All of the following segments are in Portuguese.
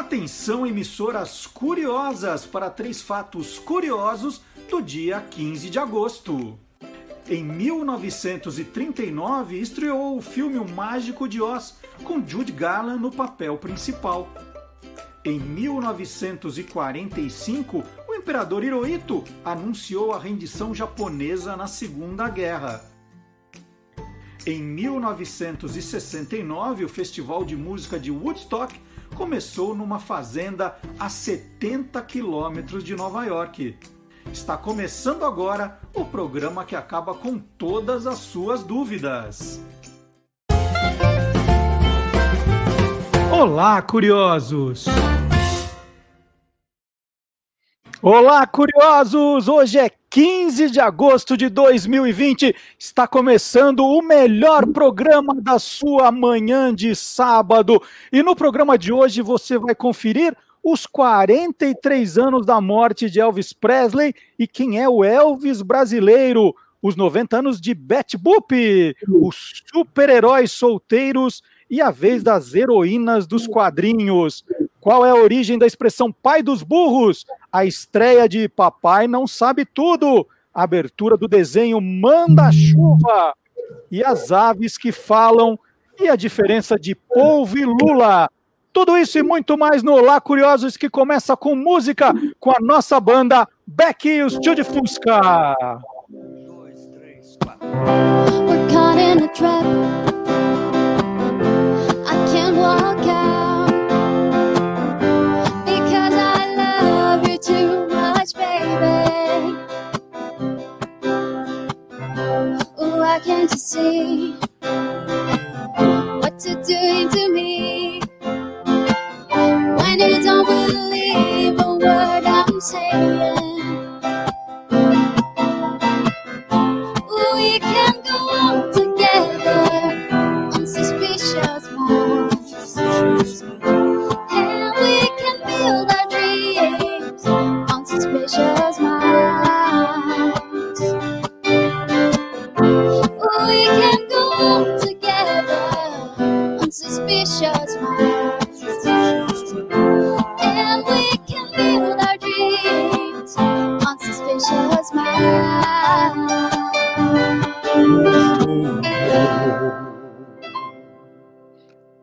Atenção, emissoras curiosas, para três fatos curiosos do dia 15 de agosto. Em 1939, estreou o filme O Mágico de Oz, com Jude Garland no papel principal. Em 1945, o imperador Hirohito anunciou a rendição japonesa na Segunda Guerra. Em 1969, o Festival de Música de Woodstock começou numa fazenda a 70 quilômetros de Nova York. Está começando agora o programa que acaba com todas as suas dúvidas. Olá, curiosos! Olá, curiosos! Hoje é 15 de agosto de 2020. Está começando o melhor programa da sua manhã de sábado. E no programa de hoje você vai conferir os 43 anos da morte de Elvis Presley e quem é o Elvis brasileiro, os 90 anos de Betty Boop, os super-heróis solteiros e a vez das heroínas dos quadrinhos. Qual é a origem da expressão pai dos burros? A estreia de Papai Não Sabe Tudo, abertura do desenho Manda Chuva e as aves que falam e a diferença de polvo e lula. Tudo isso e muito mais no Lá Curiosos que começa com música com a nossa banda Beck e os Tio de Fusca. We're caught in a trap. I can't walk can't you see what you're doing to me? When you don't believe a word I'm saying. We can go on together unsuspicious minds. Minds. And we can build our dreams on suspicious minds.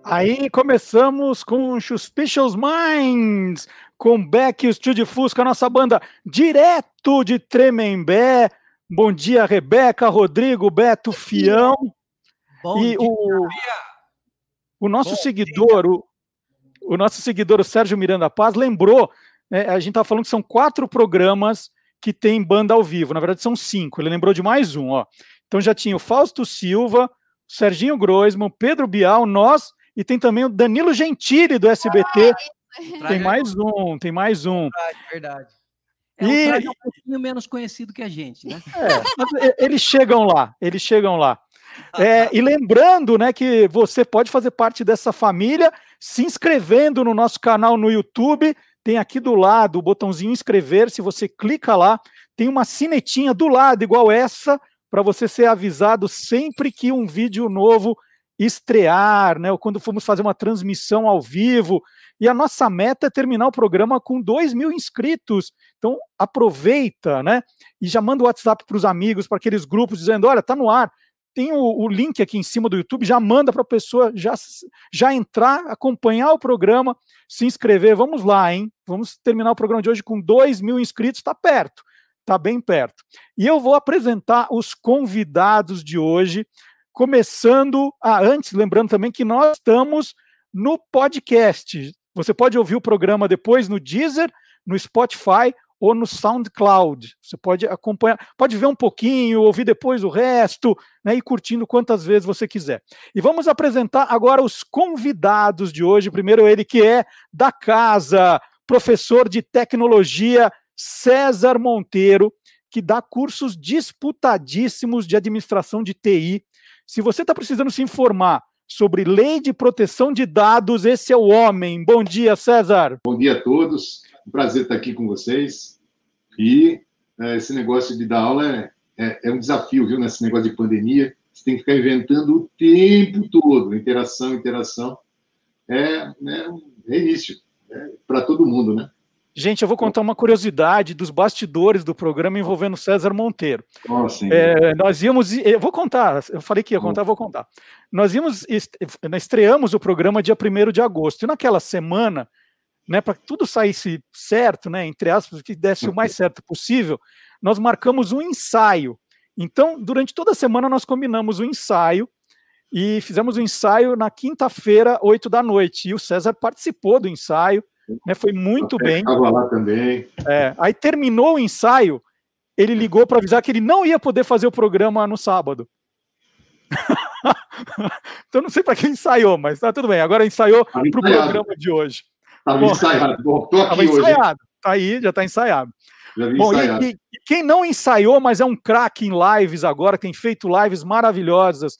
Aí começamos com Suspicious Minds, com Beck e o Studio Fusca, a nossa banda direto de Tremembé, Bom dia, Rebeca, Rodrigo, Beto, Fião. Bom e dia, o, o nosso Bom seguidor, o, o, nosso seguidor, o Sérgio Miranda Paz, lembrou, né, a gente estava falando que são quatro programas que tem banda ao vivo, na verdade são cinco, ele lembrou de mais um, ó. Então já tinha o Fausto Silva, o Serginho Groisman, Pedro Bial, nós, e tem também o Danilo Gentili do SBT. Ah, tem mais um, tem mais um. Verdade, verdade. É um e... um pouquinho menos conhecido que a gente, né? É, eles chegam lá, eles chegam lá. É, e lembrando, né, que você pode fazer parte dessa família se inscrevendo no nosso canal no YouTube. Tem aqui do lado o botãozinho inscrever. Se você clica lá, tem uma sinetinha do lado, igual essa, para você ser avisado sempre que um vídeo novo estrear, né? Ou quando formos fazer uma transmissão ao vivo. E a nossa meta é terminar o programa com 2 mil inscritos. Então, aproveita, né? E já manda o WhatsApp para os amigos, para aqueles grupos, dizendo: olha, tá no ar. Tem o, o link aqui em cima do YouTube, já manda para a pessoa já, já entrar, acompanhar o programa, se inscrever. Vamos lá, hein? Vamos terminar o programa de hoje com 2 mil inscritos, está perto, está bem perto. E eu vou apresentar os convidados de hoje, começando. Ah, antes, lembrando também que nós estamos no podcast. Você pode ouvir o programa depois no Deezer, no Spotify ou no SoundCloud. Você pode acompanhar, pode ver um pouquinho, ouvir depois o resto, né, e curtindo quantas vezes você quiser. E vamos apresentar agora os convidados de hoje. Primeiro ele que é da casa, professor de tecnologia César Monteiro, que dá cursos disputadíssimos de administração de TI. Se você está precisando se informar sobre lei de proteção de dados. Esse é o homem. Bom dia, César. Bom dia a todos. Um prazer estar aqui com vocês. E é, esse negócio de dar aula é, é, é, um desafio, viu? Nesse negócio de pandemia, você tem que ficar inventando o tempo todo, interação, interação. É, é, é início. É, para todo mundo, né? Gente, eu vou contar uma curiosidade dos bastidores do programa envolvendo César Monteiro. Oh, é, nós íamos, eu vou contar, eu falei que ia contar, vou contar. Nós íamos, estreamos o programa dia 1 de agosto, e naquela semana, né, para que tudo saísse certo, né, entre aspas, que desse o mais certo possível, nós marcamos um ensaio. Então, durante toda a semana, nós combinamos o um ensaio e fizemos o um ensaio na quinta-feira, 8 da noite. E o César participou do ensaio né? Foi muito bem. Estava lá também. É, aí terminou o ensaio, ele ligou para avisar que ele não ia poder fazer o programa no sábado. então não sei para quem ensaiou, mas tá tudo bem. Agora ensaiou para o programa de hoje. Estava ensaiado. Bom, tô aqui hoje. ensaiado. Tá aí, já está ensaiado. Já Bom, ensaiado. E, e, quem não ensaiou, mas é um craque em lives agora, tem feito lives maravilhosas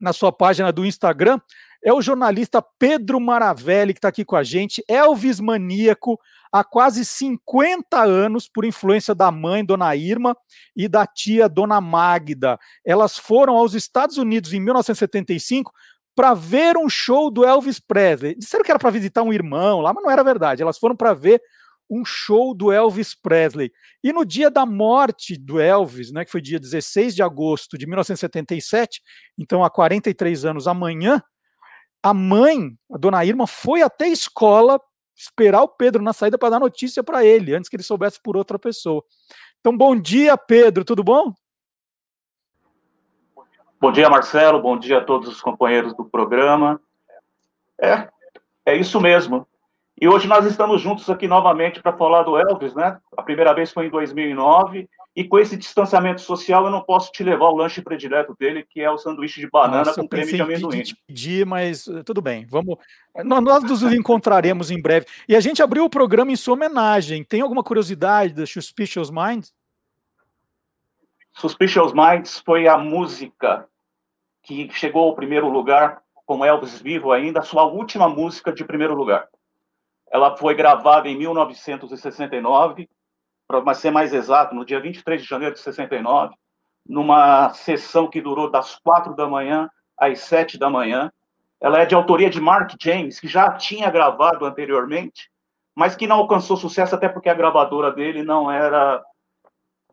na sua página do Instagram, é o jornalista Pedro Maravelli, que está aqui com a gente, Elvis maníaco, há quase 50 anos, por influência da mãe, Dona Irma, e da tia, Dona Magda. Elas foram aos Estados Unidos em 1975 para ver um show do Elvis Presley. Disseram que era para visitar um irmão lá, mas não era verdade. Elas foram para ver um show do Elvis Presley. E no dia da morte do Elvis, né, que foi dia 16 de agosto de 1977, então há 43 anos amanhã, a mãe, a dona Irma, foi até a escola esperar o Pedro na saída para dar notícia para ele, antes que ele soubesse por outra pessoa. Então, bom dia, Pedro, tudo bom? Bom dia, Marcelo, bom dia a todos os companheiros do programa. É, é isso mesmo. E hoje nós estamos juntos aqui novamente para falar do Elvis, né? A primeira vez foi em 2009 e com esse distanciamento social, eu não posso te levar o lanche predileto dele, que é o sanduíche de banana Nossa, com creme de amendoim. Te pedir, mas eh, tudo bem. Vamos. Nós nos encontraremos em breve. E a gente abriu o programa em sua homenagem. Tem alguma curiosidade da Suspicious Minds? Suspicious Minds foi a música que chegou ao primeiro lugar com Elvis vivo ainda, sua última música de primeiro lugar. Ela foi gravada em 1969 para ser mais exato, no dia 23 de janeiro de 69, numa sessão que durou das quatro da manhã às sete da manhã. Ela é de autoria de Mark James, que já tinha gravado anteriormente, mas que não alcançou sucesso até porque a gravadora dele não era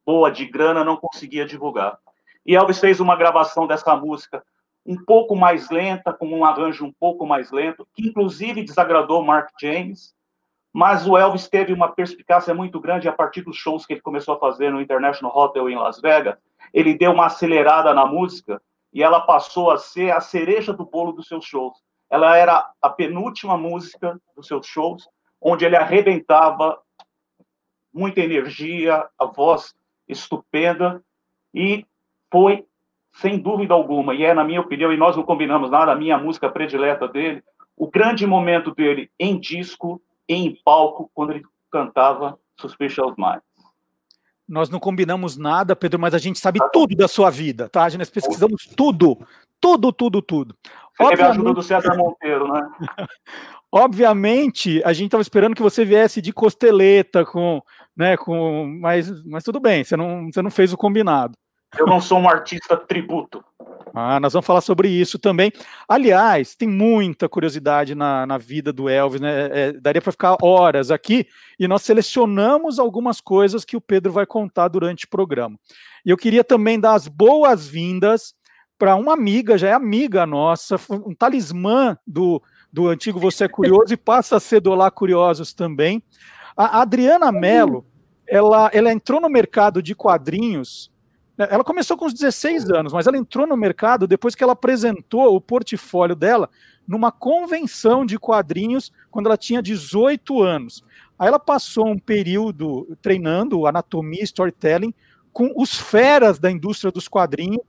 boa de grana, não conseguia divulgar. E Elvis fez uma gravação dessa música um pouco mais lenta, com um arranjo um pouco mais lento, que inclusive desagradou Mark James, mas o Elvis teve uma perspicácia muito grande a partir dos shows que ele começou a fazer no International Hotel em Las Vegas. Ele deu uma acelerada na música e ela passou a ser a cereja do bolo dos seus shows. Ela era a penúltima música dos seus shows, onde ele arrebentava muita energia, a voz estupenda e foi sem dúvida alguma, e é na minha opinião, e nós não combinamos nada, a minha música predileta dele, o grande momento dele em disco em palco quando ele cantava Suspicious Minds. Nós não combinamos nada, Pedro, mas a gente sabe tá tudo da sua vida, tá? Nós pesquisamos tudo, tudo, tudo, tudo. Você teve a ajuda do César Monteiro, né? Obviamente, a gente estava esperando que você viesse de costeleta com, né, com, mas, mas tudo bem, você não, você não fez o combinado. Eu não sou um artista tributo. Ah, nós vamos falar sobre isso também. Aliás, tem muita curiosidade na, na vida do Elvis, né? É, daria para ficar horas aqui e nós selecionamos algumas coisas que o Pedro vai contar durante o programa. E eu queria também dar as boas-vindas para uma amiga, já é amiga nossa, um talismã do, do antigo Você é Curioso e passa a ser do Olá Curiosos também. A Adriana Mello, ela, ela entrou no mercado de quadrinhos né, ela começou com os 16 anos, mas ela entrou no mercado depois que ela apresentou o portfólio dela numa convenção de quadrinhos quando ela tinha 18 anos. Aí ela passou um período treinando anatomia e storytelling com os feras da indústria dos quadrinhos,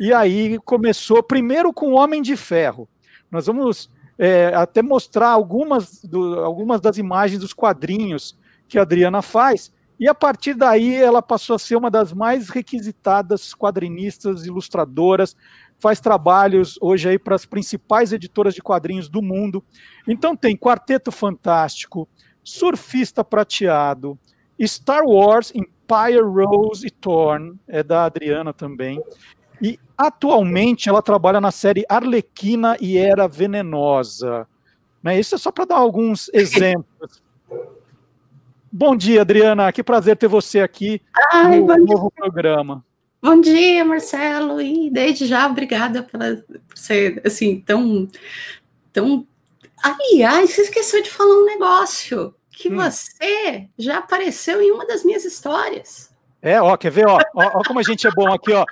e aí começou primeiro com o Homem de Ferro. Nós vamos é, até mostrar algumas, do, algumas das imagens dos quadrinhos que a Adriana faz, e a partir daí ela passou a ser uma das mais requisitadas quadrinistas, ilustradoras, faz trabalhos hoje aí para as principais editoras de quadrinhos do mundo. Então tem Quarteto Fantástico, Surfista Prateado, Star Wars, Empire Rose e Thorn, é da Adriana também. E atualmente ela trabalha na série Arlequina e Era Venenosa. Né? Isso é só para dar alguns exemplos. Bom dia, Adriana. Que prazer ter você aqui Ai, no bom novo programa. Bom dia, Marcelo. E desde já, obrigada pela, por ser assim tão, tão. Aliás, você esqueceu de falar um negócio que Hum. você já apareceu em uma das minhas histórias. É, ó, quer ver, ó, ó, ó como a gente é bom aqui, ó.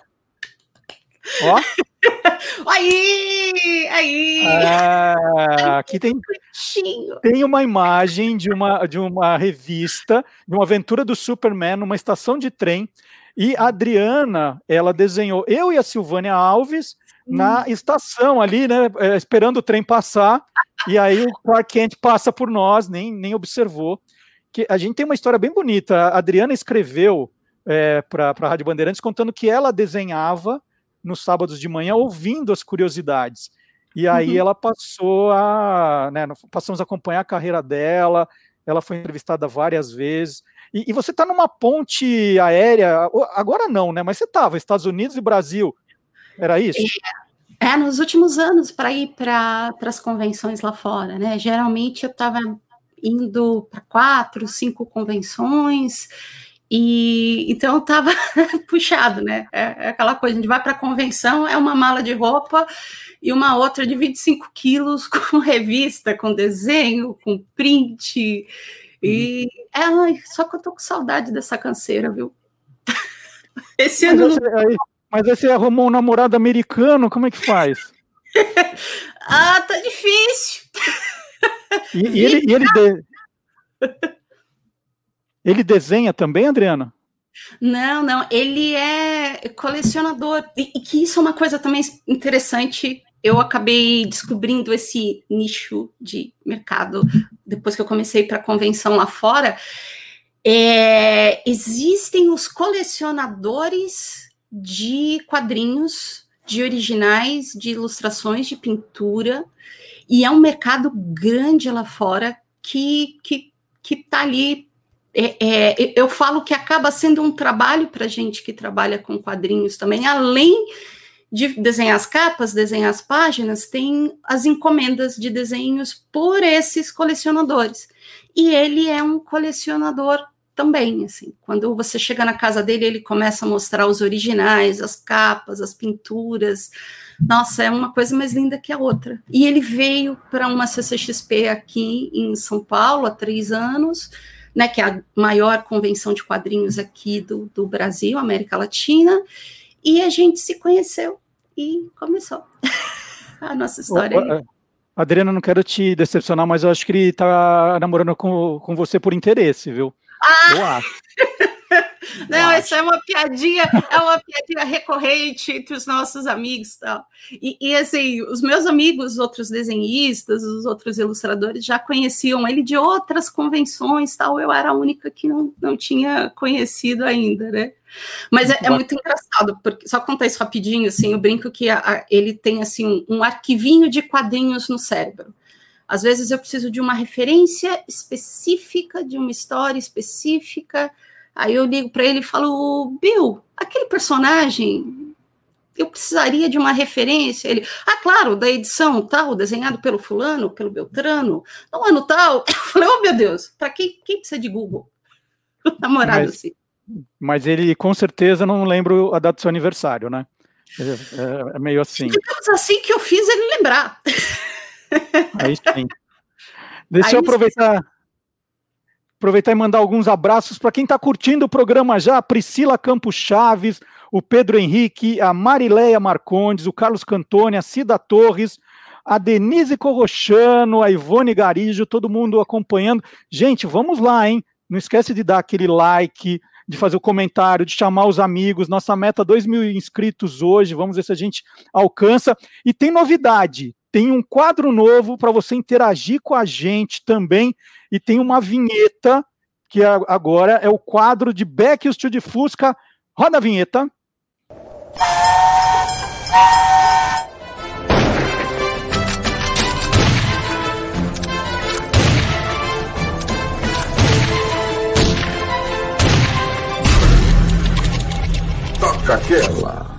Ó, Aí, aí, ah, aqui tem, bonitinho. tem uma imagem de uma, de uma revista, de uma aventura do Superman numa estação de trem, e a Adriana, ela desenhou eu e a Silvânia Alves na estação ali, né, é, esperando o trem passar, e aí o Clark Kent passa por nós, nem, nem observou. Que a gente tem uma história bem bonita. A Adriana escreveu é, para a Rádio Bandeirantes contando que ela desenhava nos sábados de manhã, ouvindo as curiosidades. E aí Uhum. ela passou a. Né, passamos a acompanhar a carreira dela, ela foi entrevistada várias vezes. E, e você está numa ponte aérea, agora não, né? Mas você estava, Estados Unidos e Brasil. Era isso? É, nos últimos anos, para ir para as convenções lá fora, né? Geralmente eu estava indo para quatro, cinco convenções, e então estava puxado, né? É, é aquela coisa, a gente vai para a convenção, é uma mala de roupa e uma outra de 25 quilos com revista, com desenho, com print. E é, ai, só que eu tô com saudade dessa canseira, viu? Esse Mas, ano não aí, mas aí você arrumou um namorado americano, como é que faz? Ah, tá difícil. E, e ele, e ele, de- ele desenha também, Adriana? Não, não, ele é colecionador. E, que isso é uma coisa também interessante. Eu acabei descobrindo esse nicho de mercado depois que eu comecei para a convenção lá fora. É, existem os colecionadores de quadrinhos, de originais, de ilustrações, de pintura, e é um mercado grande lá fora que que que está ali é, é, eu falo que acaba sendo um trabalho para gente que trabalha com quadrinhos também, além de desenhar as capas, desenhar as páginas, tem as encomendas de desenhos por esses colecionadores. E ele é um colecionador também, assim. Quando você chega na casa dele, ele começa a mostrar os originais, as capas, as pinturas. Nossa, é uma coisa mais linda que a outra. E ele veio para uma CCXP aqui em São Paulo há três anos né, que é a maior convenção de quadrinhos aqui do, do Brasil, América Latina, e a gente se conheceu e começou a nossa história. Ô, Adriana, não quero te decepcionar, mas eu acho que ele tá namorando com, com você por interesse, viu? Ah! Eu acho. Não, essa é uma piadinha, é uma piadinha recorrente entre os nossos amigos tal. E, e assim, os meus amigos, os outros desenhistas, os outros ilustradores já conheciam ele de outras convenções tal. Eu era a única que não, não tinha conhecido ainda, né? Mas é, é muito engraçado, porque só contar isso rapidinho, assim, eu brinco que a, a, ele tem assim um, um arquivinho de quadrinhos no cérebro. Às vezes eu preciso de uma referência específica, de uma história específica. Aí eu ligo para ele e falo, Bill, aquele personagem, eu precisaria de uma referência. Ele, ah, claro, da edição tal, desenhado pelo fulano, pelo Beltrano, no ano tal. Eu falei, oh meu Deus, para quem, quem precisa de Google? Namorado mas, assim. Mas ele com certeza não lembra a data do seu aniversário, né? É, é, é meio assim. Digamos assim que eu fiz ele lembrar. Aí sim. Deixa Aí eu aproveitar. Aproveitar e mandar alguns abraços para quem está curtindo o programa já, a Priscila Campos Chaves, o Pedro Henrique, a Marileia Marcondes, o Carlos Cantoni, a Cida Torres, a Denise Corrochano, a Ivone Garijo, todo mundo acompanhando. Gente, vamos lá, hein? Não esquece de dar aquele like, de fazer o comentário, de chamar os amigos. Nossa meta 2 mil inscritos hoje, vamos ver se a gente alcança. E tem novidade, tem um quadro novo para você interagir com a gente também e tem uma vinheta que agora é o quadro de Beck e o Estúdio Fusca. Roda a vinheta. Toca aquela.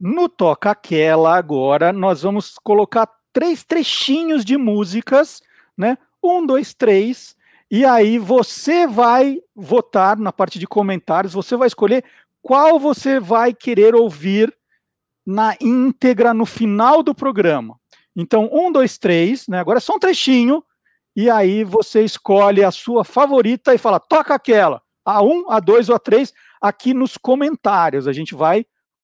No Toca Aquela agora nós vamos colocar três trechinhos de músicas, né? um, dois, três, e aí você vai votar na parte de comentários, você vai escolher qual você vai querer ouvir na íntegra no final do programa. Então, um, dois, três, né? Agora é só um trechinho, e aí você escolhe a sua favorita e fala, toca aquela, a um, a dois ou a três, aqui nos comentários. A gente vai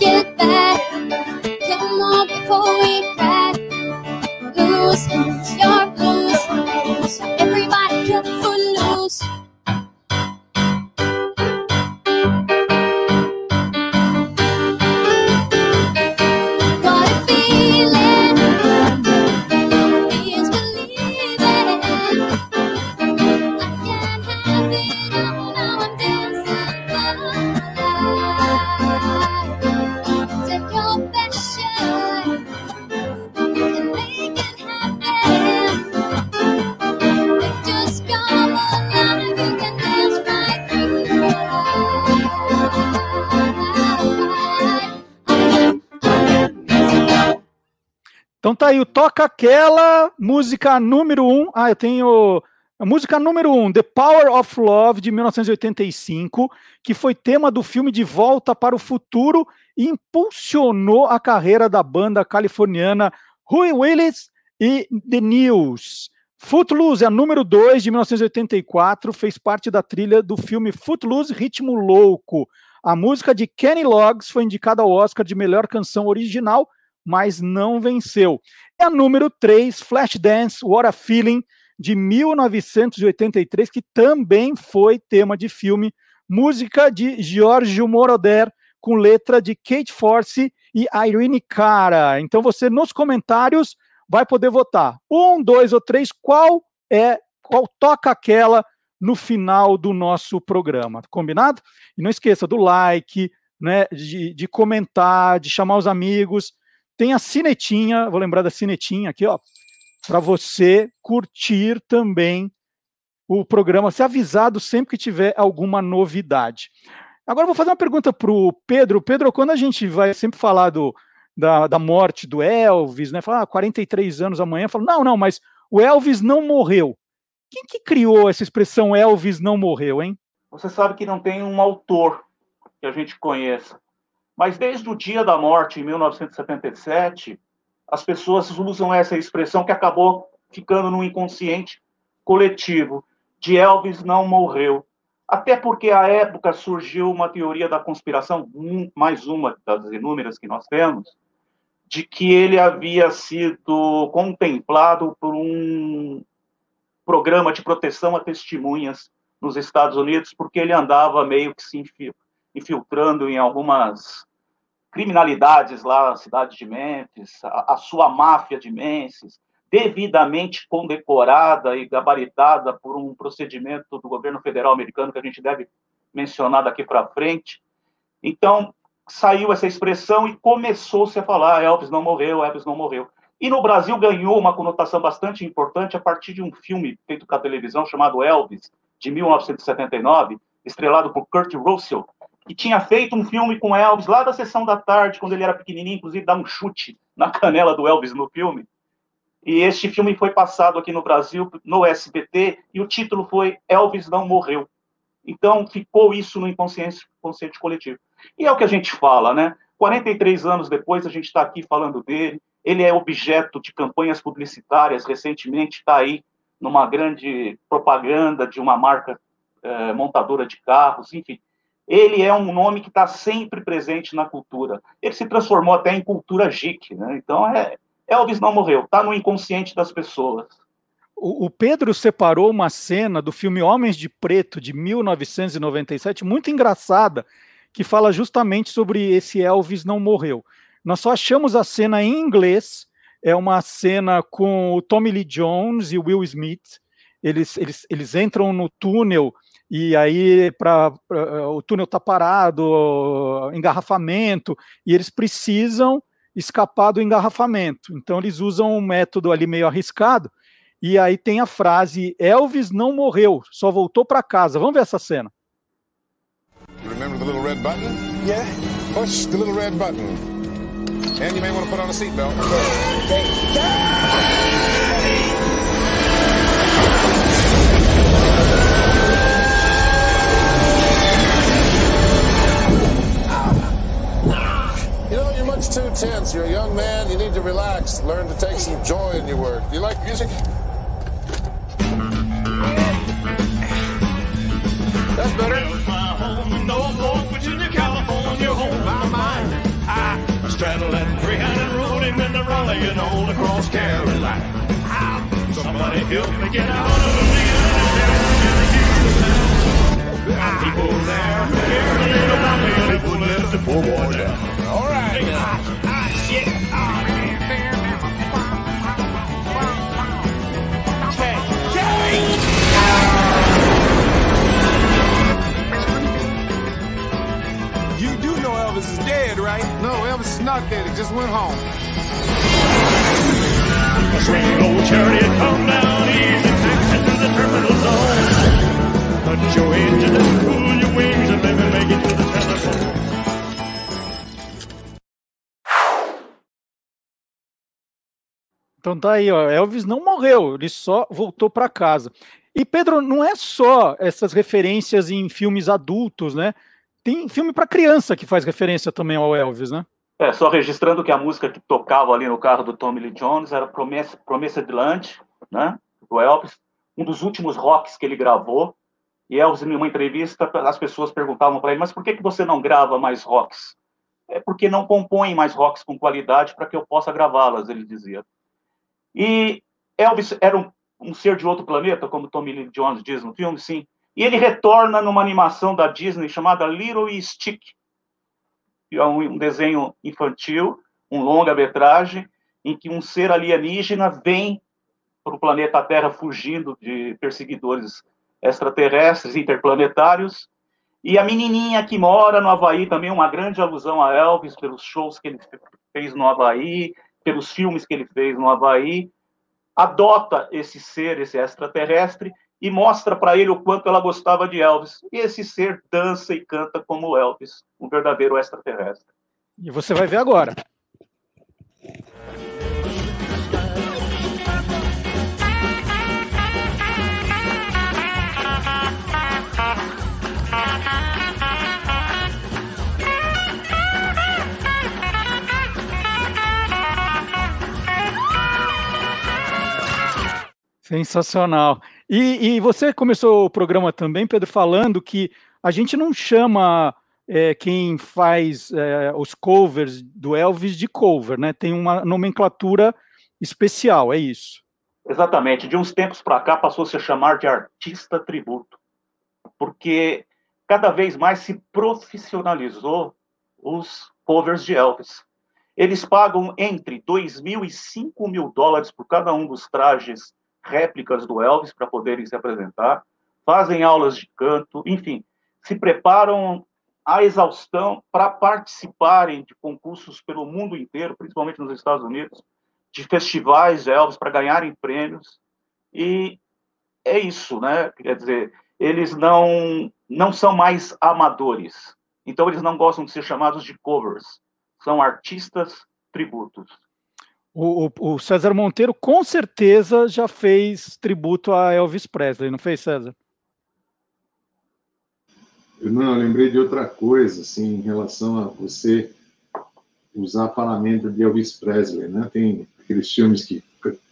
get back. Come on before we Então tá aí Toca Aquela, música número um. Ah, eu tenho a música número um, The Power of Love, de 1985, que foi tema do filme De Volta para o Futuro e impulsionou a carreira da banda californiana Huey Willis e The News. Footloose, a número 2 de 1984, fez parte da trilha do filme Footloose Ritmo Louco. A música de Kenny Loggins foi indicada ao Oscar de melhor canção original, mas não venceu. E a número 3, Flashdance, What a Feeling, de 1983, que também foi tema de filme, música de Giorgio Moroder, com letra de Kate Force e Irene Cara. Então você, nos comentários, vai poder votar. Um, dois ou três, qual é, qual toca aquela no final do nosso programa, combinado? E não esqueça do like, né, de, de comentar, de chamar os amigos. Tem a sinetinha, vou lembrar da sinetinha aqui, ó, para você curtir também o programa, ser avisado sempre que tiver alguma novidade. Agora vou fazer uma pergunta para o Pedro. Pedro, quando a gente vai sempre falar do, da, da morte do Elvis, né? Falar ah, 43 anos amanhã, fala, não, não, mas o Elvis não morreu. Quem que criou essa expressão Elvis não morreu, hein? Você sabe que não tem um autor que a gente conheça. Mas desde o dia da morte, em 1977, as pessoas usam essa expressão que acabou ficando no inconsciente coletivo, de Elvis não morreu. Até porque à época surgiu uma teoria da conspiração, mais uma das inúmeras que nós temos, de que ele havia sido contemplado por um programa de proteção a testemunhas nos Estados Unidos, porque ele andava meio que se infiltrando em algumas criminalidades lá na cidade de Memphis, a, a sua máfia de Memphis, devidamente condecorada e gabaritada por um procedimento do governo federal americano que a gente deve mencionar daqui para frente. Então, saiu essa expressão e começou-se a falar Elvis não morreu, Elvis não morreu. E no Brasil ganhou uma conotação bastante importante a partir de um filme feito com a televisão chamado Elvis, de 1979, estrelado por Kurt Russell, que tinha feito um filme com Elvis lá da sessão da tarde, quando ele era pequenininho, inclusive dá um chute na canela do Elvis no filme. E este filme foi passado aqui no Brasil, no SBT, e o título foi Elvis Não Morreu. Então, ficou isso no inconsciente, coletivo. E é o que a gente fala, né? 43 anos depois, a gente está aqui falando dele. Ele é objeto de campanhas publicitárias. Recentemente, está aí numa grande propaganda de uma marca eh, montadora de carros. Enfim, ele é um nome que está sempre presente na cultura. Ele se transformou até em cultura geek, né? Então, é, Elvis não morreu, está no inconsciente das pessoas. O, o, Pedro separou uma cena do filme Homens de Preto, de 1997, muito engraçada, que fala justamente sobre esse Elvis não morreu. Nós só achamos a cena em inglês, é uma cena com o Tommy Lee Jones e o Will Smith. Eles, eles, eles entram no túnel e aí para o túnel está parado, engarrafamento, e eles precisam escapar do engarrafamento. Então eles usam um método ali meio arriscado, e aí tem a frase: Elvis não morreu, só voltou para casa. Vamos ver essa cena. You remember the little red button? Yeah. Push the little red button. And you may want to put on a seatbelt. You know, too tense. You're a young man. You need to relax. Learn to take some joy in your work. Do you like music? That's better. Straddling 300 road and then rallying all across Carolina. Somebody help me get out of the People there care a little about me. People let the poor boy down. All right. Ah, ah, shit. Ah, You do know Elvis is dead, right? No, Elvis is not dead. He just went home. A swing low chariot, come down easy, taxi to the terminal zone. Put your engine and cool your wings and let me make it to the telephone. Então tá aí, ó. Elvis não morreu, ele só voltou para casa. E Pedro, não é só essas referências em filmes adultos, né? Tem filme para criança que faz referência também ao Elvis, né? É, só registrando que a música que tocava ali no carro do Tommy Lee Jones era Promessa, Promessa de Land, né? Do Elvis, um dos últimos rocks que ele gravou. E Elvis, em uma entrevista, as pessoas perguntavam para ele: Mas por que, que você não grava mais rocks? É porque não compõem mais rocks com qualidade para que eu possa gravá-las, ele dizia. E Elvis era um, um ser de outro planeta, como Tommy Lee Jones diz no filme, sim. E ele retorna numa animação da Disney chamada Little Stick, que é um, um desenho infantil, um longa-metragem, em que um ser alienígena vem para o planeta Terra fugindo de perseguidores extraterrestres, interplanetários, e a menininha que mora no Havaí, também uma grande alusão a Elvis, pelos shows que ele fez no Havaí, pelos filmes que ele fez no Havaí, adota esse ser, esse extraterrestre, e mostra para ele o quanto ela gostava de Elvis. E esse ser dança e canta como Elvis, um verdadeiro extraterrestre. E você vai ver agora. Sensacional. E, e, você começou o programa também, Pedro, falando que a gente não chama é, quem faz é, os covers do Elvis de cover, né? Tem uma nomenclatura especial, é isso. Exatamente. De uns tempos para cá passou a se chamar de artista tributo, porque cada vez mais se profissionalizou os covers de Elvis. Eles pagam entre 2 mil e 5 mil dólares por cada um dos trajes réplicas do Elvis para poderem se apresentar, fazem aulas de canto, enfim, se preparam à exaustão para participarem de concursos pelo mundo inteiro, principalmente nos Estados Unidos, de festivais de Elvis para ganharem prêmios. E é isso, né? Quer dizer, eles não não são mais amadores. Então eles não gostam de ser chamados de covers. São artistas tributos. O, o, o, César Monteiro com certeza já fez tributo a Elvis Presley, não fez, César? Eu não, eu lembrei de outra coisa, assim, em relação a você usar a palavra de Elvis Presley, né? Tem aqueles filmes que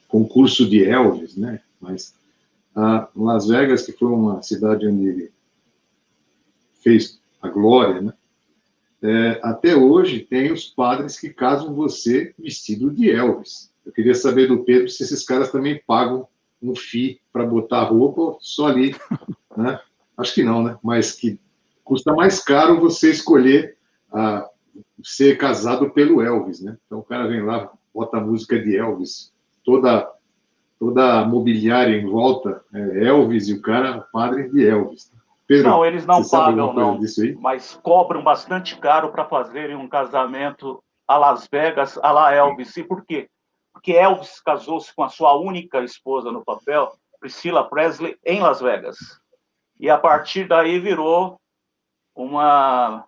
concurso de Elvis, né? Mas a Las Vegas, que foi uma cidade onde ele fez a glória, né? É, até hoje tem os padres que casam você vestido de Elvis. Eu queria saber do Pedro se esses caras também pagam um FII para botar roupa ou só ali, né? Acho que não, né? Mas que custa mais caro você escolher a, ser casado pelo Elvis, né? Então o cara vem lá, bota a música de Elvis, toda toda a mobiliária em volta, é Elvis e o cara padre de Elvis. Pedro, não, eles não pagam, não, mas cobram bastante caro para fazerem um casamento a Las Vegas, a la Elvis. E por quê? Porque Elvis casou-se com a sua única esposa no papel, Priscilla Presley, em Las Vegas. E a partir daí virou uma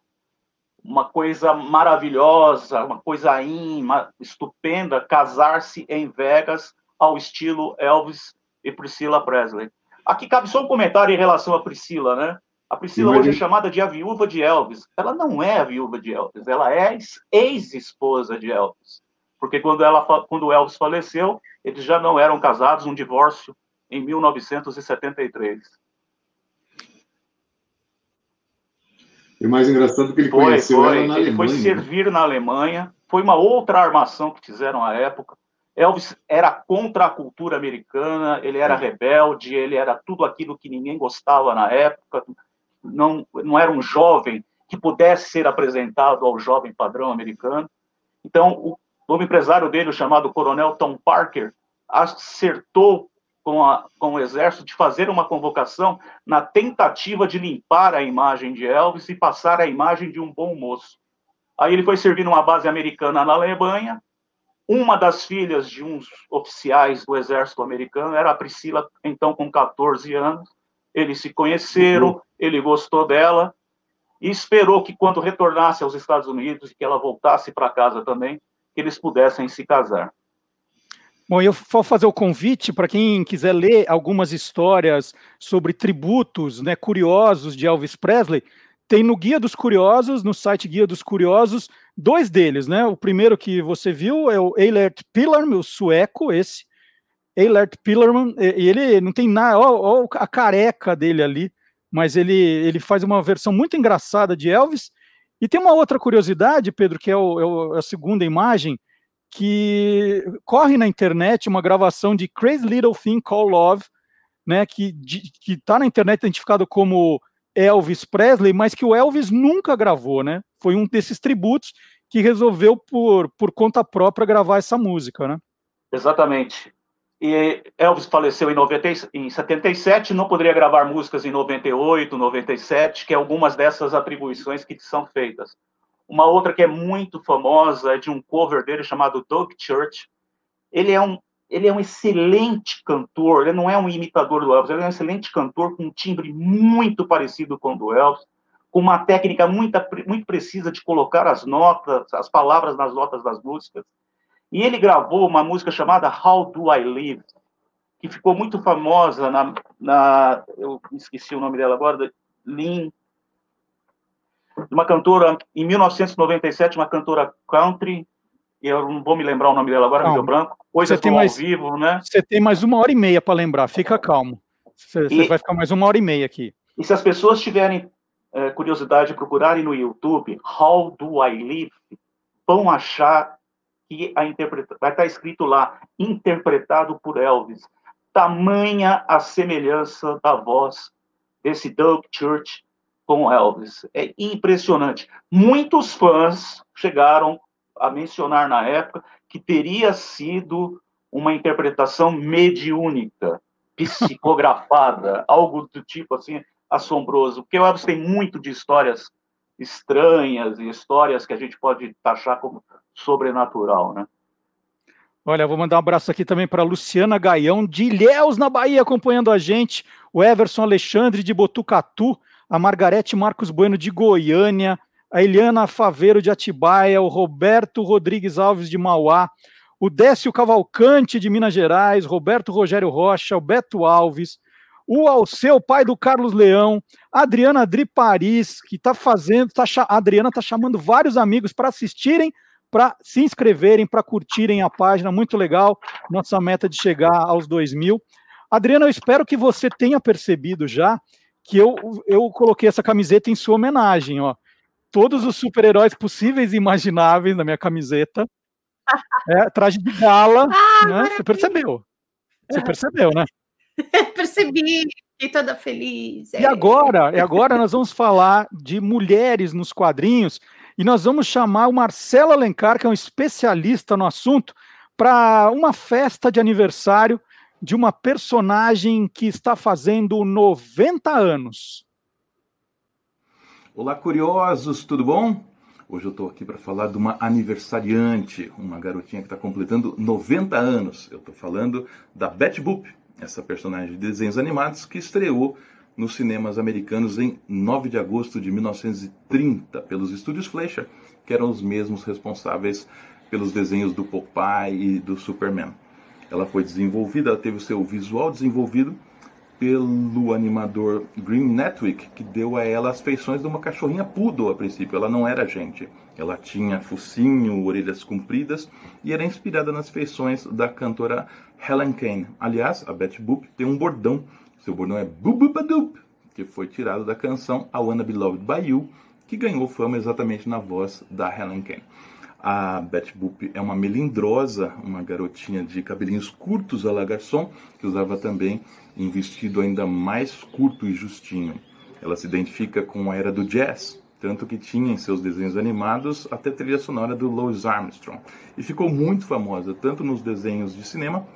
uma coisa maravilhosa, uma coisa uma estupenda, casar-se em Vegas ao estilo Elvis e Priscila Presley. Aqui cabe só um comentário em relação a Priscila, né? A Priscila hoje é chamada de a viúva de Elvis. Ela não é a viúva de Elvis, ela é ex-esposa de Elvis. Porque quando, ela, quando Elvis faleceu, eles já não eram casados, um divórcio em 1973. E o mais engraçado é que ele foi, conheceu foi. ela na ele Alemanha. foi servir na Alemanha. Foi uma outra armação que fizeram à época. Elvis era contra a cultura americana, ele era rebelde, ele era tudo aquilo que ninguém gostava na época, não, não era um jovem que pudesse ser apresentado ao jovem padrão americano. Então, o, o empresário dele, chamado Coronel Tom Parker, acertou com, a, com o exército de fazer uma convocação na tentativa de limpar a imagem de Elvis e passar a imagem de um bom moço. Aí ele foi servir numa base americana na Alemanha, uma das filhas de uns oficiais do exército americano era a Priscila, então com 14 anos. Eles se conheceram, uhum. ele gostou dela e esperou que quando retornasse aos Estados Unidos e que ela voltasse para casa também, que eles pudessem se casar. Bom, eu vou fazer o convite para quem quiser ler algumas histórias sobre tributos, né, curiosos de Elvis Presley. Tem no Guia dos Curiosos, no site Guia dos Curiosos, dois deles, né? O primeiro que você viu é o Eilert Pillarm, o sueco, esse. Eilert Pillarman, e ele não tem nada, ó, ó, a careca dele ali, mas ele, ele faz uma versão muito engraçada de Elvis. E tem uma outra curiosidade, Pedro, que é, o, é, é a segunda imagem, que corre na internet uma gravação de Crazy Little Thing Called Love, né, que está na internet identificado como Elvis Presley, mas que o Elvis nunca gravou, né? Foi um desses tributos que resolveu por, por conta própria gravar essa música, né? Exatamente. E Elvis faleceu em, 90, em 77, não poderia gravar músicas em 98, 97, que é algumas dessas atribuições que são feitas. Uma outra que é muito famosa é de um cover dele chamado Doug Church. Ele é um ele é um excelente cantor, ele não é um imitador do Elvis, ele é um excelente cantor com um timbre muito parecido com o do Elvis, com uma técnica muito, muito precisa de colocar as notas, as palavras nas notas das músicas. E ele gravou uma música chamada How Do I Live, que ficou muito famosa na, na eu esqueci o nome dela agora, Lynn, uma cantora, em 1997, uma cantora country, eu não vou me lembrar o nome dela agora, meu branco, coisas você tem mais, ao vivo, né? Você tem mais uma hora e meia para lembrar, fica calmo. Você, e, vai ficar mais uma hora e meia aqui. E se as pessoas tiverem é, curiosidade de procurarem no YouTube How Do I Live, vão achar que a interpreta vai estar escrito lá, interpretado por Elvis. Tamanha a semelhança da voz desse Doug Church com Elvis. É impressionante. Muitos fãs chegaram a mencionar na época que teria sido uma interpretação mediúnica, psicografada, algo do tipo assim assombroso, porque Elvis tem muito de histórias estranhas e histórias que a gente pode taxar como sobrenatural, né? Olha, vou mandar um abraço aqui também para Luciana Gaião, de Ilhéus, na Bahia, acompanhando a gente, o Everson Alexandre, de Botucatu, a Margarete Marcos Bueno, de Goiânia, a Eliana Faveiro de Atibaia, o Roberto Rodrigues Alves de Mauá, o Décio Cavalcante de Minas Gerais, Roberto Rogério Rocha, o Beto Alves, o Alceu, pai do Carlos Leão, Adriana Adri Paris, que está fazendo, tá, a Adriana está chamando vários amigos para assistirem, para se inscreverem, para curtirem a página, muito legal, nossa meta de chegar aos 2 mil. Adriana, eu espero que você tenha percebido já que eu, eu coloquei essa camiseta em sua homenagem, ó todos os super-heróis possíveis e imagináveis na minha camiseta. É, traje de gala, ah, né? Você percebeu? Você percebeu, né? Percebi, fiquei toda feliz. É. E agora, e agora nós vamos falar de mulheres nos quadrinhos e nós vamos chamar o Marcelo Alencar, que é um especialista no assunto, para uma festa de aniversário de uma personagem que está fazendo 90 anos. Olá, curiosos, tudo bom? Hoje eu estou aqui para falar de uma aniversariante, uma garotinha que está completando 90 anos. Eu estou falando da Betty Boop, essa personagem de desenhos animados que estreou nos cinemas americanos em 9 de agosto de 1930 pelos estúdios Fleischer, que eram os mesmos responsáveis pelos desenhos do Popeye e do Superman. Ela foi desenvolvida, ela teve o seu visual desenvolvido pelo animador Green Netwick, que deu a ela as feições de uma cachorrinha poodle a princípio. Ela não era gente. Ela tinha focinho, orelhas compridas e era inspirada nas feições da cantora Helen Kane. Aliás, a Betty Boop tem um bordão. Seu bordão é Boobadoop, que foi tirado da canção I Wanna Be Loved By You, que ganhou fama exatamente na voz da Helen Kane. A Betty Boop é uma melindrosa, uma garotinha de cabelinhos curtos a la que usava também um vestido ainda mais curto e justinho. Ela se identifica com a era do jazz, tanto que tinha em seus desenhos animados até trilha sonora do Louis Armstrong. E ficou muito famosa, tanto nos desenhos de cinema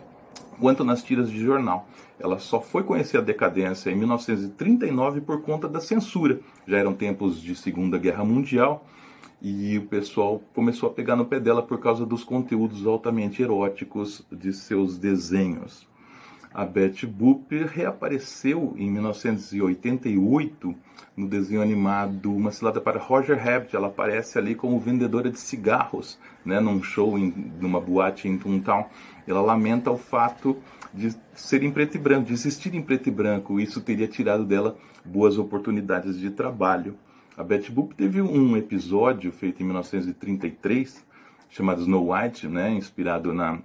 quanto nas tiras de jornal. Ela só foi conhecer a decadência em 1939 por conta da censura. Já eram tempos de Segunda Guerra Mundial e o pessoal começou a pegar no pé dela por causa dos conteúdos altamente eróticos de seus desenhos. A Betty Boop reapareceu em 1988 no desenho animado Uma Cilada para Roger Rabbit. Ela aparece ali como vendedora de cigarros, né, num show, em, numa boate em Toontown. Ela lamenta o fato de ser em preto e branco, de existir em preto e branco. Isso teria tirado dela boas oportunidades de trabalho. A Betty Boop teve um episódio feito em 1933 chamado Snow White, né, inspirado na,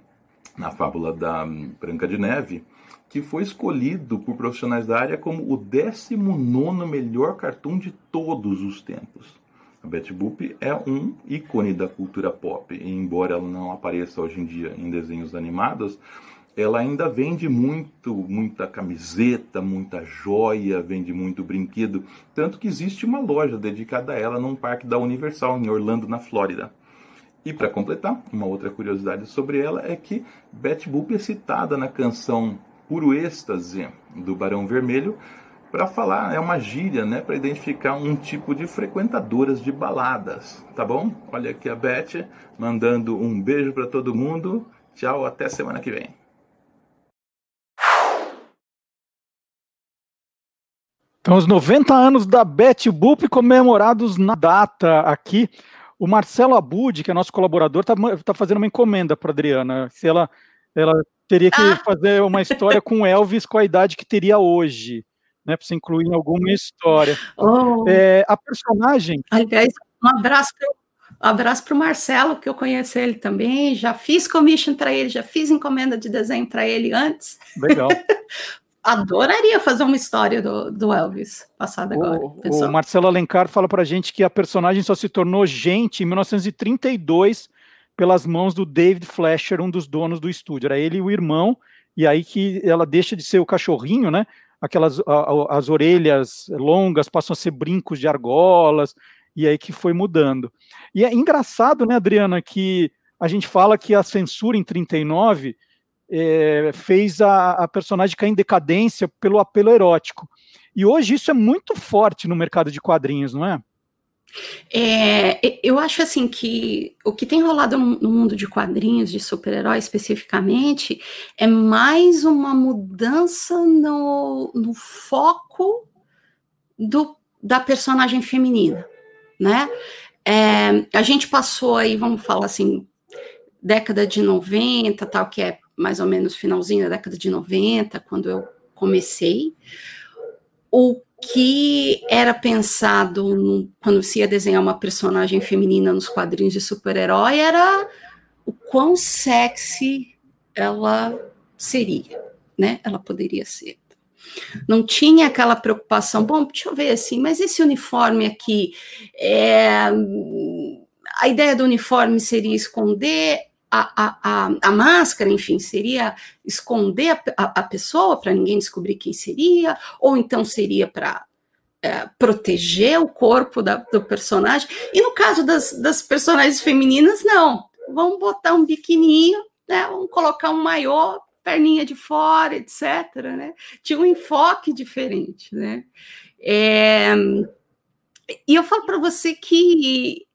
na fábula da Branca de Neve, que foi escolhido por profissionais da área como o 19 melhor cartoon de todos os tempos. A Betty Boop é um ícone da cultura pop, e embora ela não apareça hoje em dia em desenhos animados, ela ainda vende muito, muita camiseta, muita joia, vende muito brinquedo, tanto que existe uma loja dedicada a ela num parque da Universal em Orlando, na Flórida. E para completar, uma outra curiosidade sobre ela é que Betty Boop é citada na canção Puro Êxtase do Barão Vermelho para falar, é uma gíria, né, para identificar um tipo de frequentadoras de baladas, tá bom? Olha aqui a Beth mandando um beijo para todo mundo. Tchau, até semana que vem. Então, os 90 anos da Betty Boop comemorados na data aqui. O Marcelo Abud, que é nosso colaborador, está tá fazendo uma encomenda para Adriana. Se ela, ela teria que ah. fazer uma história com Elvis com a idade que teria hoje, né? Para você incluir em alguma história. Oh. É, a personagem. Aliás, um abraço um abraço para o Marcelo, que eu conheço ele também. Já fiz commission para ele, já fiz encomenda de desenho para ele antes. Legal. Adoraria fazer uma história do, do Elvis, passado agora. O, o Marcelo Alencar fala para gente que a personagem só se tornou gente em 1932 pelas mãos do David Fletcher, um dos donos do estúdio. Era ele e o irmão, e aí que ela deixa de ser o cachorrinho, né? Aquelas a, as orelhas longas passam a ser brincos de argolas, e aí que foi mudando. E é engraçado, né, Adriana, que a gente fala que a censura em 39 é, fez a, a personagem cair em decadência pelo apelo erótico. E hoje isso é muito forte no mercado de quadrinhos, não é? É, eu acho assim que o que tem rolado no, mundo de quadrinhos, de super-heróis especificamente, é mais uma mudança no, no foco do, da personagem feminina, né? É, a gente passou aí, vamos falar assim, década de 90, tal, que é mais ou menos finalzinho da década de 90, quando eu comecei, o que era pensado no, quando se ia desenhar uma personagem feminina nos quadrinhos de super-herói era o quão sexy ela seria, né? Ela poderia ser. Não tinha aquela preocupação, bom, deixa eu ver assim, mas esse uniforme aqui, é, a ideia do uniforme seria esconder a, a, a, máscara, enfim, seria esconder a, a, a pessoa para ninguém descobrir quem seria, ou então seria para é, proteger o corpo da, do personagem. E no caso das, das personagens femininas, não. Vamos botar um biquininho, né? Vamos colocar um maior, perninha de fora, etc. Né? Tinha um enfoque diferente, né? É, e eu falo para você que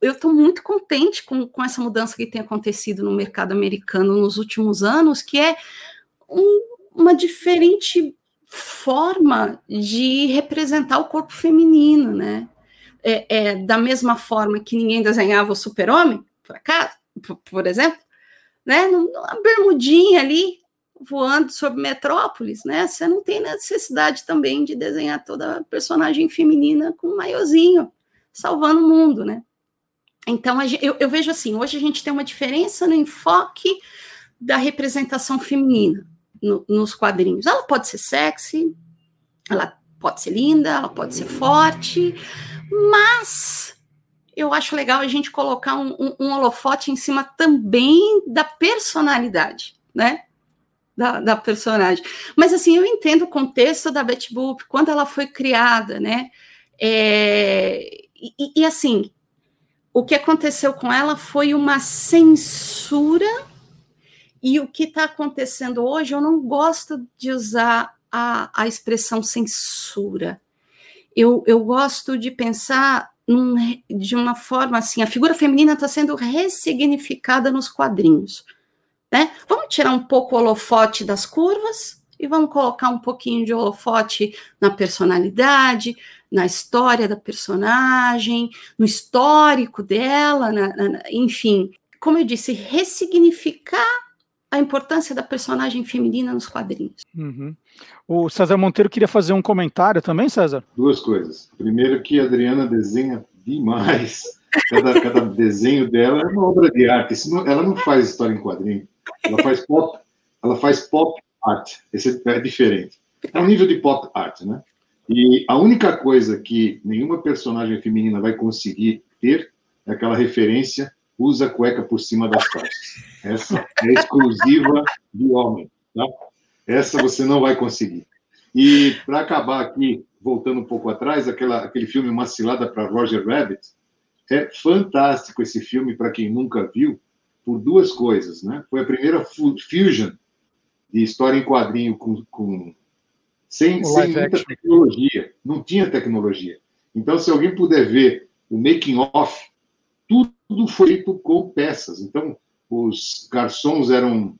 eu estou muito contente com, com essa mudança que tem acontecido no mercado americano nos últimos anos, que é um, uma diferente forma de representar o corpo feminino, né? É, é, da mesma forma que ninguém desenhava o super-homem, por acaso, por, por, exemplo, né? Uma bermudinha ali voando sobre Metrópolis, né? Você não tem necessidade também de desenhar toda a personagem feminina com um maiozinho salvando o mundo, né? Então eu, eu vejo assim, hoje a gente tem uma diferença no enfoque da representação feminina no, nos quadrinhos. Ela pode ser sexy, ela pode ser linda, ela pode ser forte, mas eu acho legal a gente colocar um, um, um holofote em cima também da personalidade, né? Da, da, personagem. Mas assim, eu entendo o contexto da Betty Boop, quando ela foi criada, né? É, e, e, assim, o que aconteceu com ela foi uma censura e o que está acontecendo hoje, eu não gosto de usar a, a expressão censura. Eu, eu gosto de pensar num, de uma forma assim: a figura feminina está sendo ressignificada nos quadrinhos. Né? Vamos tirar um pouco o holofote das curvas e vamos colocar um pouquinho de holofote na personalidade, na história da personagem, no histórico dela, na, na, enfim. Como eu disse, ressignificar a importância da personagem feminina nos quadrinhos. Uhum. O César Monteiro queria fazer um comentário também, César? Duas coisas. Primeiro que a Adriana desenha demais. Cada, cada desenho dela é uma obra de arte. Não, ela não faz história em quadrinho. Ela faz pop, ela faz pop art. Esse é diferente. É um nível de pop art, né? E a única coisa que nenhuma personagem feminina vai conseguir ter é aquela referência usa cueca por cima das calças. Essa é exclusiva de homem, tá? Essa você não vai conseguir. E para acabar aqui, voltando um pouco atrás, aquela, aquele filme Uma Cilada para Roger Rabbit, é fantástico esse filme para quem nunca viu, por duas coisas, né? Foi a primeira fusion de história em quadrinho com, com sem, sem muita tecnologia, não tinha tecnologia. Então, se alguém puder ver o making off, tudo tudo feito com peças. Então, os garçons eram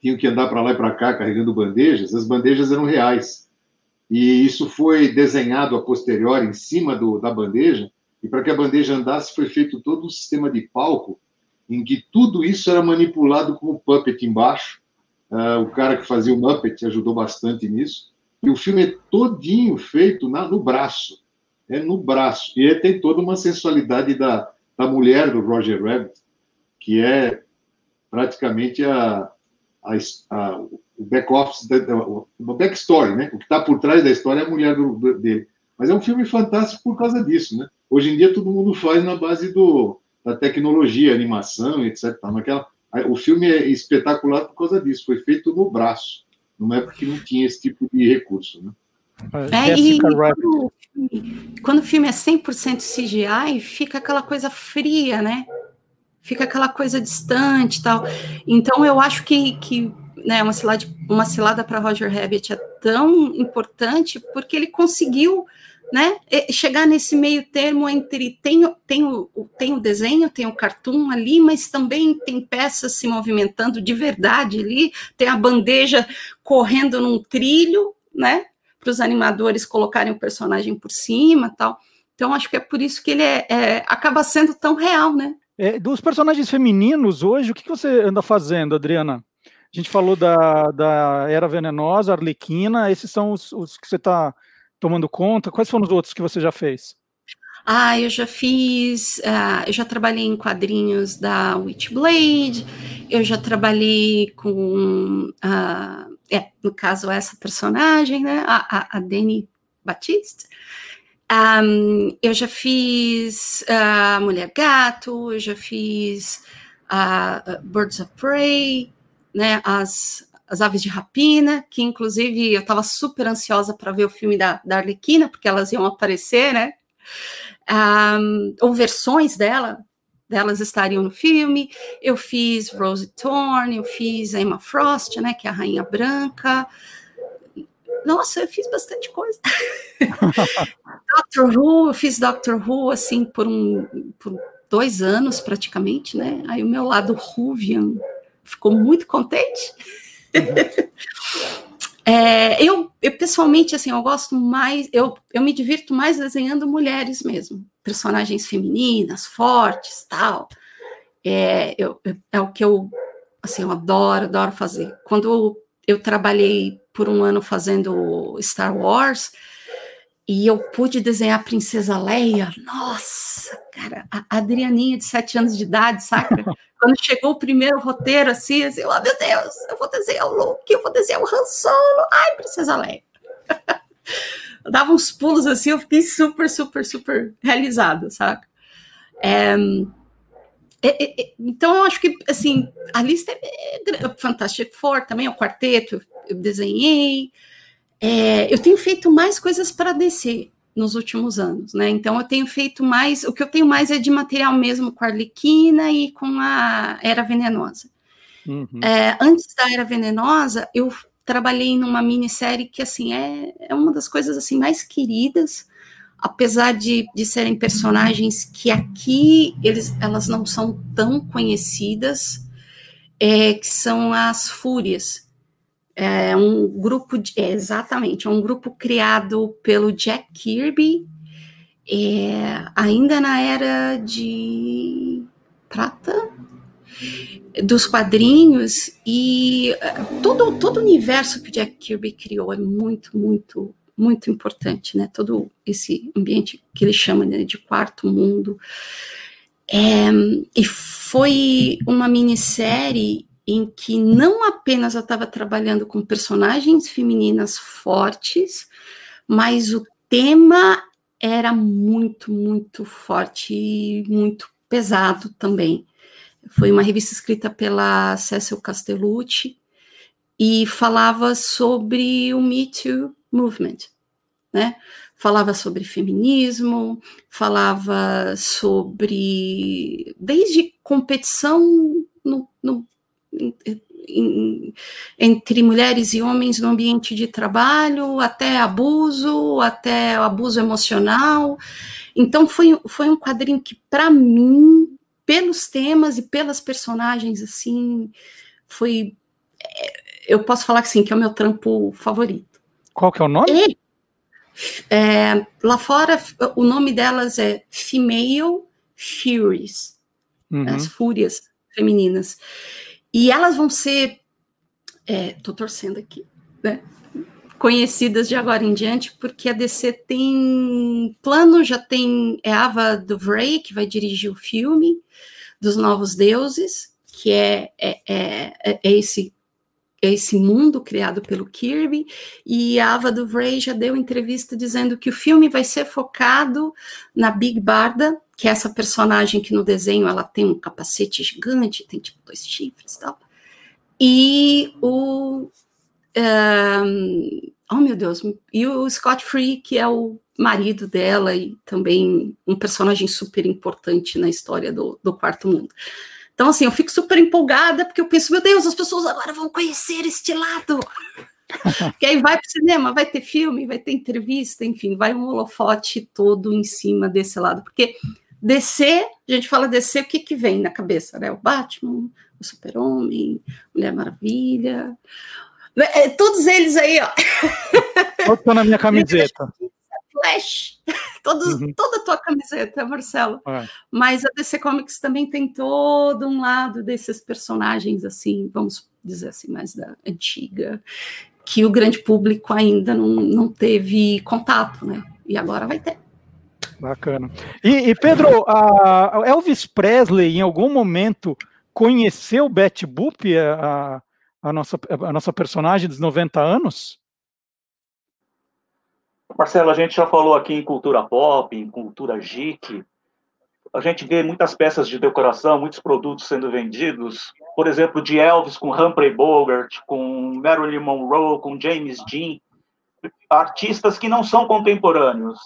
tinham que andar para lá e para cá carregando bandejas, as bandejas eram reais. E isso foi desenhado a posteriori em cima do, da bandeja, e para que a bandeja andasse foi feito todo um sistema de palco em que tudo isso era manipulado com o puppet embaixo. Uh, o cara que fazia o Muppet ajudou bastante nisso. E o filme é todinho feito na, no braço. É no braço. E tem toda uma sensualidade da, da mulher do Roger Rabbit, que é praticamente a, a, a o back-office, o backstory, né? O que está por trás da história é a mulher do, do, dele. Mas é um filme fantástico por causa disso, né? Hoje em dia todo mundo faz na base do, da tecnologia, animação, etc. Naquela, o filme é espetacular por causa disso, foi feito no braço, numa época que não tinha esse tipo de recurso, né? É, e quando, quando, o filme é 100% CGI, fica aquela coisa fria, né? Fica aquela coisa distante tal. Então, eu acho que, que né, uma cilada, uma cilada para Roger Rabbit é tão importante porque ele conseguiu né, chegar nesse meio termo entre tem, tem, o, tem o desenho, tem o cartoon ali, mas também tem peças se movimentando de verdade ali, tem a bandeja correndo num trilho, né? para os animadores colocarem o personagem por cima tal. Então, acho que é por isso que ele é, é acaba sendo tão real, né? É, dos personagens femininos hoje, o que, que você anda fazendo, Adriana? A gente falou da, da Era Venenosa, Arlequina, esses são os, os que você está tomando conta. Quais foram os outros que você já fez? Ah, eu já fiz, uh, eu já trabalhei em quadrinhos da Witchblade, eu já trabalhei com uh, é, no caso, essa personagem, né, a, a, a Dani Batiste. Um, eu já fiz a uh, Mulher Gato, eu já fiz uh, Birds of Prey, né, as, as Aves de Rapina, que inclusive eu estava super ansiosa para ver o filme da, da Arlequina, porque elas iam aparecer, né, um, ou versões dela, delas estariam no filme. Eu fiz Rose Thorne, eu fiz Emma Frost, né, que é a Rainha Branca. Nossa, eu fiz bastante coisa. Doctor Who, eu fiz Doctor Who assim por um por dois anos praticamente, né? Aí o meu lado Ruvian ficou muito contente. É, eu, eu, pessoalmente, assim, eu gosto mais, eu, eu me divirto mais desenhando mulheres mesmo, personagens femininas, fortes, tal. É, eu, é o que eu, assim, eu adoro, adoro fazer. Quando eu trabalhei por um ano fazendo Star Wars, e eu pude desenhar a Princesa Leia, nossa, cara, a Adrianinha de sete anos de idade, saca? Quando chegou o primeiro roteiro, assim, assim, oh meu Deus, eu vou desenhar o Luke, eu vou desenhar o Han Solo, ai, Princesa Leia. eu dava uns pulos assim, eu fiquei super, super, super realizada, saca? É, é, é, então, eu acho que, assim, a lista é, é Fantastic Four também, o quarteto, eu desenhei, é, eu tenho feito mais coisas para descer nos últimos anos, né? Então eu tenho feito mais, o que eu tenho mais é de material mesmo com a Arlequina e com a Era Venenosa. Uhum. É, antes da Era Venenosa, eu trabalhei numa minissérie que assim é, é uma das coisas assim mais queridas, apesar de, de serem personagens que aqui eles, elas não são tão conhecidas, é, que são as Fúrias é um grupo, de, é, exatamente, é um grupo criado pelo Jack Kirby, é, ainda na era de prata dos quadrinhos e é, todo todo o universo que o Jack Kirby criou é muito muito muito importante, né? Todo esse ambiente que ele chama né, de quarto mundo. É, e foi uma minissérie em que não apenas eu estava trabalhando com personagens femininas fortes, mas o tema era muito, muito forte e muito pesado também. Foi uma revista escrita pela Cecil Castellucci e falava sobre o Me Too Movement, né? Falava sobre feminismo, falava sobre desde competição no, no entre mulheres e homens no ambiente de trabalho, até abuso, até abuso emocional. Então foi, foi um quadrinho que, para mim, pelos temas e pelas personagens, assim, foi. É, eu posso falar que sim, que é o meu trampo favorito. Qual que é o nome? E, é, lá fora, o nome delas é Female Furies, uhum. as fúrias femininas. E elas vão ser, estou é, torcendo aqui, né? conhecidas de agora em diante, porque a DC tem plano, já tem é Ava DuVray, que vai dirigir o filme dos Novos Deuses, que é, é, é, é esse é esse mundo criado pelo Kirby, e a Ava DuVray já deu entrevista dizendo que o filme vai ser focado na Big Barda, que é essa personagem que no desenho ela tem um capacete gigante, tem tipo dois chifres e tal, e o um, oh meu Deus, e o Scott Free, que é o marido dela e também um personagem super importante na história do, do Quarto Mundo. Então, assim, eu fico super empolgada, porque eu penso, meu Deus, as pessoas agora vão conhecer este lado. que aí vai para o cinema, vai ter filme, vai ter entrevista, enfim, vai um holofote todo em cima desse lado. Porque DC, a gente fala DC, o que, que vem na cabeça? Né? O Batman, o Super-Homem, Mulher Maravilha. É, todos eles aí, ó. Todos na minha camiseta. Flash, Todos, uhum. toda a tua camiseta, Marcelo. É. Mas a DC Comics também tem todo um lado desses personagens, assim, vamos dizer assim, mais da antiga, que o grande público ainda não, não teve contato, né? E agora vai ter. Bacana. E, e Pedro, a Elvis Presley, em algum momento, conheceu Betty Boop, a, a, nossa, a nossa personagem dos 90 anos? Marcelo, a gente já falou aqui em cultura pop, em cultura geek. A gente vê muitas peças de decoração, muitos produtos sendo vendidos. Por exemplo, de Elvis com Humphrey Bogart, com Marilyn Monroe, com James Dean. Artistas que não são contemporâneos.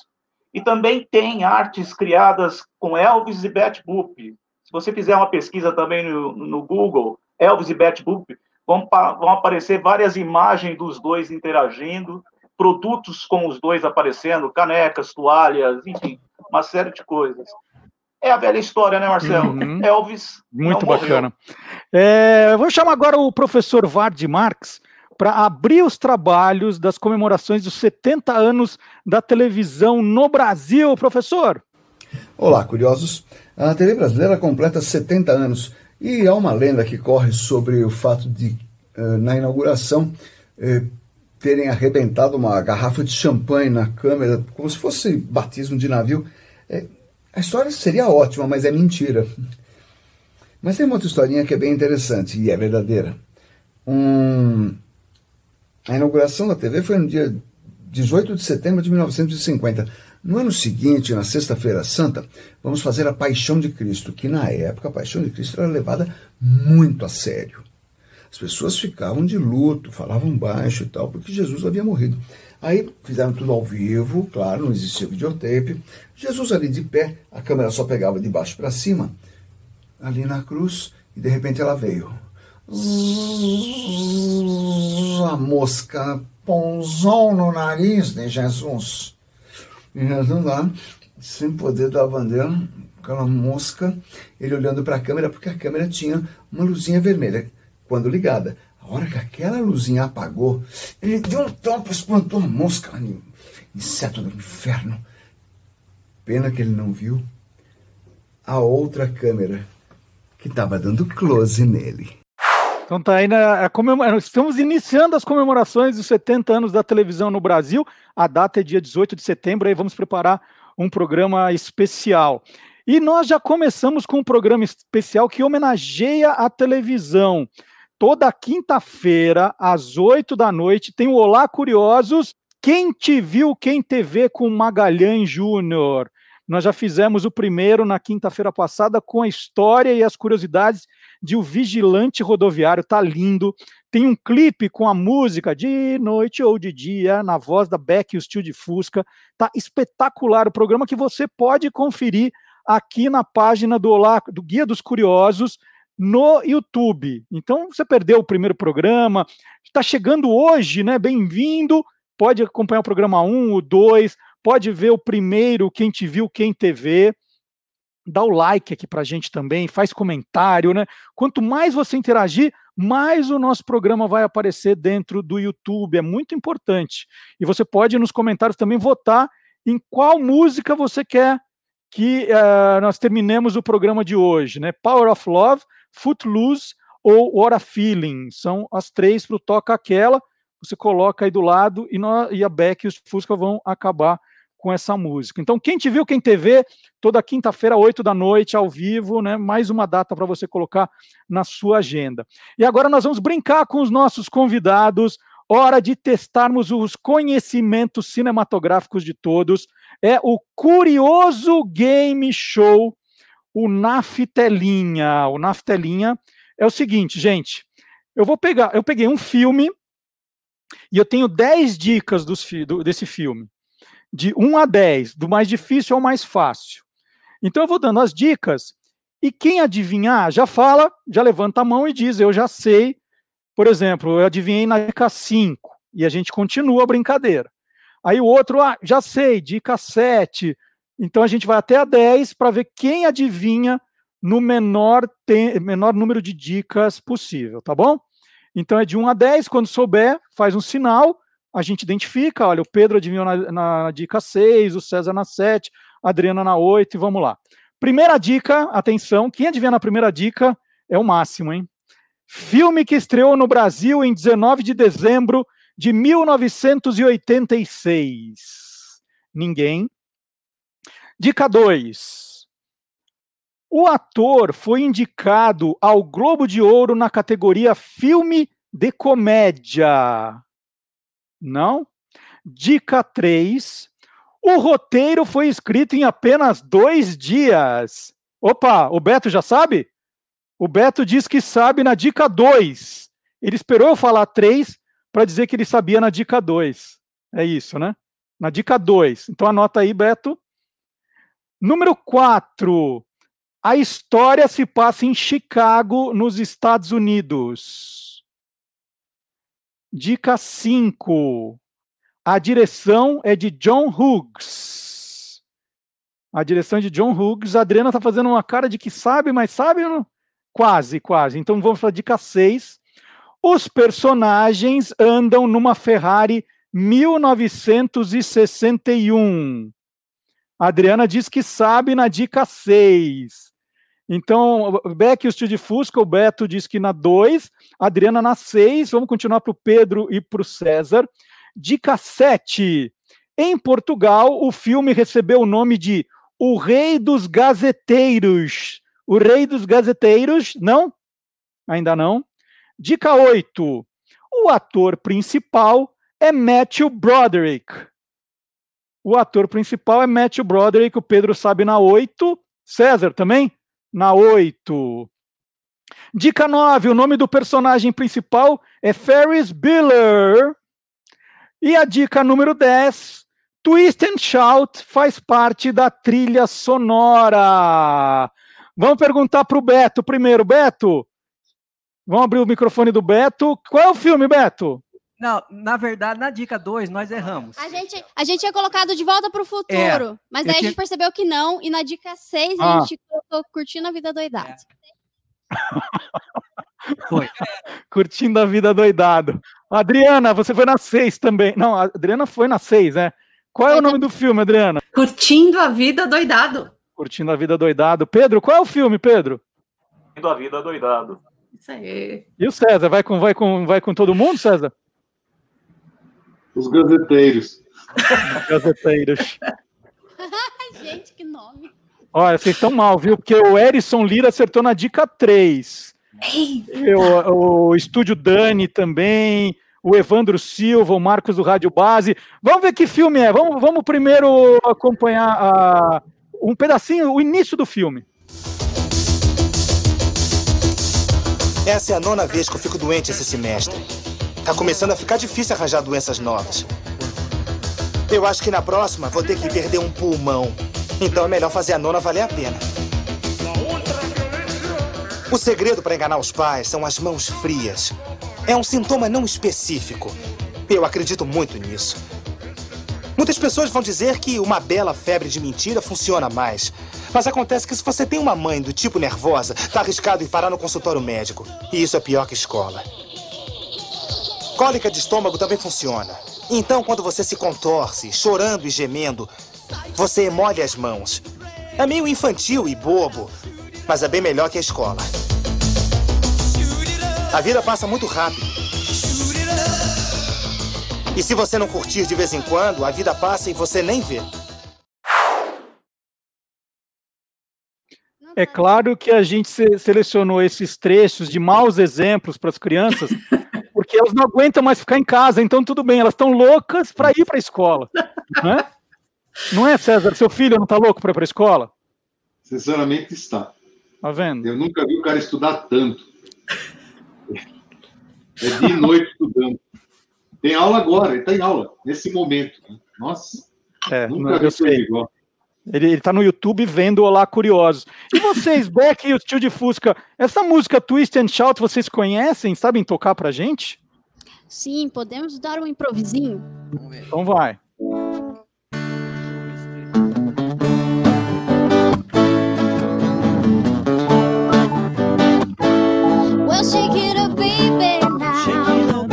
E também tem artes criadas com Elvis e Betty Boop. Se você fizer uma pesquisa também no, no Google, Elvis e Betty Boop, vão, vão aparecer várias imagens dos dois interagindo, produtos com os dois aparecendo, canecas, toalhas, enfim, uma série de coisas. É a velha história, né, Marcelo? Uhum. Elvis. Muito bacana. É, vou chamar agora o professor Vard Marx para abrir os trabalhos das comemorações dos 70 anos da televisão no Brasil, professor. Olá, curiosos. A TV brasileira completa 70 anos e há uma lenda que corre sobre o fato de, eh, na inauguração, eh, terem arrebentado uma garrafa de champanhe na câmera, como se fosse batismo de navio. Eh, a história seria ótima, mas é mentira. Mas tem uma outra historinha que é bem interessante e é verdadeira. Um... A inauguração da TV foi no dia 18 de setembro de 1950. No ano seguinte, na Sexta-feira Santa, vamos fazer a Paixão de Cristo, que na época a Paixão de Cristo era levada muito a sério. As pessoas ficavam de luto, falavam baixo e tal, porque Jesus havia morrido. Aí fizeram tudo ao vivo, claro, não existia videotape. Jesus ali de pé, a câmera só pegava de baixo para cima, ali na cruz, e de repente ela veio. A mosca ponzou no nariz de Jesus. E Jesus lá, sem poder dar a bandeira, aquela mosca, ele olhando para a câmera, porque a câmera tinha uma luzinha vermelha. Quando ligada, a hora que aquela luzinha apagou, ele deu um topo, espantou a mosca, inseto do inferno. Pena que ele não viu a outra câmera que estava dando close nele. Então tá aí na, comemora... estamos iniciando as comemorações dos 70 anos da televisão no Brasil. A data é dia 18 de setembro, aí vamos preparar um programa especial. E nós já começamos com um programa especial que homenageia a televisão. Toda quinta-feira, às 8 da noite, tem o Olá Curiosos. Quem te viu, quem te vê com Magalhães Júnior. Nós já fizemos o primeiro na quinta-feira passada com a história e as curiosidades de O Vigilante Rodoviário. Tá lindo. Tem um clipe com a música de noite ou de dia, na voz da Beck e o Steel de Fusca. Tá espetacular o programa que você pode conferir aqui na página do Olá, do Guia dos Curiosos no YouTube. Então, você perdeu o primeiro programa, está chegando hoje, né? Bem-vindo. Pode acompanhar o programa 1, o 2, pode ver o primeiro, quem te viu, quem te vê. Dá o like aqui para a gente também, faz comentário, né? Quanto mais você interagir, mais o nosso programa vai aparecer dentro do YouTube. É muito importante. E você pode nos comentários também votar em qual música você quer que uh, nós terminemos o programa de hoje, né? Power of Love, Footloose ou What a Feeling. São as três para o Toca Aquela. Você coloca aí do lado e, nós, e a Beck e os Fusca vão acabar com essa música. Então, quem te viu, quem TV, toda quinta-feira, 8 da noite, ao vivo, né? Mais uma data para você colocar na sua agenda. E agora nós vamos brincar com os nossos convidados. Hora de testarmos os conhecimentos cinematográficos de todos. É o Curioso Game Show, o Naftelinha. O Naftelinha é o seguinte, gente. Eu vou pegar, eu peguei um filme e eu tenho 10 dicas dos, do, desse filme de 1 a 10, do mais difícil ao mais fácil. Então eu vou dando as dicas e quem adivinhar já fala, já levanta a mão e diz: Eu já sei. Por exemplo, eu adivinhei na dica 5 e a gente continua a brincadeira. Aí o outro, ah, já sei, dica 7. Então a gente vai até a 10 para ver quem adivinha no menor, menor número de dicas possível, tá bom? Então é de 1 a 10, quando souber, faz um sinal a gente identifica, olha, o Pedro adivinhou na, na dica 6, o César na 7, a Adriana na 8, e vamos lá. Primeira dica, atenção, quem adivinha na primeira dica é o máximo, hein? Filme que estreou no Brasil em 19 de dezembro de 1986. Ninguém. Dica 2. O ator foi indicado ao Globo de Ouro na categoria Filme de Comédia. Não. Dica 3. O roteiro foi escrito em apenas dois dias. Opa, o Beto já sabe? O Beto diz que sabe na dica 2. Ele esperou eu falar 3 para dizer que ele sabia na dica 2. É isso, né? Na dica 2. Então anota aí, Beto. Número 4. A história se passa em Chicago, nos Estados Unidos. Dica 5. A direção é de John Hughes. A direção é de John Hughes. A Adriana está fazendo uma cara de que sabe, mas sabe não? Quase, quase. Então vamos para a dica 6. Os personagens andam numa Ferrari 1961. A Adriana diz que sabe na dica 6. Então, Beck e o Steve Fusca, o Beto diz que na 2, a Adriana na 6. Vamos continuar para o Pedro e para o César. Dica 7. Em Portugal, o filme recebeu o nome de O Rei dos Gazeteiros. O Rei dos Gazeteiros, não? Ainda não. Dica 8. O ator principal é Matthew Broderick. O ator principal é Matthew Broderick, o Pedro sabe na 8. César também? Na 8. Dica 9. O nome do personagem principal é Ferris Bueller. E a dica número 10. Twist and Shout faz parte da trilha sonora. Vamos perguntar para o Beto primeiro. Beto, vamos abrir o microfone do Beto. Qual é o filme, Beto? Não, na verdade, na dica 2, nós erramos. A gente, a gente tinha colocado de volta pro futuro, É, mas eu daí a tinha- gente percebeu que não, e na dica 6 Ah. a gente colocou curtindo a vida doidada. Foi. Curtindo a vida doidado. Adriana, você foi na 6 também. Não, a Adriana foi na 6, né? Qual é o nome do filme, Adriana? Curtindo a vida doidado. Curtindo a vida doidado. Pedro, qual é o filme, Pedro? Curtindo a vida doidado. Isso aí. E o César? Vai com, vai com, vai com todo mundo, César? Os gazeteiros. Gazeteiros. Ai, gente, que nome. Olha, vocês estão mal, viu? Porque o Erison Lira acertou na dica 3. o, o Estúdio Dani também. O Evandro Silva, o Marcos do Rádio Base. Vamos ver que filme é. Vamos, vamos primeiro acompanhar a- um pedacinho, o início do filme. Essa é a nona vez que eu fico doente esse semestre. Tá começando a ficar difícil arranjar doenças novas. Eu acho que na próxima vou ter que perder um pulmão. Então é melhor fazer a nona valer a pena. O segredo para enganar os pais são as mãos frias. É um sintoma não específico. Eu acredito muito nisso. Muitas pessoas vão dizer que uma bela febre de mentira funciona mais. Mas acontece que se você tem uma mãe do tipo nervosa, tá arriscado em parar no consultório médico. E isso é pior que escola. Cólica de estômago também funciona. Então, quando você se contorce, chorando e gemendo, você emolha as mãos. É meio infantil e bobo, mas é bem melhor que a escola. A vida passa muito rápido. E se você não curtir de vez em quando, a vida passa e você nem vê. É claro que a gente se- selecionou esses trechos de maus exemplos para as crianças, porque elas não aguentam mais ficar em casa, então tudo bem, elas estão loucas para ir para a escola. Não é? não é, César? Seu filho não está louco para ir para a escola? Sinceramente, está. Tá vendo? Eu nunca vi o cara estudar tanto. É dia e noite estudando. Tem aula agora, ele está em aula, nesse momento. Nossa, É, nunca não, vi eu sei. igual. Ele, está no YouTube vendo Olá Curiosos. E vocês, Beck e o tio de Fusca, essa música Twist and Shout, vocês conhecem? Sabem tocar pra gente? Sim, podemos dar um improvisinho? Então vai. Well, shake it up, baby, now.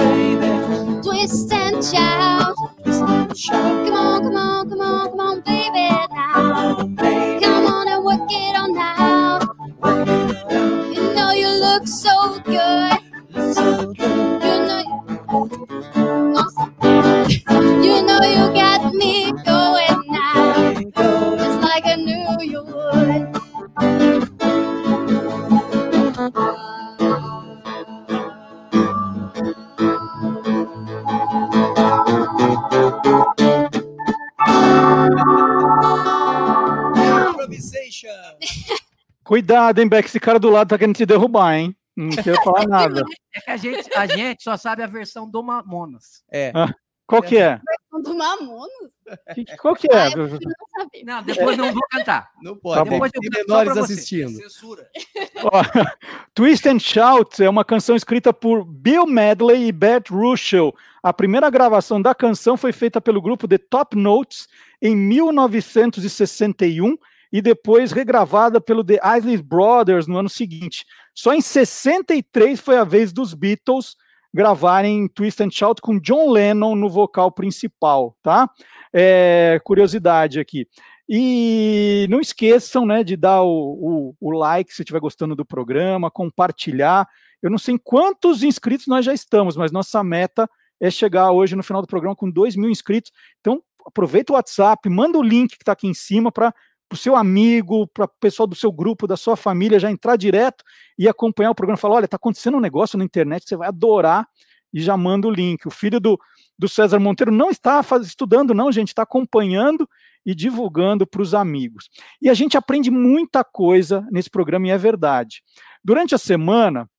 Twist and shout. Come on, you know you got me going now. Just like I knew you would. Cuidado, hein, Beck, esse cara do lado tá querendo te derrubar, hein? Não quero falar nada. É que a gente, a gente só sabe a versão do Mamonas. É. Ah, qual que é? Do Mamonos? Que- Qual que é? Eu prefiro não saber. Não, depois não vou cantar. Não pode. Tá bom. Depois eu canto menores assistindo. Ó, Twist and Shout é uma canção escrita por Bill Medley e Bert Russell. A primeira gravação da canção foi feita pelo grupo The Top Notes em 1961 e depois regravada pelo The Isley Brothers no ano seguinte. Só em 63 foi a vez dos Beatles gravarem Twist and Shout com John Lennon no vocal principal, tá? É, curiosidade aqui. E não esqueçam, né, de dar o, o, o like se estiver gostando do programa, compartilhar. Eu não sei quantos inscritos nós já estamos, mas nossa meta é chegar hoje no final do programa com 2 mil inscritos. Então, aproveita o WhatsApp, manda o link que está aqui em cima para o seu amigo, para o pessoal do seu grupo, da sua família, já entrar direto e acompanhar o programa. Falar, olha, está acontecendo um negócio na internet, você vai adorar e já manda o link. O filho do, do César Monteiro não está faz, estudando, não, gente, está acompanhando e divulgando para os amigos. E a gente aprende muita coisa nesse programa e é verdade. Durante a semana,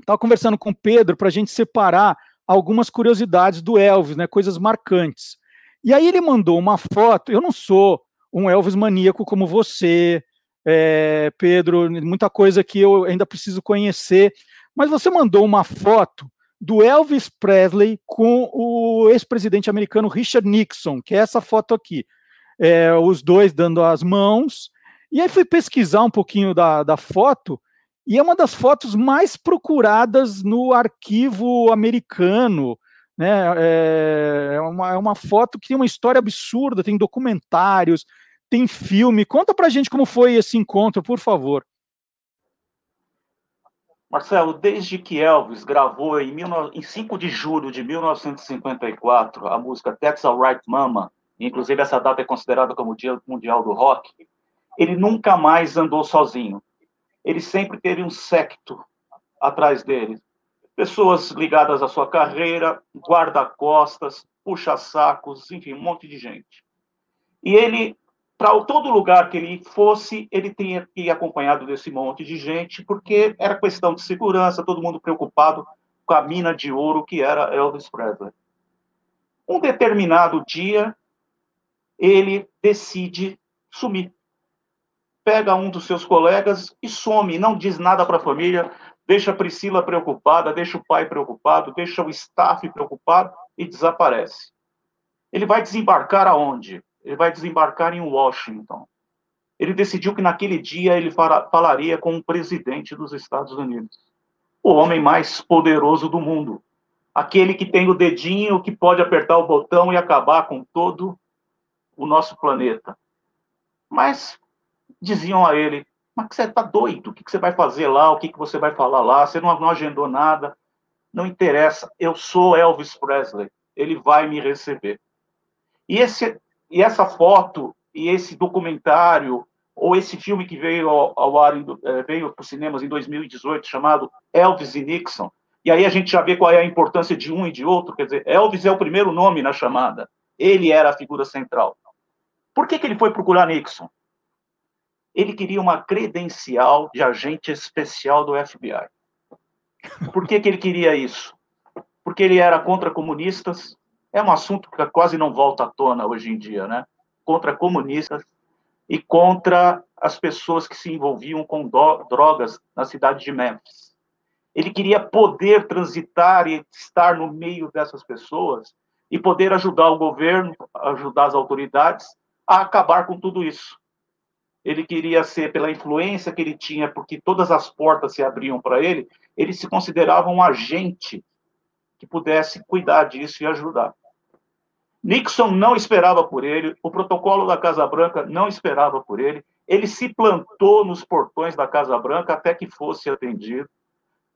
estava conversando com o Pedro para a gente separar algumas curiosidades do Elvis, né, coisas marcantes. E aí ele mandou uma foto. Eu não sou um Elvis maníaco como você, é, Pedro, muita coisa que eu ainda preciso conhecer. Mas você mandou uma foto do Elvis Presley com o ex-presidente americano Richard Nixon, que é essa foto aqui. É, os dois dando as mãos. E aí fui pesquisar um pouquinho da, da foto, e é uma das fotos mais procuradas no arquivo americano. Né? É, é, uma, é uma foto que tem uma história absurda, tem documentários, tem filme. Conta pra gente como foi esse encontro, por favor. Marcelo, desde que Elvis gravou em, 19 em 5 de julho de 1954 a música That's Alright Mama, inclusive essa data é considerada como o Dia Mundial do Rock, ele nunca mais andou sozinho. Ele sempre teve um secto atrás dele. Pessoas ligadas à sua carreira, guarda-costas, puxa-sacos, enfim, um monte de gente. E ele para todo lugar que ele fosse, ele tinha que ir acompanhado desse monte de gente, porque era questão de segurança, todo mundo preocupado com a mina de ouro que era Elvis Presley. Um determinado dia, ele decide sumir. Pega um dos seus colegas e some, não diz nada para a família, deixa a Priscila preocupada, deixa o pai preocupado, deixa o staff preocupado e desaparece. Ele vai desembarcar aonde? ele vai desembarcar em Washington. Ele decidiu que naquele dia ele falaria com o presidente dos Estados Unidos, o homem mais poderoso do mundo, aquele que tem o dedinho que pode apertar o botão e acabar com todo o nosso planeta. Mas diziam a ele: Mas você está doido? O que você vai fazer lá? O que você vai falar lá? Você não, não agendou nada? Não interessa. Eu sou Elvis Presley. Ele vai me receber. E esse e essa foto e esse documentário ou esse filme que veio ao, ao ar, eh, veio para os cinemas em 2018, chamado Elvis e Nixon, e aí a gente já vê qual é a importância de um e de outro, quer dizer, Elvis é o primeiro nome na chamada, ele era a figura central. Por que, que ele foi procurar Nixon? Ele queria uma credencial de agente especial do FBI. Por que, que ele queria isso? Porque ele era contra comunistas, é um assunto que quase não volta à tona hoje em dia, né? Contra comunistas e contra as pessoas que se envolviam com drogas na cidade de Memphis. Ele queria poder transitar e estar no meio dessas pessoas e poder ajudar o governo, ajudar as autoridades a acabar com tudo isso. Ele queria ser, pela influência que ele tinha, porque todas as portas se abriam para ele, ele se considerava um agente que pudesse cuidar disso e ajudar. Nixon não esperava por ele, o protocolo da Casa Branca não esperava por ele, ele se plantou nos portões da Casa Branca até que fosse atendido.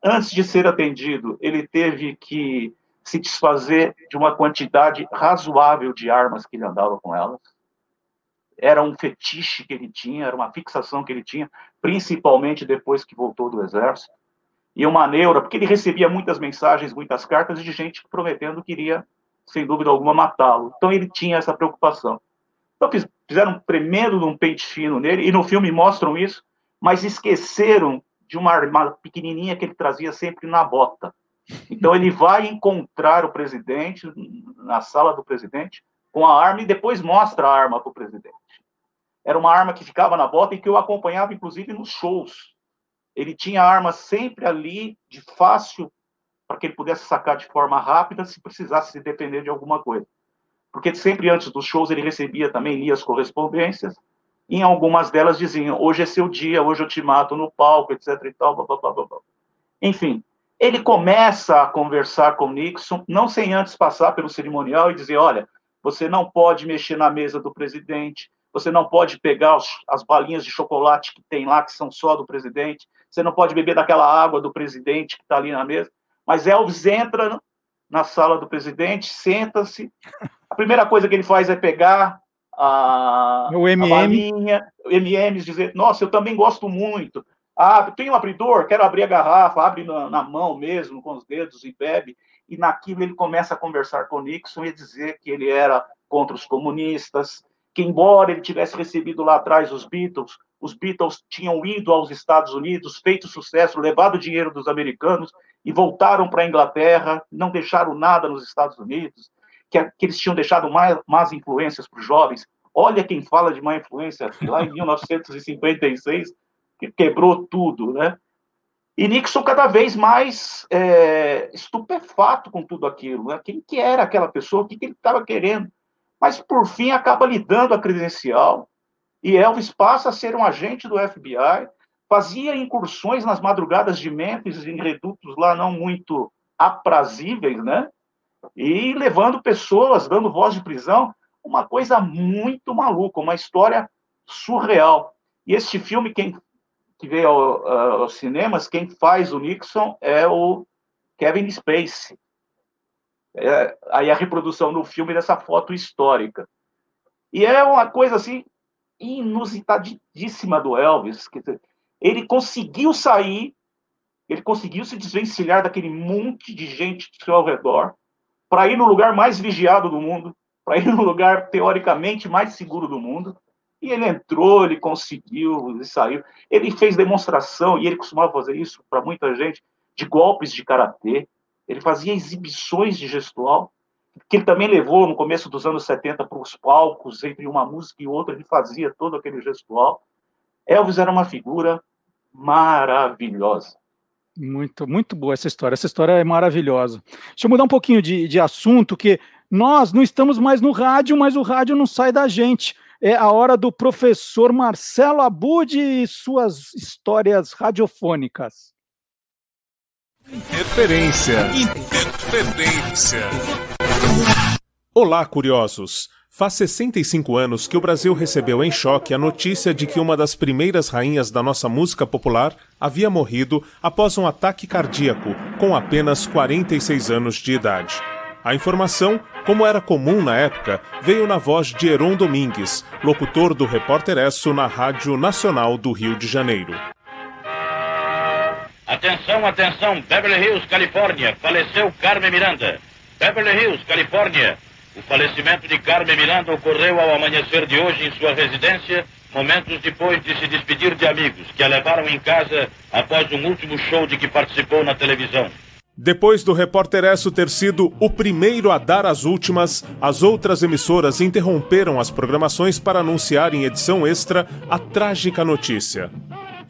Antes de ser atendido, ele teve que se desfazer de uma quantidade razoável de armas que ele andava com elas. Era um fetiche que ele tinha, era uma fixação que ele tinha, principalmente depois que voltou do exército. E uma neura, porque ele recebia muitas mensagens, muitas cartas de gente prometendo que iria sem dúvida alguma, matá-lo. Então ele tinha essa preocupação. Então fizeram primeiro um pente fino nele, e no filme mostram isso, mas esqueceram de uma arma pequenininha que ele trazia sempre na bota. Então ele vai encontrar o presidente na sala do presidente com a arma e depois mostra a arma para o presidente. Era uma arma que ficava na bota e que eu acompanhava, inclusive, nos shows. Ele tinha a arma sempre ali, de fácil, para que ele pudesse sacar de forma rápida, se precisasse se depender de alguma coisa. Porque sempre antes dos shows ele recebia também, lia as correspondências, e em algumas delas diziam, hoje é seu dia, hoje eu te mato no palco, etc e tal, blá, blá, blá, blá. Enfim, ele começa a conversar com Nixon, não sem antes passar pelo cerimonial e dizer, olha, você não pode mexer na mesa do presidente, você não pode pegar os, as balinhas de chocolate que tem lá, que são só do presidente, você não pode beber daquela água do presidente que está ali na mesa. Mas Elvis entra na sala do presidente, senta-se. A primeira coisa que ele faz é pegar a, o MM. a balinha, MMs, dizer, nossa, eu também gosto muito. Ah, tem um abridor, quero abrir a garrafa, abre na, na, mão mesmo, com os dedos e bebe. E naquilo ele começa a conversar com Nixon e dizer que ele era contra os comunistas, que embora ele tivesse recebido lá atrás os Beatles, os Beatles tinham ido aos Estados Unidos, feito sucesso, levado dinheiro dos americanos e voltaram para a Inglaterra, não deixaram nada nos Estados Unidos, que, que eles tinham deixado mais, más influências para os jovens. Olha quem fala de má influência lá em 1956, que quebrou tudo, né? E Nixon cada vez mais é, estupefato com tudo aquilo. Né? Quem que era aquela pessoa? O que, que ele estava querendo? Mas, por fim, acaba lhe dando a credencial e Elvis passa a ser um agente do FBI, fazia incursões nas madrugadas de Memphis, em redutos lá não muito aprazíveis, né? E levando pessoas, dando voz de prisão, uma coisa muito maluca, uma história surreal. E este filme, quem que veio ao, aos cinemas, quem faz o Nixon é o Kevin Spacey. É, aí a reprodução do filme dessa foto histórica. E é uma coisa assim inusitadíssima do Elvis. Ele conseguiu sair, ele conseguiu se desvencilhar daquele monte de gente do seu redor para ir no lugar mais vigiado do mundo, para ir no lugar teoricamente mais seguro do mundo. E ele entrou, ele conseguiu, ele saiu. Ele fez demonstração, e ele costumava fazer isso para muita gente, de golpes de karatê. Ele fazia exibições de gestual que ele também levou no começo dos anos 70 para os palcos, entre uma música e outra, ele fazia todo aquele gestual. Elvis era uma figura maravilhosa. Muito, muito boa essa história. Essa história é maravilhosa. Deixa eu mudar um pouquinho de, de assunto, que nós não estamos mais no rádio, mas o rádio não sai da gente. É a hora do professor Marcelo Abud e suas histórias radiofônicas. Interferência. Interferência. Olá, curiosos! Faz 65 anos que o Brasil recebeu em choque a notícia de que uma das primeiras rainhas da nossa música popular havia morrido após um ataque cardíaco, com apenas 46 anos de idade. A informação, como era comum na época, veio na voz de Heron Domingues, locutor do Repórter Esso na Rádio Nacional do Rio de Janeiro. Atenção, atenção, Beverly Hills, Califórnia, faleceu Carmen Miranda. Beverly Hills, Califórnia, o falecimento de Carmen Miranda ocorreu ao amanhecer de hoje em sua residência, momentos depois de se despedir de amigos que a levaram em casa após um último show de que participou na televisão. Depois do Repórter Esso ter sido o primeiro a dar as últimas, as outras emissoras interromperam as programações para anunciar em edição extra a trágica notícia.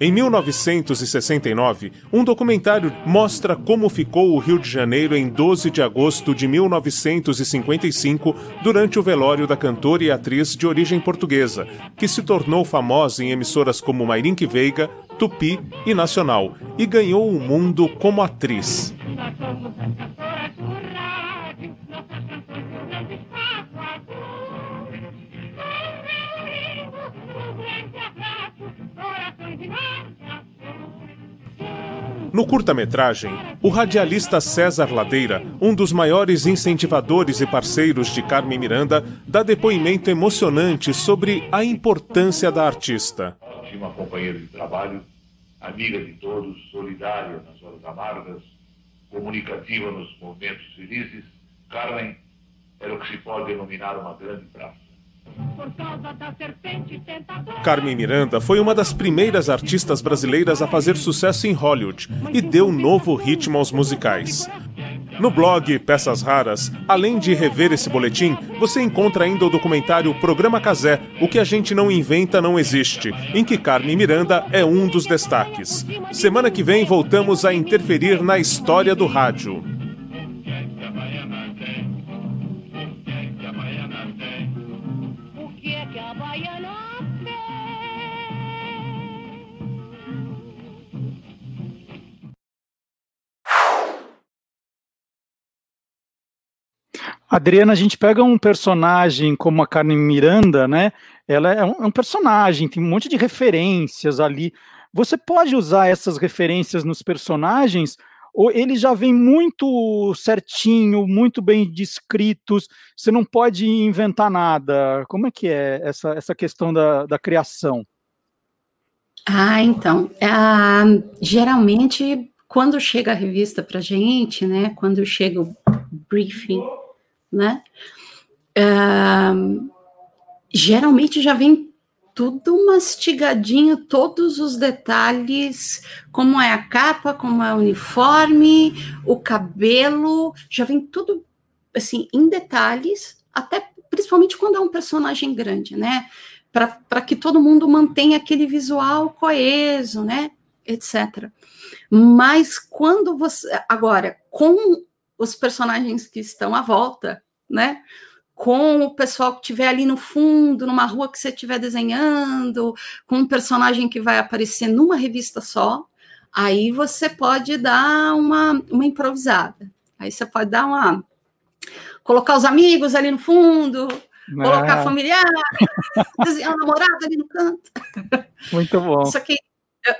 Em 1969, um documentário mostra como ficou o Rio de Janeiro em 12 de agosto de 1955, durante o velório da cantora e atriz de origem portuguesa, que se tornou famosa em emissoras como Mairink Veiga, Tupi e Nacional, e ganhou o mundo como atriz. No curta-metragem, o radialista César Ladeira, um dos maiores incentivadores e parceiros de Carmen Miranda, dá depoimento emocionante sobre a importância da artista. Tinha uma companheira de trabalho, amiga de todos, solidária nas horas amargas, comunicativa nos momentos felizes. Carmen era o que se pode denominar uma grande praça. Carmen Miranda foi uma das primeiras artistas brasileiras a fazer sucesso em Hollywood e deu novo ritmo aos musicais. No blog Peças Raras, além de rever esse boletim, você encontra ainda o documentário Programa Casé, O que a gente não inventa não existe, em que Carmen Miranda é um dos destaques. Semana que vem voltamos a interferir na história do rádio. Adriana, a gente pega um personagem como a Carmen Miranda, né? Ela é um, é um personagem, tem um monte de referências ali. Você pode usar essas referências nos personagens ou eles já vêm muito certinho, muito bem descritos, você não pode inventar nada. Como é que é essa, essa questão da, da criação? Ah, então, ah, geralmente quando chega a revista para gente, né, quando chega o briefing, né, ah, geralmente já vem tudo mastigadinho, todos os detalhes, como é a capa, como é o uniforme, o cabelo, já vem tudo assim em detalhes, até principalmente quando é um personagem grande, né? Para que todo mundo mantenha aquele visual coeso, né? Etc. Mas quando você. Agora, com os personagens que estão à volta, né? com o pessoal que estiver ali no fundo, numa rua que você estiver desenhando, com um personagem que vai aparecer numa revista só, aí você pode dar uma, uma improvisada. Aí você pode dar uma. colocar os amigos ali no fundo, ah. colocar familiar, desenhar o namorado ali no canto. Muito bom. Só que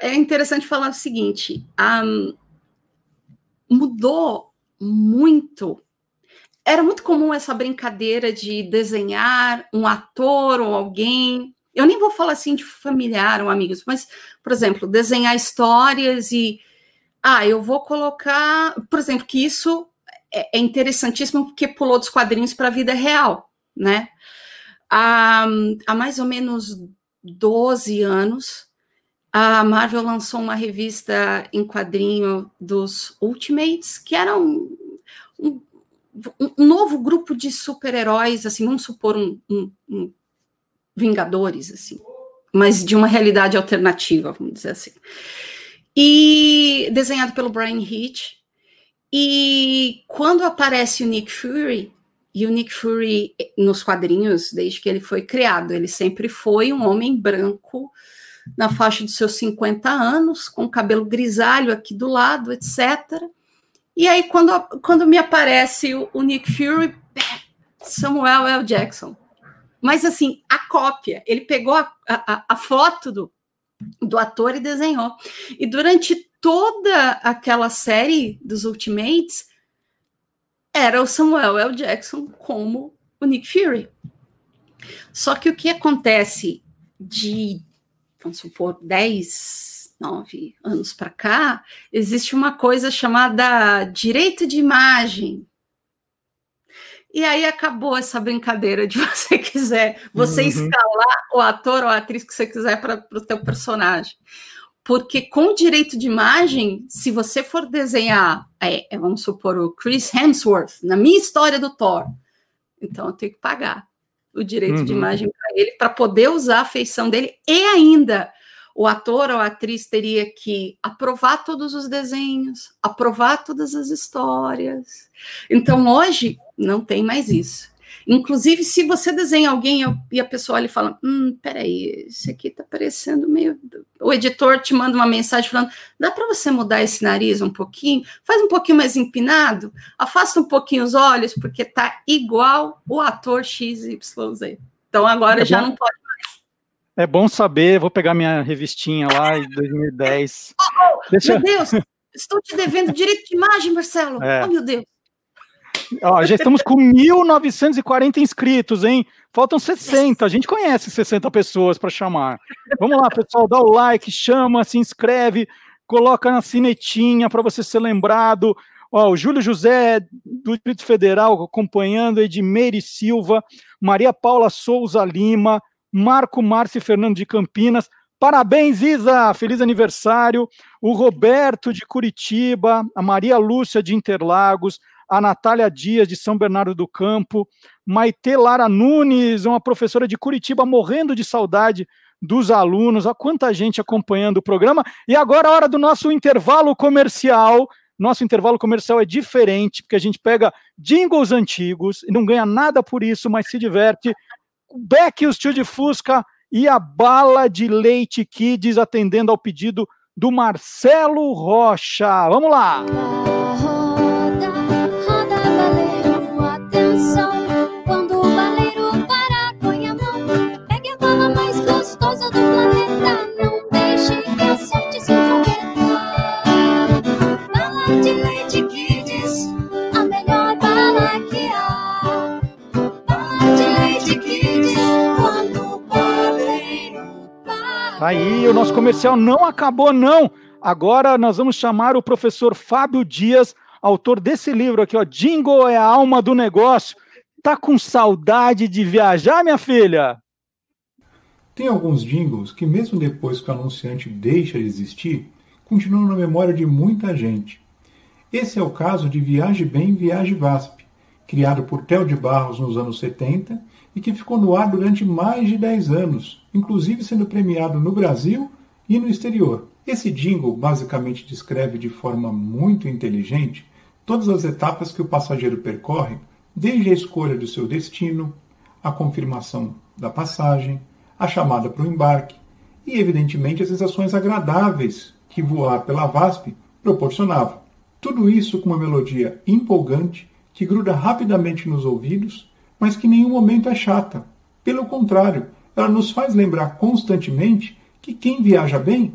é interessante falar o seguinte: um, mudou muito era muito comum essa brincadeira de desenhar um ator ou alguém. Eu nem vou falar assim de familiar ou amigos, mas, por exemplo, desenhar histórias e. Ah, eu vou colocar. Por exemplo, que isso é, é interessantíssimo porque pulou dos quadrinhos para a vida real, né? Há, há mais ou menos 12 anos, a Marvel lançou uma revista em quadrinho dos Ultimates, que era um, um, um novo grupo de super-heróis, assim, vamos supor um, um, Vingadores, assim, mas de uma realidade alternativa, vamos dizer assim. E desenhado pelo Brian Hitch. E quando aparece o Nick Fury, e o Nick Fury nos quadrinhos, desde que ele foi criado, ele sempre foi um homem branco na faixa dos seus 50 anos, com cabelo grisalho aqui do lado, etc. E aí, quando, quando me aparece o, o Nick Fury, Samuel L. Jackson. Mas, assim, a cópia, ele pegou a, a, a foto do, do ator e desenhou. E durante toda aquela série dos Ultimates, era o Samuel L. Jackson como o Nick Fury. Só que o que acontece de, vamos supor, 10, nove anos para cá, existe uma coisa chamada direito de imagem. E aí acabou essa brincadeira de você quiser, você uhum. escalar o ator ou a atriz que você quiser para o teu personagem. Porque com direito de imagem, se você for desenhar, é, é, vamos supor, o Chris Hemsworth, na minha história do Thor, então eu tenho que pagar o direito uhum. de imagem para ele, para poder usar a feição dele e ainda o ator ou a atriz teria que aprovar todos os desenhos, aprovar todas as histórias. Então, hoje, não tem mais isso. Inclusive, se você desenha alguém e a pessoa olha e fala: Hum, peraí, esse aqui tá parecendo meio. O editor te manda uma mensagem falando: dá para você mudar esse nariz um pouquinho? Faz um pouquinho mais empinado? Afasta um pouquinho os olhos, porque tá igual o ator XYZ. Então, agora é já não pode é bom saber, vou pegar minha revistinha lá em 2010. Oh, oh, Deixa... Meu Deus, estou te devendo direito de imagem, Marcelo. É. Oh, meu Deus. Ó, já estamos com 1.940 inscritos, hein? Faltam 60. A gente conhece 60 pessoas para chamar. Vamos lá, pessoal, dá o like, chama, se inscreve, coloca na sinetinha para você ser lembrado. Ó, o Júlio José, do Distrito Federal, acompanhando, Edmeire Silva, Maria Paula Souza Lima, Marco Márcio Fernando de Campinas. Parabéns, Isa! Feliz aniversário. O Roberto de Curitiba, a Maria Lúcia de Interlagos, a Natália Dias, de São Bernardo do Campo, Maite Lara Nunes, uma professora de Curitiba, morrendo de saudade dos alunos, a quanta gente acompanhando o programa. E agora a hora do nosso intervalo comercial. Nosso intervalo comercial é diferente, porque a gente pega jingles antigos e não ganha nada por isso, mas se diverte. Beck, o Tio de Fusca e a Bala de Leite Kids atendendo ao pedido do Marcelo Rocha. Vamos lá! Roda, Aí, o nosso comercial não acabou, não. Agora nós vamos chamar o professor Fábio Dias, autor desse livro aqui, ó. Jingle é a alma do negócio. Tá com saudade de viajar, minha filha? Tem alguns jingles que, mesmo depois que o anunciante deixa de existir, continuam na memória de muita gente. Esse é o caso de Viaje Bem, Viaje VASP, criado por Theo de Barros nos anos 70 e que ficou no ar durante mais de 10 anos, inclusive sendo premiado no Brasil e no exterior. Esse jingle basicamente descreve de forma muito inteligente todas as etapas que o passageiro percorre, desde a escolha do seu destino, a confirmação da passagem, a chamada para o embarque e, evidentemente, as sensações agradáveis que voar pela VASP proporcionava. Tudo isso com uma melodia empolgante que gruda rapidamente nos ouvidos, mas que em nenhum momento é chata. Pelo contrário, ela nos faz lembrar constantemente que quem viaja bem,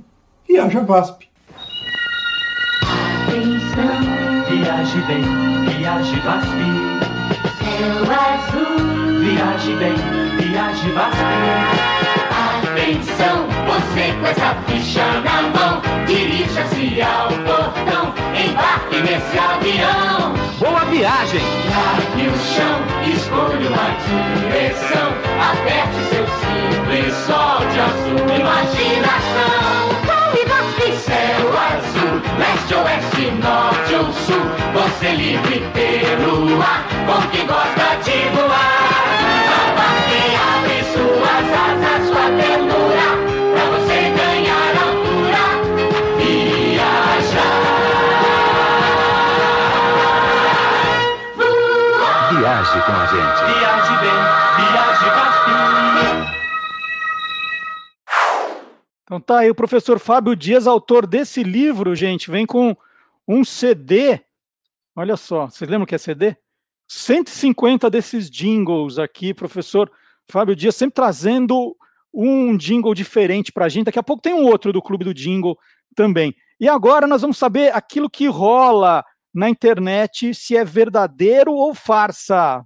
viaja VASP. Atenção, viaje bem, viaje VASP. Céu azul, viaje bem, viaje VASP. Atenção, você com essa ficha na mão, dirija-se ao portão, embarque nesse avião. Boa viagem! Largue o chão, escolha uma direção, aperte seu cinto e solte a sua imaginação. Corre, VASP! Céu azul, leste, oeste, norte ou sul, você livre pelo ar, com quem gosta de voar. Viaje com a gente. Viaje bem, viaje. Então tá aí o professor Fábio Dias, autor desse livro, gente, vem com um CD. Olha só, vocês lembram o que é CD? 150 desses jingles aqui, professor Fábio Dias, sempre trazendo um jingle diferente para a gente. Daqui a pouco tem um outro do Clube do Jingle também. E agora nós vamos saber aquilo que rola na internet, se é verdadeiro ou farsa.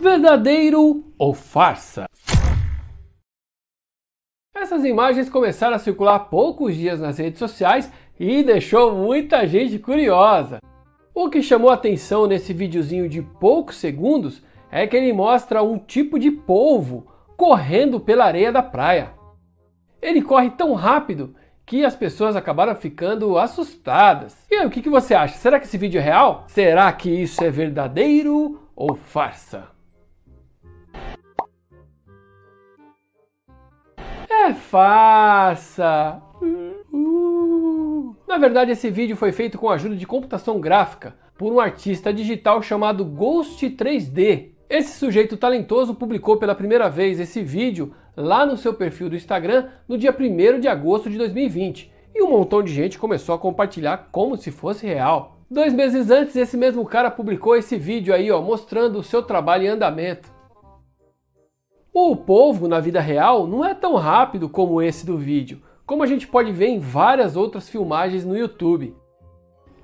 Verdadeiro ou farsa? Essas imagens começaram a circular há poucos dias nas redes sociais e deixou muita gente curiosa. O que chamou atenção nesse videozinho de poucos segundos é que ele mostra um tipo de polvo correndo pela areia da praia. Ele corre tão rápido que as pessoas acabaram ficando assustadas. E aí, o que, você acha? Será que esse vídeo é real? Será que isso é verdadeiro ou farsa? É farsa! Na verdade, esse vídeo foi feito com a ajuda de computação gráfica por um artista digital chamado Ghost 3D. Esse sujeito talentoso publicou pela primeira vez esse vídeo lá no seu perfil do Instagram no dia 1 de agosto de 2020 e um montão de gente começou a compartilhar como se fosse real. Dois meses antes, esse mesmo cara publicou esse vídeo aí, ó, mostrando o seu trabalho em andamento. O polvo na vida real não é tão rápido como esse do vídeo, como a gente pode ver em várias outras filmagens no YouTube.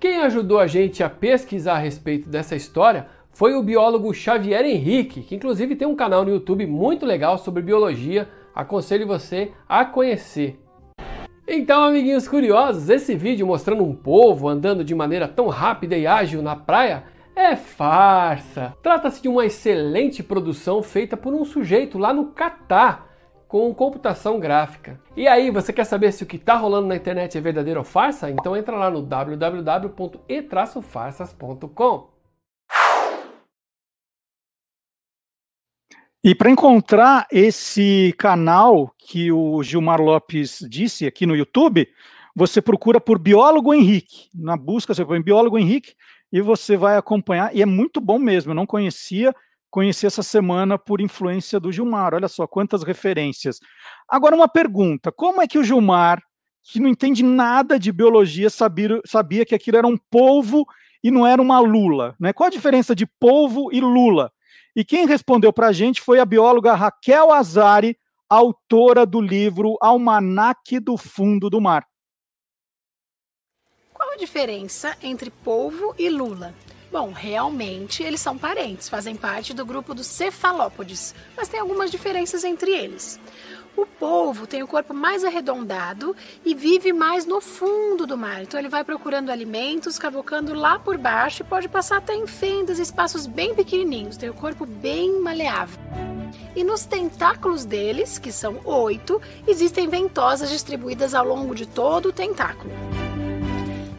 Quem ajudou a gente a pesquisar a respeito dessa história foi o biólogo Xavier Henrique, que inclusive tem um canal no YouTube muito legal sobre biologia, aconselho você a conhecer. Então, amiguinhos curiosos, esse vídeo mostrando um polvo andando de maneira tão rápida e ágil na praia é farsa. Trata-se de uma excelente produção feita por um sujeito lá no Catar, com computação gráfica. E aí, você quer saber se o que está rolando na internet é verdadeiro ou farsa? Então entra lá no www.e-farsas.com. E para encontrar esse canal que o Gilmar Lopes disse aqui no YouTube, você procura por Biólogo Henrique. Na busca, você põe Biólogo Henrique e você vai acompanhar. E é muito bom mesmo, eu não conhecia, conheci essa semana por influência do Gilmar. Olha só quantas referências. Agora, uma pergunta: como é que o Gilmar, que não entende nada de biologia, sabia, sabia que aquilo era um polvo e não era uma lula? Né? Qual a diferença de polvo e lula? E quem respondeu para a gente foi a bióloga Raquel Azari, autora do livro Almanaque do Fundo do Mar. Qual a diferença entre polvo e lula? Bom, realmente eles são parentes, fazem parte do grupo dos cefalópodes, mas tem algumas diferenças entre eles. O polvo tem o corpo mais arredondado e vive mais no fundo do mar. Então ele vai procurando alimentos, cavocando lá por baixo e pode passar até em fendas, espaços bem pequenininhos. Tem o corpo bem maleável. E nos tentáculos deles, que são oito, existem ventosas distribuídas ao longo de todo o tentáculo.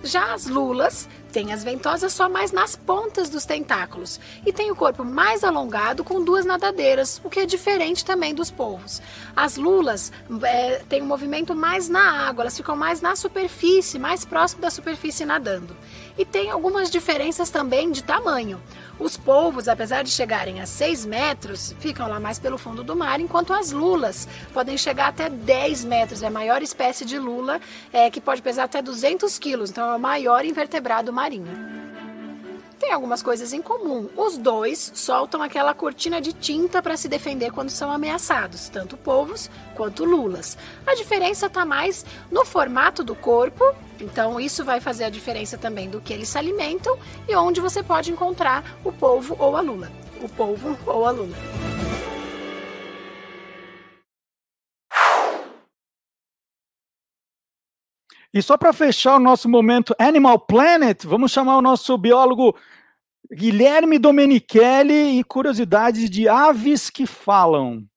Já as lulas têm as ventosas só mais nas pontas dos tentáculos e tem o corpo mais alongado com duas nadadeiras, o que é diferente também dos polvos. As lulas é, têm um movimento mais na água, elas ficam mais na superfície, mais próximo da superfície nadando. E tem algumas diferenças também de tamanho. Os polvos, apesar de chegarem a 6 metros, ficam lá mais pelo fundo do mar, enquanto as lulas podem chegar até 10 metros. É a maior espécie de lula é, que pode pesar até 200 quilos, então é o maior invertebrado marinho. Tem algumas coisas em comum. Os dois soltam aquela cortina de tinta para se defender quando são ameaçados, tanto polvos quanto lulas. A diferença está mais no formato do corpo, então isso vai fazer a diferença também do que eles se alimentam e onde você pode encontrar o polvo ou a lula. O polvo ou a lula. E só para fechar o nosso momento Animal Planet, vamos chamar o nosso biólogo Guilherme Domenichelli e curiosidades de aves que falam.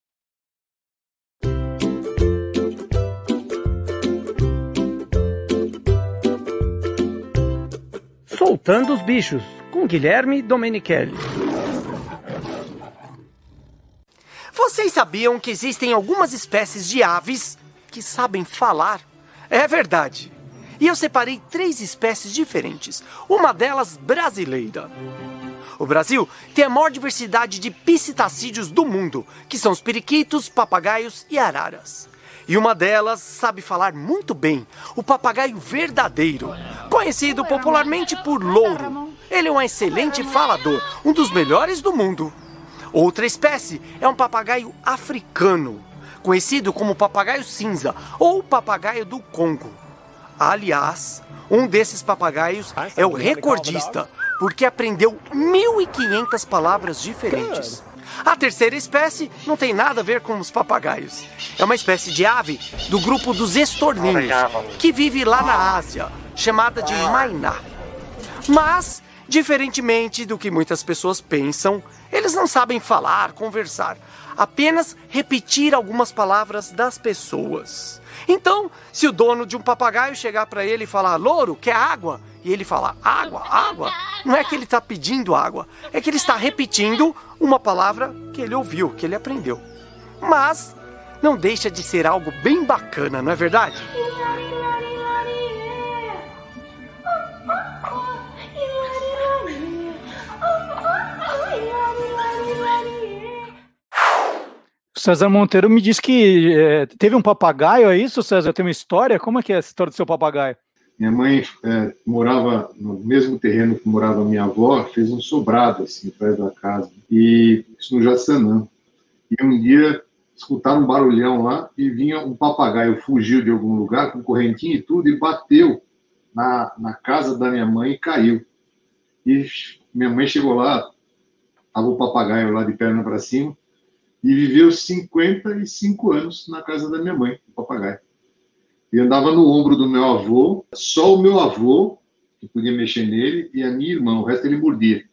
Soltando os bichos, com Guilherme Domenichelli. Vocês sabiam que existem algumas espécies de aves que sabem falar? É verdade. E eu separei três espécies diferentes, uma delas brasileira. O Brasil tem a maior diversidade de piscitacídeos do mundo, que são os periquitos, papagaios e araras. E uma delas sabe falar muito bem, o papagaio verdadeiro, conhecido popularmente por louro. Ele é um excelente falador, um dos melhores do mundo. Outra espécie é um papagaio africano, conhecido como papagaio cinza ou papagaio do Congo. Aliás, um desses papagaios é o recordista, porque aprendeu 1.500 palavras diferentes. A terceira espécie não tem nada a ver com os papagaios. É uma espécie de ave do grupo dos estorninhos, que vive lá na Ásia, chamada de mainá. Mas, diferentemente do que muitas pessoas pensam, eles não sabem falar, conversar, apenas repetir algumas palavras das pessoas. Então, se o dono de um papagaio chegar para ele e falar, louro, quer água? E ele falar, água, água, não é que ele está pedindo água, é que ele está repetindo uma palavra que ele ouviu, que ele aprendeu. Mas não deixa de ser algo bem bacana, não é verdade? César Monteiro me disse que é, teve um papagaio, é isso, César? Tem uma história? Como é que é essa história do seu papagaio? Minha mãe é, morava no mesmo terreno que morava minha avó, fez um sobrado assim perto da casa, e isso no Jaçanã. E um dia escutaram um barulhão lá e vinha um papagaio, fugiu de algum lugar com correntinha e tudo e bateu na, na casa da minha mãe e caiu. E minha mãe chegou lá, tava o papagaio lá de perna para cima, e viveu 55 anos na casa da minha mãe, o papagaio. E andava no ombro do meu avô, só o meu avô que podia mexer nele e a minha irmã, o resto ele mordia.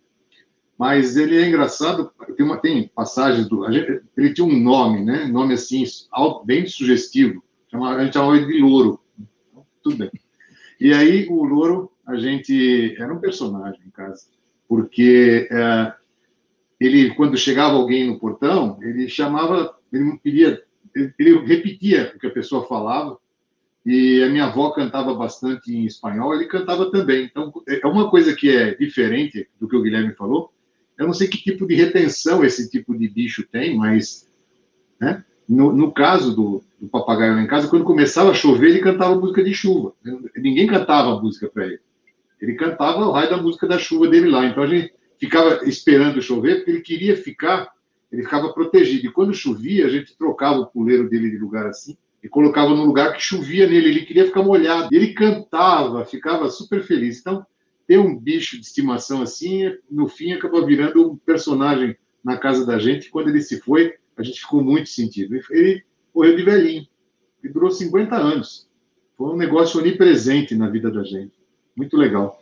Mas ele é engraçado, tem, uma, tem passagens do. Gente, ele tinha um nome, né? Nome assim, bem sugestivo. Chama, a gente chamava ele de Louro. Tudo bem. E aí, o Louro, a gente. Era um personagem em casa. Porque é, ele, quando chegava alguém no portão, ele chamava. Ele. Ele, ele repetia o que a pessoa falava e a minha avó cantava bastante em espanhol, ele cantava também. Então, é uma coisa que é diferente do que o Guilherme falou. Eu não sei que tipo de retenção esse tipo de bicho tem, mas né? no, no, caso do, do, papagaio lá em casa, quando começava a chover, ele cantava música de chuva. Ninguém cantava música para ele. Ele cantava o raio da música da chuva dele lá. Então a gente ficava esperando chover, porque ele queria ficar, ele ficava protegido. E quando chovia, a gente trocava o puleiro dele de lugar assim e colocava no lugar que chovia nele, ele queria ficar molhado. Ele cantava, ficava super feliz. Então, ter um bicho de estimação assim, no fim acabou virando um personagem na casa da gente. Quando ele se foi, a gente ficou muito sentido. Ele morreu de velhinho. Ele durou 50 anos. Foi um negócio onipresente na vida da gente. Muito legal.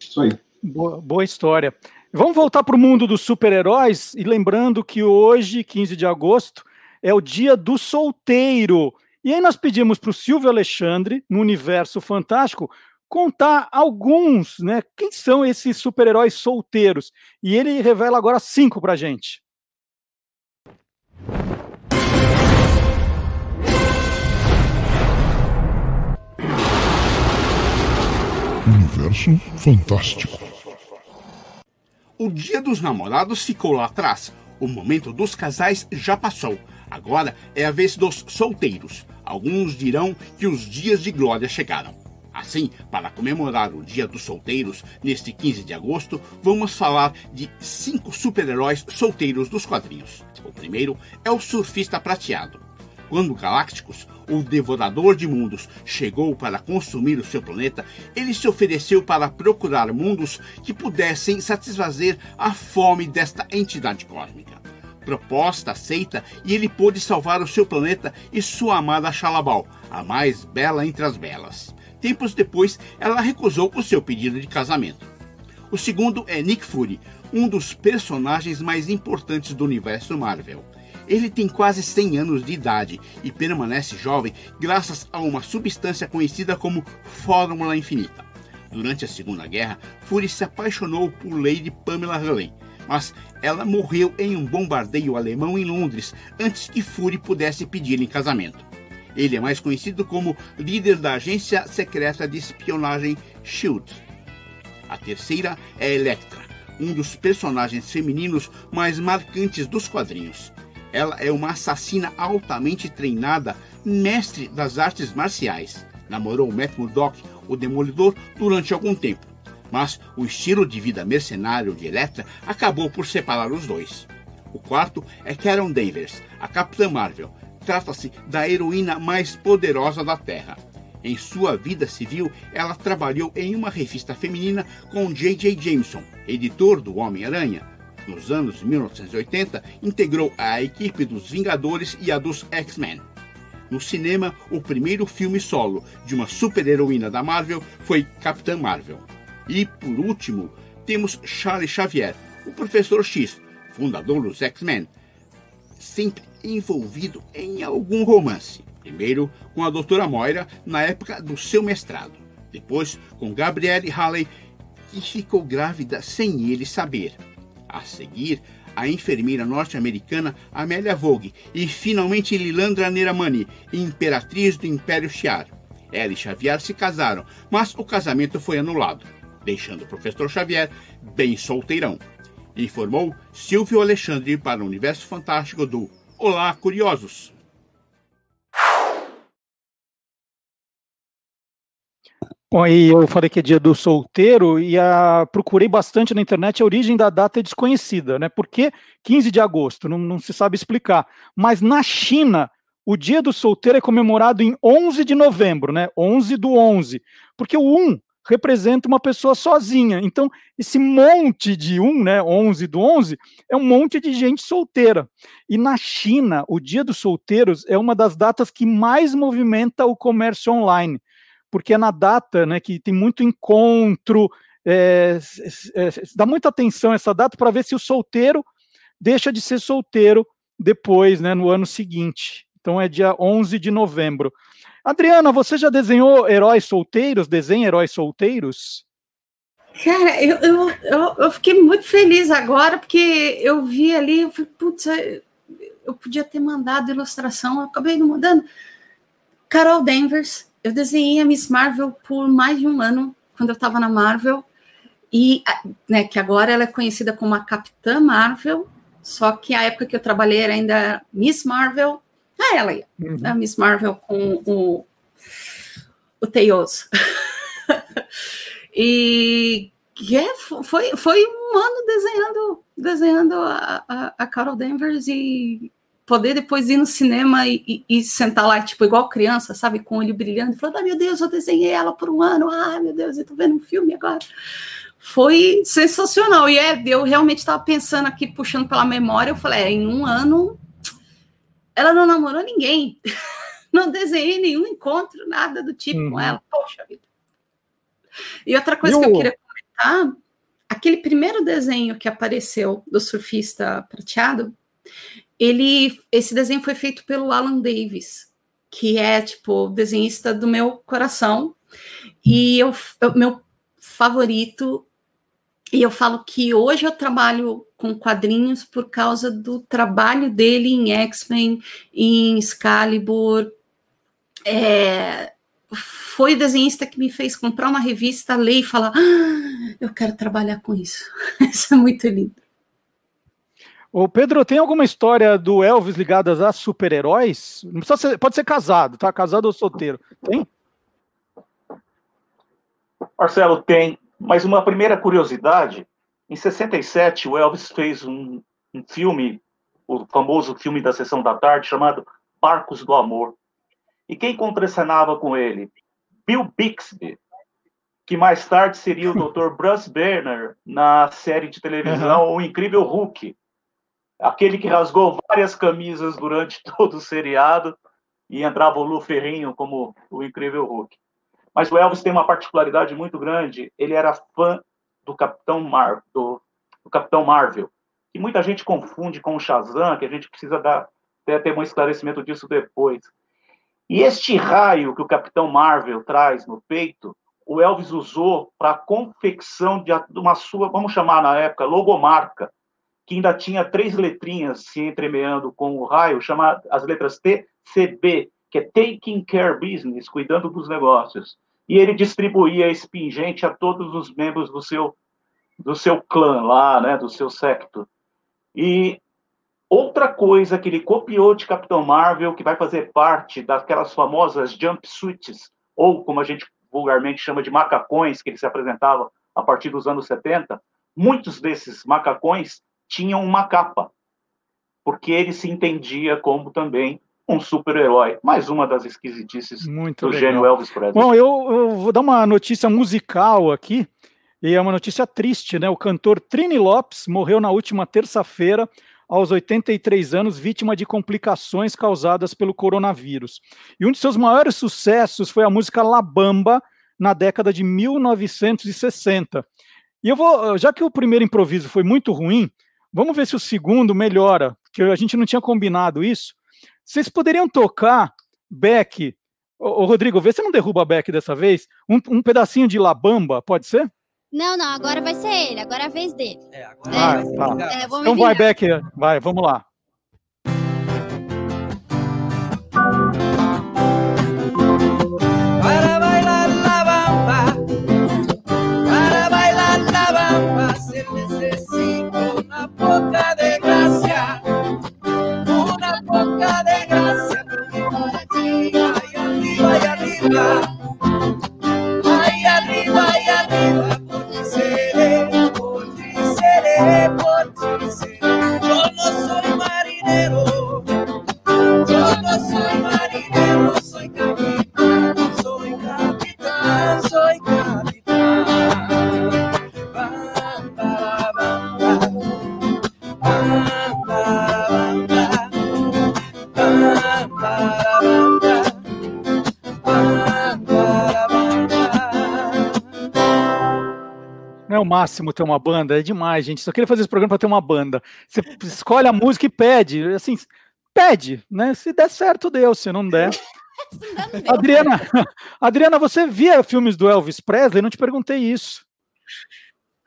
Isso aí. Boa, boa história. Vamos voltar para o mundo dos super-heróis e lembrando que hoje, 15 de agosto, é o dia do solteiro. E aí nós pedimos para o Silvio Alexandre, no Universo Fantástico, contar alguns, né? Quem são esses super-heróis solteiros? E ele revela agora cinco para gente. Universo Fantástico. O Dia dos Namorados ficou lá atrás. O momento dos casais já passou. Agora é a vez dos solteiros. Alguns dirão que os dias de glória chegaram. Assim, para comemorar o Dia dos Solteiros, neste 15 de agosto, vamos falar de cinco super-heróis solteiros dos quadrinhos. O primeiro é o Surfista Prateado. Quando Galácticos, o devorador de mundos, chegou para consumir o seu planeta, ele se ofereceu para procurar mundos que pudessem satisfazer a fome desta entidade cósmica proposta aceita e ele pôde salvar o seu planeta e sua amada Xalabal, a mais bela entre as belas. Tempos depois, ela recusou o seu pedido de casamento. O segundo é Nick Fury, um dos personagens mais importantes do universo Marvel. Ele tem quase 100 anos de idade e permanece jovem graças a uma substância conhecida como Fórmula Infinita. Durante a Segunda Guerra, Fury se apaixonou por Lady Pamela Hurley, mas ela morreu em um bombardeio alemão em Londres antes que Fury pudesse pedir em casamento. Ele é mais conhecido como líder da agência secreta de espionagem SHIELD. A terceira é Elektra, um dos personagens femininos mais marcantes dos quadrinhos. Ela é uma assassina altamente treinada, mestre das artes marciais. Namorou Matt Murdock, o Demolidor, durante algum tempo mas o estilo de vida mercenário de Elektra acabou por separar os dois. O quarto é Karen Danvers, a Capitã Marvel. Trata-se da heroína mais poderosa da Terra. Em sua vida civil, ela trabalhou em uma revista feminina com J.J. Jameson, editor do Homem-Aranha. Nos anos 1980, integrou a equipe dos Vingadores e a dos X-Men. No cinema, o primeiro filme solo de uma super-heroína da Marvel foi Capitã Marvel. E, por último, temos Charles Xavier, o professor X, fundador dos X-Men, sempre envolvido em algum romance. Primeiro com a doutora Moira na época do seu mestrado. Depois com Gabrielle Halley, que ficou grávida sem ele saber. A seguir, a enfermeira norte-americana Amélia Vogue e finalmente Lilandra Neramani, imperatriz do Império Shiar. Ela e Xavier se casaram, mas o casamento foi anulado deixando o professor Xavier bem solteirão. Informou Silvio Alexandre para o Universo Fantástico do Olá, Curiosos. Bom, aí eu falei que é dia do solteiro e a, procurei bastante na internet, a origem da data é desconhecida, né? Por que 15 de agosto? Não, não se sabe explicar. Mas na China, o dia do solteiro é comemorado em 11 de novembro, né? 11 do 11. Porque o 1 representa uma pessoa sozinha. Então, esse monte de um, né, 11 do 11, é um monte de gente solteira. E na China, o Dia dos Solteiros é uma das datas que mais movimenta o comércio online, porque é na data, né, que tem muito encontro, é, é, dá muita atenção essa data para ver se o solteiro deixa de ser solteiro depois, né, no ano seguinte. Então é dia 11 de novembro. Adriana, você já desenhou heróis solteiros? Desenha heróis solteiros? Cara, eu, eu, eu, eu fiquei muito feliz agora, porque eu vi ali, eu falei, putz, eu podia ter mandado ilustração, acabei não mandando. Carol Danvers, eu desenhei a Miss Marvel por mais de um ano, quando eu estava na Marvel, e né, que agora ela é conhecida como a Capitã Marvel, só que a época que eu trabalhei era ainda Miss Marvel, ah, ela aí, uhum. a Miss Marvel com o, o Teioso. e é, foi, foi um ano desenhando, desenhando a, a, a Carol Danvers e poder depois ir no cinema e, e, e, sentar lá, tipo, igual criança, sabe, com o olho brilhando, e falando, ah, meu Deus, eu desenhei ela por um ano, ah, meu Deus, eu tô vendo um filme agora. Foi sensacional, e é, eu realmente estava pensando aqui, puxando pela memória, eu falei, é, em um ano, ela não namorou ninguém, não desenhei nenhum encontro, nada do tipo uhum. com ela, poxa vida. E outra coisa que eu queria comentar, aquele primeiro desenho que apareceu do surfista prateado, ele, esse desenho foi feito pelo Alan Davis, que é tipo desenhista do meu coração e eu, meu favorito. E eu falo que hoje eu trabalho com quadrinhos por causa do trabalho dele em X-Men, em Excalibur. É, foi o desenhista que me fez comprar uma revista, ler e falar: ah, eu quero trabalhar com isso. isso é muito lindo. Ô Pedro, tem alguma história do Elvis ligadas a super-heróis? Ser, pode ser casado, tá? Casado ou solteiro. Tem? Marcelo, tem. Mas uma primeira curiosidade: em 67, o Elvis fez um, um filme, o famoso filme da sessão da tarde, chamado Barcos do Amor. E quem contracenava com ele? Bill Bixby, que mais tarde seria o Dr. Bruce Banner na série de televisão. O Incrível Hulk aquele que rasgou várias camisas durante todo o seriado e entrava o Lu Ferrinho como o incrível Hulk. Mas o Elvis tem uma particularidade muito grande, ele era fã do Capitão, Mar, do, do Capitão Marvel, que muita gente confunde com o Shazam, que a gente precisa dar, ter um esclarecimento disso depois. E este raio que o Capitão Marvel traz no peito, o Elvis usou para a confecção de uma sua, vamos chamar na época, logomarca, que ainda tinha três letrinhas se entremeando com o raio, chama as letras TCB, que é Taking Care Business, cuidando dos negócios. E ele distribuía esse pingente a todos os membros do seu do seu clã lá, né, do seu secto. E outra coisa que ele copiou de Capitão Marvel, que vai fazer parte daquelas famosas jumpsuits, ou como a gente vulgarmente chama de macacões, que ele se apresentava a partir dos anos 70, muitos desses macacões tinham uma capa, porque ele se entendia como também um super-herói. Mais uma das esquisitices Muito do legal. gênio Elvis Presley. Bom, eu, eu, vou dar uma notícia musical aqui, e é uma notícia triste, né? O cantor Trini Lopes morreu na última terça-feira, aos 83 anos, vítima de complicações causadas pelo coronavírus. E um de seus maiores sucessos foi a música La Bamba, na década de 1960. E eu vou, já que o primeiro improviso foi muito ruim, Vamos ver se o segundo melhora, que a gente não tinha combinado isso. Vocês poderiam tocar Beck. Ô, ô Rodrigo, vê se não derruba Beck dessa vez. Um, um pedacinho de Labamba, pode ser? Não, não, agora vai ser ele, agora é a vez dele. É, agora é, vai, tá. é, então vai, Beck, vai, vamos lá. Poca de gracia, una poca de gracia, allí, ahí arriba, ahí arriba, Não é o máximo ter uma banda, é demais, gente. Só queria fazer esse programa para ter uma banda. Você escolhe a música e pede, assim, pede, né? Se der certo, deu. Se não der. Adriana, Adriana, você via filmes do Elvis Presley? Não te perguntei isso.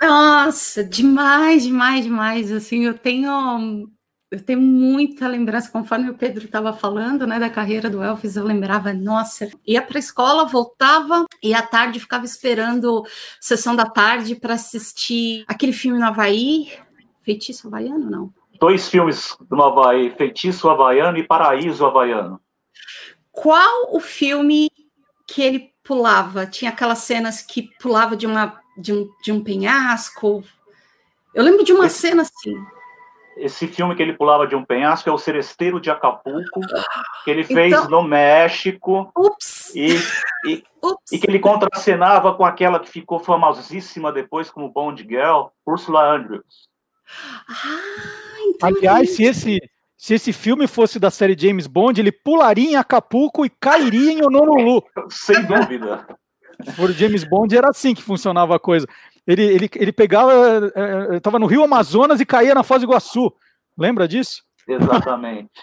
Nossa, demais, demais, demais. Assim, eu tenho eu tenho muita lembrança, conforme o Pedro estava falando, né, da carreira do Elvis, eu lembrava, nossa, ia para a escola, voltava e à tarde ficava esperando sessão da tarde para assistir aquele filme no Havaí, Feitiço Havaiano, não? Dois filmes do Havaí, Feitiço Havaiano e Paraíso Havaiano. Qual o filme que ele pulava? Tinha aquelas cenas que pulava de uma de um, de um penhasco. Eu lembro de uma Esse- cena assim. Esse filme que ele pulava de um penhasco é o Seresteiro de Acapulco, que ele fez Então- no México. Ups! E, e, e que ele contracenava com aquela que ficou famosíssima depois como Bond Girl, Ursula Andrews. Aliás, se esse, se esse filme fosse da série James Bond, ele pularia em Acapulco e cairia em Honolulu. Sem dúvida. Por James Bond era assim que funcionava a coisa. Ele, ele, ele pegava, estava no Rio Amazonas e caía na Foz do Iguaçu. Lembra disso? Exatamente.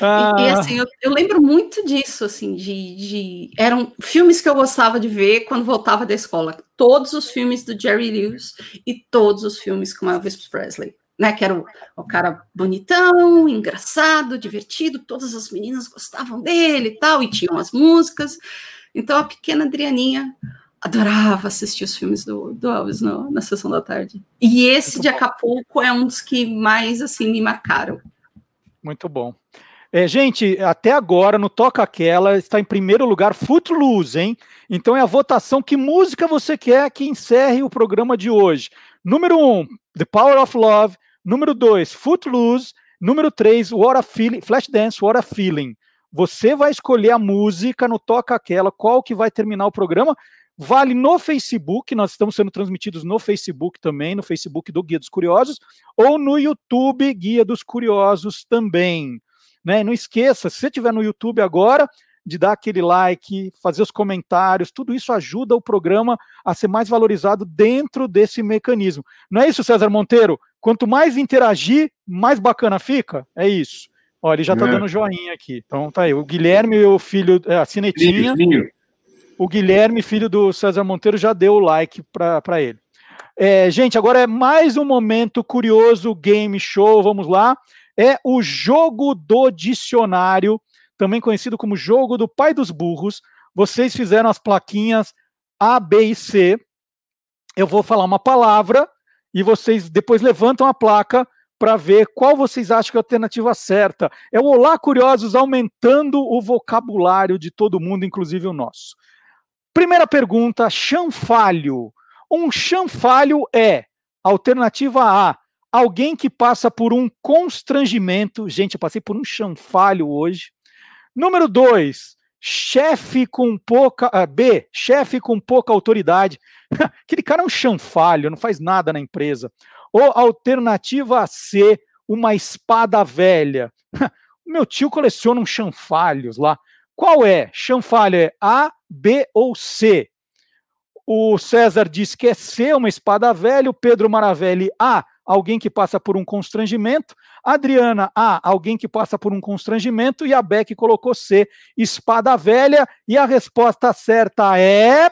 E, Ah. e, assim, eu, eu lembro muito disso, assim, de, de- Eram filmes que eu gostava de ver quando voltava da escola. Todos os filmes do Jerry Lewis e todos os filmes com Elvis Presley. Né, que era o, o cara bonitão, engraçado, divertido, todas as meninas gostavam dele e tal, e tinham as músicas. Então a pequena Adrianinha adorava assistir os filmes do, do Elvis no- na sessão da tarde. E esse de Acapulco é um dos que mais assim me marcaram. Muito bom. É, gente, até agora no Toca Aquela está em primeiro lugar Footloose, hein? Então é a votação. Que música você quer que encerre o programa de hoje? Número 1, um, The Power of Love. Número 2, Footloose. Número 3, What a Feeling, Flashdance, What a Feeling. Você vai escolher a música no Toca Aquela, qual que vai terminar o programa. Vale no Facebook, nós estamos sendo transmitidos no Facebook também, no Facebook do Guia dos Curiosos, ou no YouTube Guia dos Curiosos também. Né? Não esqueça, se você estiver no YouTube agora, de dar aquele like, fazer os comentários, tudo isso ajuda o programa a ser mais valorizado dentro desse mecanismo. Não é isso, César Monteiro? Quanto mais interagir, mais bacana fica? É isso. Olha, ele já está É. dando joinha aqui. Então tá aí. O Guilherme, o filho, é, a Cinetinha. Filho, filho. O Guilherme, filho do César Monteiro, já deu o like para ele. É, gente, agora é mais um momento curioso game show. Vamos lá. É o jogo do dicionário, também conhecido como jogo do pai dos burros. Vocês fizeram as plaquinhas A, B e C. Eu vou falar uma palavra e vocês depois levantam a placa para ver qual vocês acham que é a alternativa certa. É o Olá Curiosos aumentando o vocabulário de todo mundo, inclusive o nosso. Primeira pergunta: chanfalho. Um chanfalho é alternativa A, alguém que passa por um constrangimento. Gente, eu passei por um chanfalho hoje. Número 2, chefe com pouca. ah, B, chefe com pouca autoridade. Aquele cara é um chanfalho, não faz nada na empresa. Ou alternativa C, uma espada velha. Meu tio coleciona uns chanfalhos lá. Qual é? Chanfalho é A, B ou C? O César diz que é C, uma espada velha. O Pedro Maravelli, A, alguém que passa por um constrangimento. Adriana, A, alguém que passa por um constrangimento. E a Beck colocou C, espada velha. E a resposta certa é.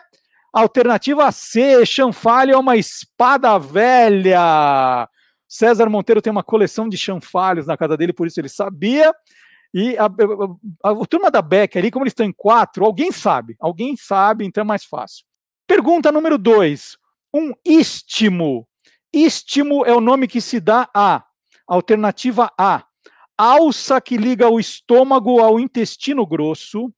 Alternativa C, chanfalho é uma espada velha. César Monteiro tem uma coleção de chanfalhos na casa dele, por isso ele sabia. E a, a, a, a turma da Beck ali, como eles estão em quatro, alguém sabe, alguém sabe, então é mais fácil. Pergunta número dois: um istmo. Istmo é o nome que se dá a alternativa A, alça que liga o estômago ao intestino grosso.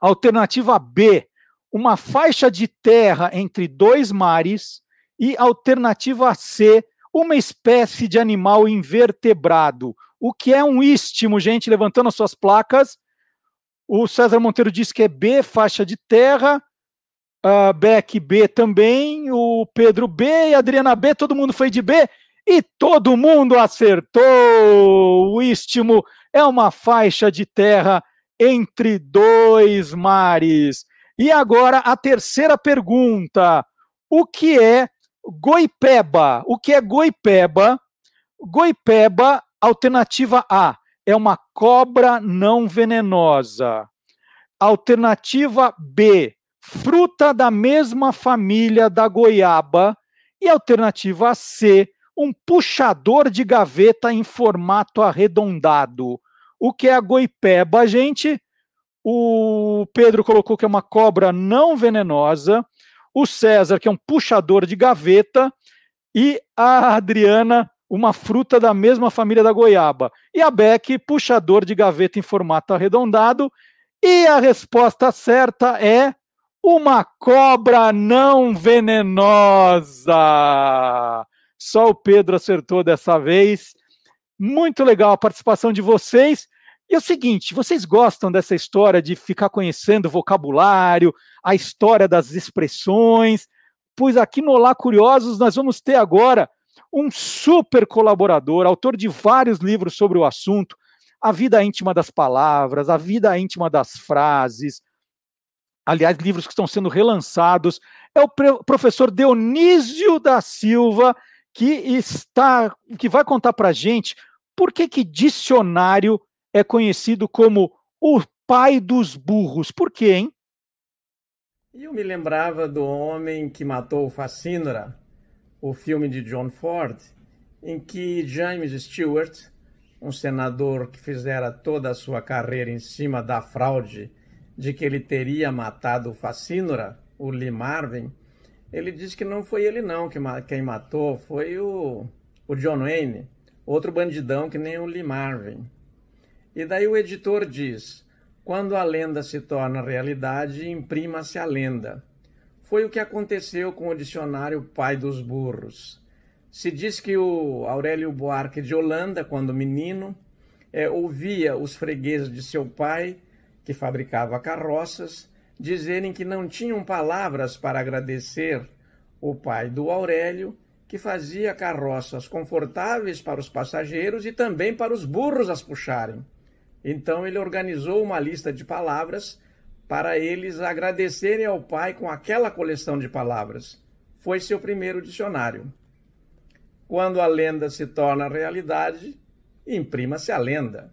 Alternativa B, uma faixa de terra entre dois mares. E alternativa C, uma espécie de animal invertebrado. O que é um istmo, gente? Levantando as suas placas. O César Monteiro disse que é B, faixa de terra. Uh, Beck B também. O Pedro B e a Adriana B. Todo mundo foi de B. E todo mundo acertou. O istmo é uma faixa de terra entre dois mares. E agora a terceira pergunta: o que é Goipeba. O que é goipeba? Goipeba, alternativa A, é uma cobra não venenosa. Alternativa B, fruta da mesma família da goiaba. E alternativa C, um puxador de gaveta em formato arredondado. O que é a goipeba, gente? O Pedro colocou que é uma cobra não venenosa. O César, que é um puxador de gaveta. E a Adriana, uma fruta da mesma família da goiaba. E a Beck, puxador de gaveta em formato arredondado. E a resposta certa é uma cobra não venenosa. Só o Pedro acertou dessa vez. Muito legal a participação de vocês. E é o seguinte, vocês gostam dessa história de ficar conhecendo o vocabulário, a história das expressões? Pois aqui no Olá Curiosos nós vamos ter agora um super colaborador, autor de vários livros sobre o assunto, a vida íntima das palavras, a vida íntima das frases, aliás, livros que estão sendo relançados, é o professor Dionísio da Silva, que está, que vai contar para gente por que, que dicionário é conhecido como o pai dos burros. Por quê, hein? Eu me lembrava do homem que matou o Facínora, o filme de John Ford, em que James Stewart, um senador que fizera toda a sua carreira em cima da fraude de que ele teria matado o Facínora, o Lee Marvin, ele disse que não foi ele não que quem matou, foi o, o John Wayne, outro bandidão que nem o Lee Marvin. E daí o editor diz: quando a lenda se torna realidade, imprima-se a lenda. Foi o que aconteceu com o dicionário Pai dos Burros. Se diz que o Aurélio Buarque de Holanda, quando menino, é, ouvia os fregueses de seu pai, que fabricava carroças, dizerem que não tinham palavras para agradecer o pai do Aurélio, que fazia carroças confortáveis para os passageiros e também para os burros as puxarem. Então ele organizou uma lista de palavras para eles agradecerem ao pai com aquela coleção de palavras. Foi seu primeiro dicionário. Quando a lenda se torna realidade, imprima-se a lenda.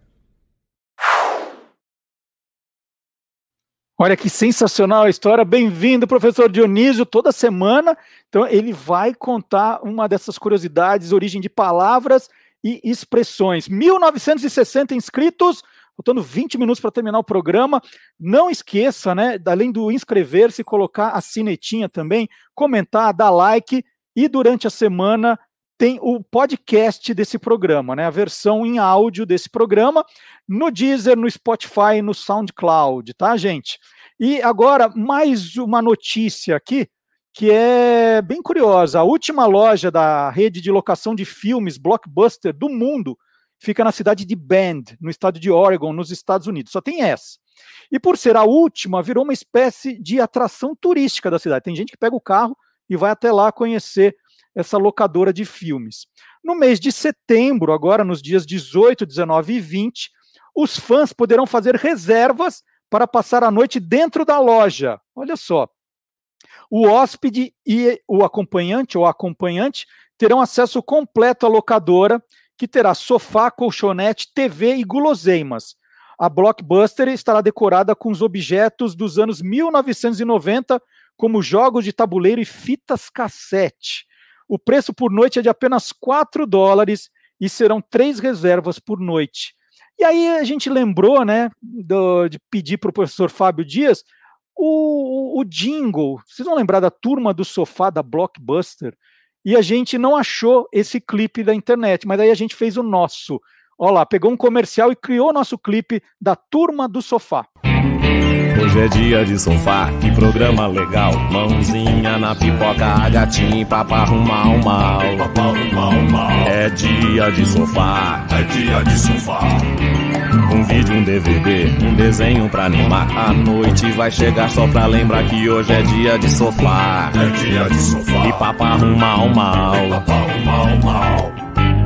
Olha que sensacional a história. Bem-vindo, professor Dionísio, toda semana. Então, ele vai contar uma dessas curiosidades, origem de palavras e expressões. 1960 inscritos, faltando 20 minutos para terminar o programa. Não esqueça, né, além do inscrever-se, colocar a sinetinha também, comentar, dar like e durante a semana tem o podcast desse programa, né? A versão em áudio desse programa no Deezer, no Spotify, no SoundCloud, tá, gente? E agora mais uma notícia aqui que é bem curiosa. A última loja da rede de locação de filmes Blockbuster do mundo fica na cidade de Bend, no estado de Oregon, nos Estados Unidos. Só tem essa. E por ser a última, virou uma espécie de atração turística da cidade. Tem gente que pega o carro e vai até lá conhecer essa locadora de filmes. No mês de setembro, agora nos dias 18, 19 e 20, os fãs poderão fazer reservas para passar a noite dentro da loja. Olha só. O hóspede e o acompanhante ou acompanhante terão acesso completo à locadora, que terá sofá, colchonete, TV e guloseimas. A Blockbuster estará decorada com os objetos dos anos 1990, como jogos de tabuleiro e fitas cassete. O preço por noite é de apenas 4 dólares e serão três reservas por noite. E aí a gente lembrou, né, do, de pedir para o professor Fábio Dias o, o jingle. Vocês vão lembrar da turma do sofá da Blockbuster? E a gente não achou esse clipe da internet, mas aí a gente fez o nosso. Olha lá, pegou um comercial e criou o nosso clipe da turma do sofá. Hoje é dia de sofá, que programa legal. Mãozinha na pipoca, gatinho pra arrumar o mal. É dia de sofá, é dia de sofá. Um vídeo, um DVD, um desenho pra animar. A noite vai chegar só pra lembrar que hoje é dia de sofá. É dia de sofá. E papo arrumar o mal.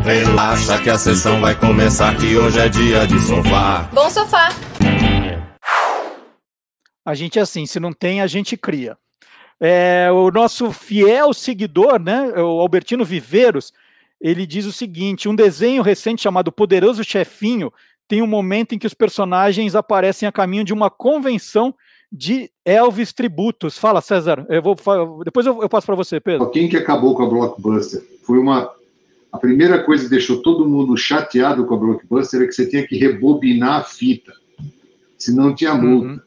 Relaxa que a sessão vai começar, que hoje é dia de sofá. Bom sofá. A gente é assim, se não tem, a gente cria. É, o nosso fiel seguidor, né, o Albertino Viveiros, ele diz o seguinte: um desenho recente chamado Poderoso Chefinho tem um momento em que os personagens aparecem a caminho de uma convenção de Elvis tributos. Fala, César. Eu vou depois eu, eu passo para você, Pedro. Quem que acabou com a Blockbuster? Foi uma a primeira coisa que deixou todo mundo chateado com a Blockbuster é que você tinha que rebobinar a fita, senão tinha multa. Uhum.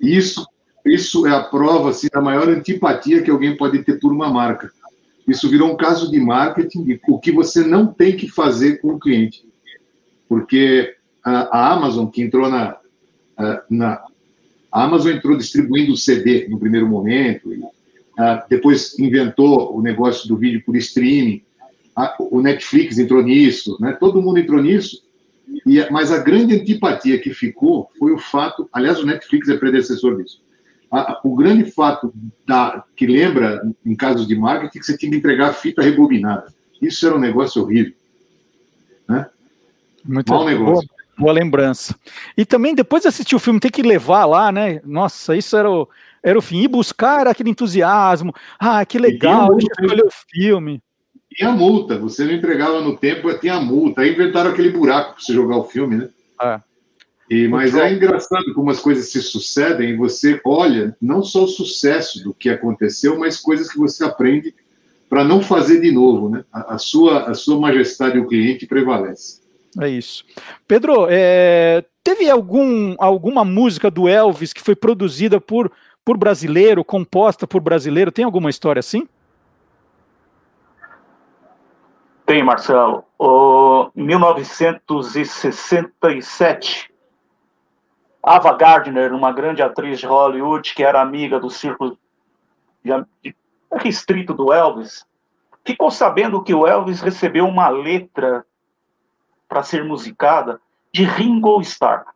Isso isso é a prova assim, da maior antipatia que alguém pode ter por uma marca. Isso virou um caso de marketing, o que você não tem que fazer com o cliente. Porque a, a Amazon, que entrou na, na. A Amazon entrou distribuindo CD no primeiro momento, e, depois inventou o negócio do vídeo por streaming, o Netflix entrou nisso, né? todo mundo entrou nisso, e, mas a grande antipatia que ficou foi o fato, aliás, o Netflix é predecessor disso, a, o grande fato da, que lembra, em casos de marketing, que você tinha que entregar a fita rebobinada. Isso era um negócio horrível. Muito negócio. Boa, boa, lembrança. E também, depois de assistir o filme, tem que levar lá, né? Nossa, isso era o, era o fim. E buscar aquele entusiasmo. Ah, que legal, deixa eu escolher o filme. Tinha multa, você não entregava no tempo, tinha multa. Aí inventaram aquele buraco para você jogar o filme, né? É. E, mas é engraçado como as coisas se sucedem e você olha não só o sucesso do que aconteceu, mas coisas que você aprende para não fazer de novo, né? A, a, sua, a sua majestade o cliente prevalece. É isso. Pedro, é, teve algum, alguma música do Elvis que foi produzida por, por brasileiro, composta por brasileiro? Tem alguma história assim? Tem, Marcelo. O, em 1967, Ava Gardner, uma grande atriz de Hollywood que era amiga do círculo restrito do Elvis, ficou sabendo que o Elvis recebeu uma letra para ser musicada de Ringo Starr.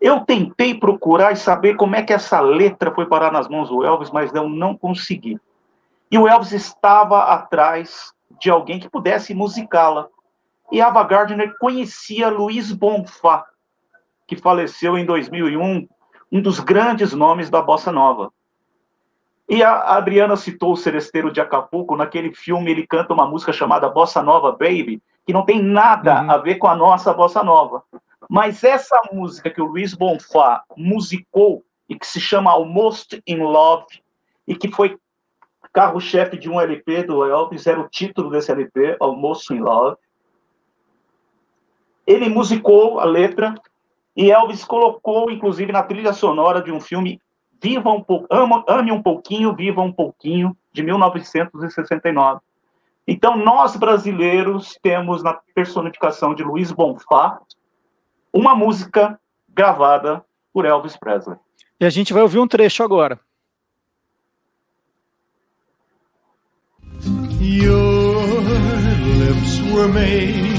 Eu tentei procurar e saber como é que essa letra foi parar nas mãos do Elvis, mas eu não consegui. E o Elvis estava atrás de alguém que pudesse musicá-la. E Ava Gardner conhecia Luiz Bonfá, que faleceu em 2001, um dos grandes nomes da bossa nova. E a Adriana citou o Seresteiro de Acapulco, naquele filme ele canta uma música chamada Bossa Nova Baby, que não tem nada uhum. a ver com a nossa bossa nova. Mas essa música que o Luiz Bonfá musicou e que se chama Almost in Love e que foi carro-chefe de um LP do Elvis, era o título desse LP, Almost in Love. Ele musicou a letra e Elvis colocou, inclusive, na trilha sonora de um filme Viva um pouco, Ame um pouquinho, Viva um pouquinho, de 1969. Então, nós brasileiros temos na personificação de Luiz Bonfá uma música gravada por Elvis Presley. E a gente vai ouvir um trecho agora. Your lips were made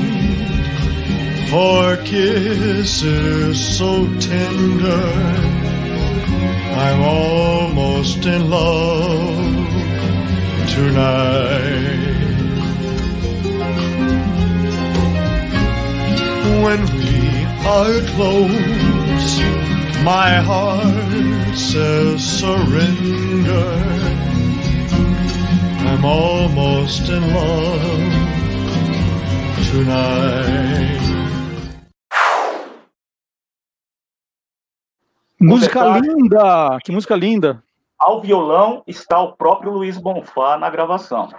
for kisses so tender. I'm almost in love tonight. When we are close, my heart says surrender. I'm almost in love tonight. Música detalhe, linda! Que música linda! Ao violão está o próprio Luiz Bonfá na gravação.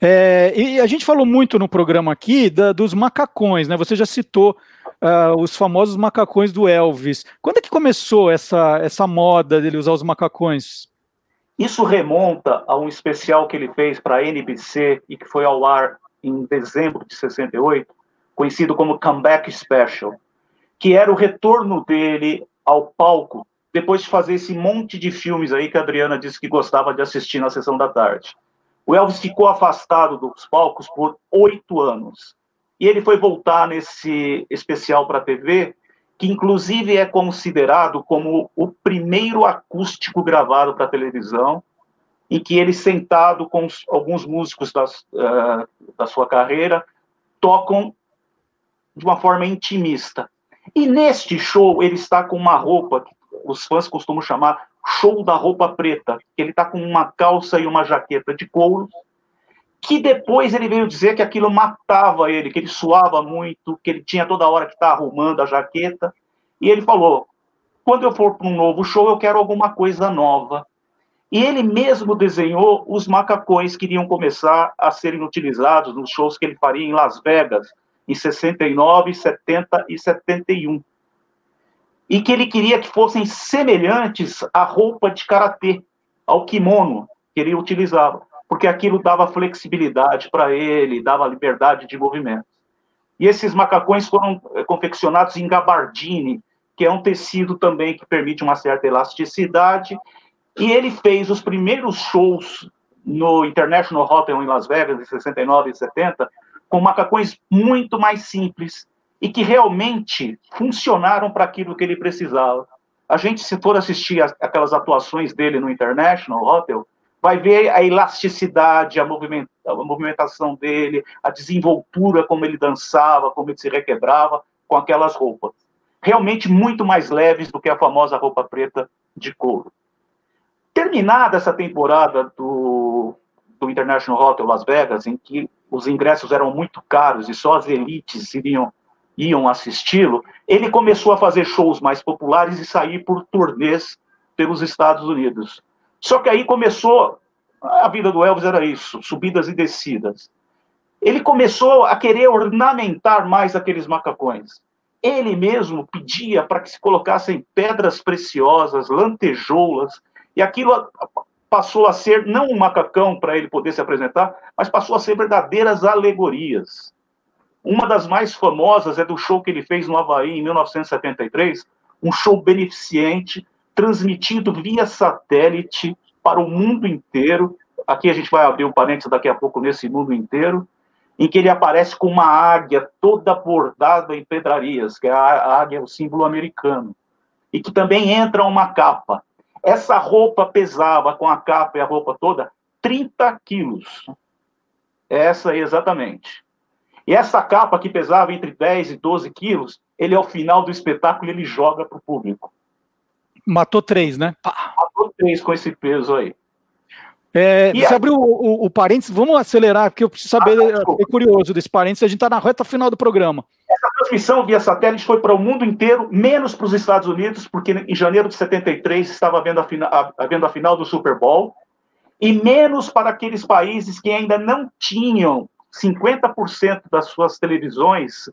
É, e a gente falou muito no programa aqui da, dos macacões, né? Você já citou uh, os famosos macacões do Elvis. Quando é que começou essa, essa moda dele usar os macacões? Isso remonta a um especial que ele fez para a NBC e que foi ao ar em dezembro de 68, conhecido como Comeback Special, que era o retorno dele ao palco depois de fazer esse monte de filmes aí que a Adriana disse que gostava de assistir na sessão da tarde. O Elvis ficou afastado dos palcos por oito anos. E ele foi voltar nesse especial para a TV, que inclusive é considerado como o primeiro acústico gravado para televisão, em que ele, sentado com alguns músicos das, uh, da sua carreira, tocam de uma forma intimista. E neste show, ele está com uma roupa que os fãs costumam chamar show da roupa preta, ele está com uma calça e uma jaqueta de couro, que depois ele veio dizer que aquilo matava ele, que ele suava muito, que ele tinha toda hora que estar tá arrumando a jaqueta. E ele falou: quando eu for para um novo show, eu quero alguma coisa nova. E ele mesmo desenhou os macacões que iriam começar a serem utilizados nos shows que ele faria em Las Vegas, em 69, 70 e 71. E que ele queria que fossem semelhantes à roupa de karatê, ao kimono que ele utilizava porque aquilo dava flexibilidade para ele, dava liberdade de movimento. E esses macacões foram eh, confeccionados em gabardine, que é um tecido também que permite uma certa elasticidade. E ele fez os primeiros shows no International Hotel em Las Vegas, em 69 e 70, com macacões muito mais simples e que realmente funcionaram para aquilo que ele precisava. A gente, se for assistir aquelas atuações dele no International Hotel, vai ver a elasticidade, a, movimentação dele, a desenvoltura, como ele dançava, como ele se requebrava com aquelas roupas. Realmente muito mais leves do que a famosa roupa preta de couro. Terminada essa temporada do, do International Hotel Las Vegas, em que os ingressos eram muito caros e só as elites iriam, iam assisti-lo, ele começou a fazer shows mais populares e sair por turnês pelos Estados Unidos. Só que aí começou, a vida do Elvis era isso, subidas e descidas. Ele começou a querer ornamentar mais aqueles macacões. Ele mesmo pedia para que se colocassem pedras preciosas, lantejoulas, e aquilo passou a ser não um macacão para ele poder se apresentar, mas passou a ser verdadeiras alegorias. Uma das mais famosas é do show que ele fez no Havaí em 1973, um show beneficente transmitido via satélite para o mundo inteiro. Aqui a gente vai abrir um parênteses daqui a pouco nesse mundo inteiro, em que ele aparece com uma águia toda bordada em pedrarias, que é a águia, o símbolo americano, e que também entra uma capa. Essa roupa pesava, com a capa e a roupa toda, 30 quilos. Essa exatamente. E essa capa que pesava entre 10 e 12 quilos, ele, ao final do espetáculo, ele joga para o público. Matou três, né? Matou três com esse peso aí. É, você aí... abriu o, o, o, parênteses, vamos acelerar, porque eu preciso saber, ah, fiquei curioso desse parênteses, a gente está na reta final do programa. Essa transmissão via satélite foi para o mundo inteiro, menos para os Estados Unidos, porque em janeiro de 73 estava havendo a, fina, havendo a final do Super Bowl, e menos para aqueles países que ainda não tinham 50% das suas televisões,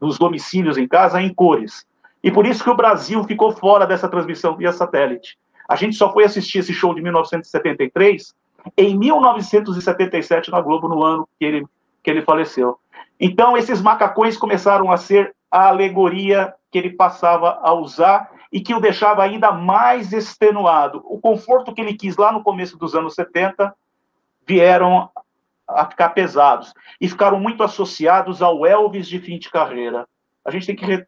dos domicílios em casa, em cores. E por isso que o Brasil ficou fora dessa transmissão via satélite. A gente só foi assistir esse show de 1973 em 1977 na Globo, no ano que ele, que ele faleceu. Então, esses macacões começaram a ser a alegoria que ele passava a usar e que o deixava ainda mais extenuado. O conforto que ele quis lá no começo dos anos 70 vieram a ficar pesados e ficaram muito associados ao Elvis de fim de carreira a gente tem que é,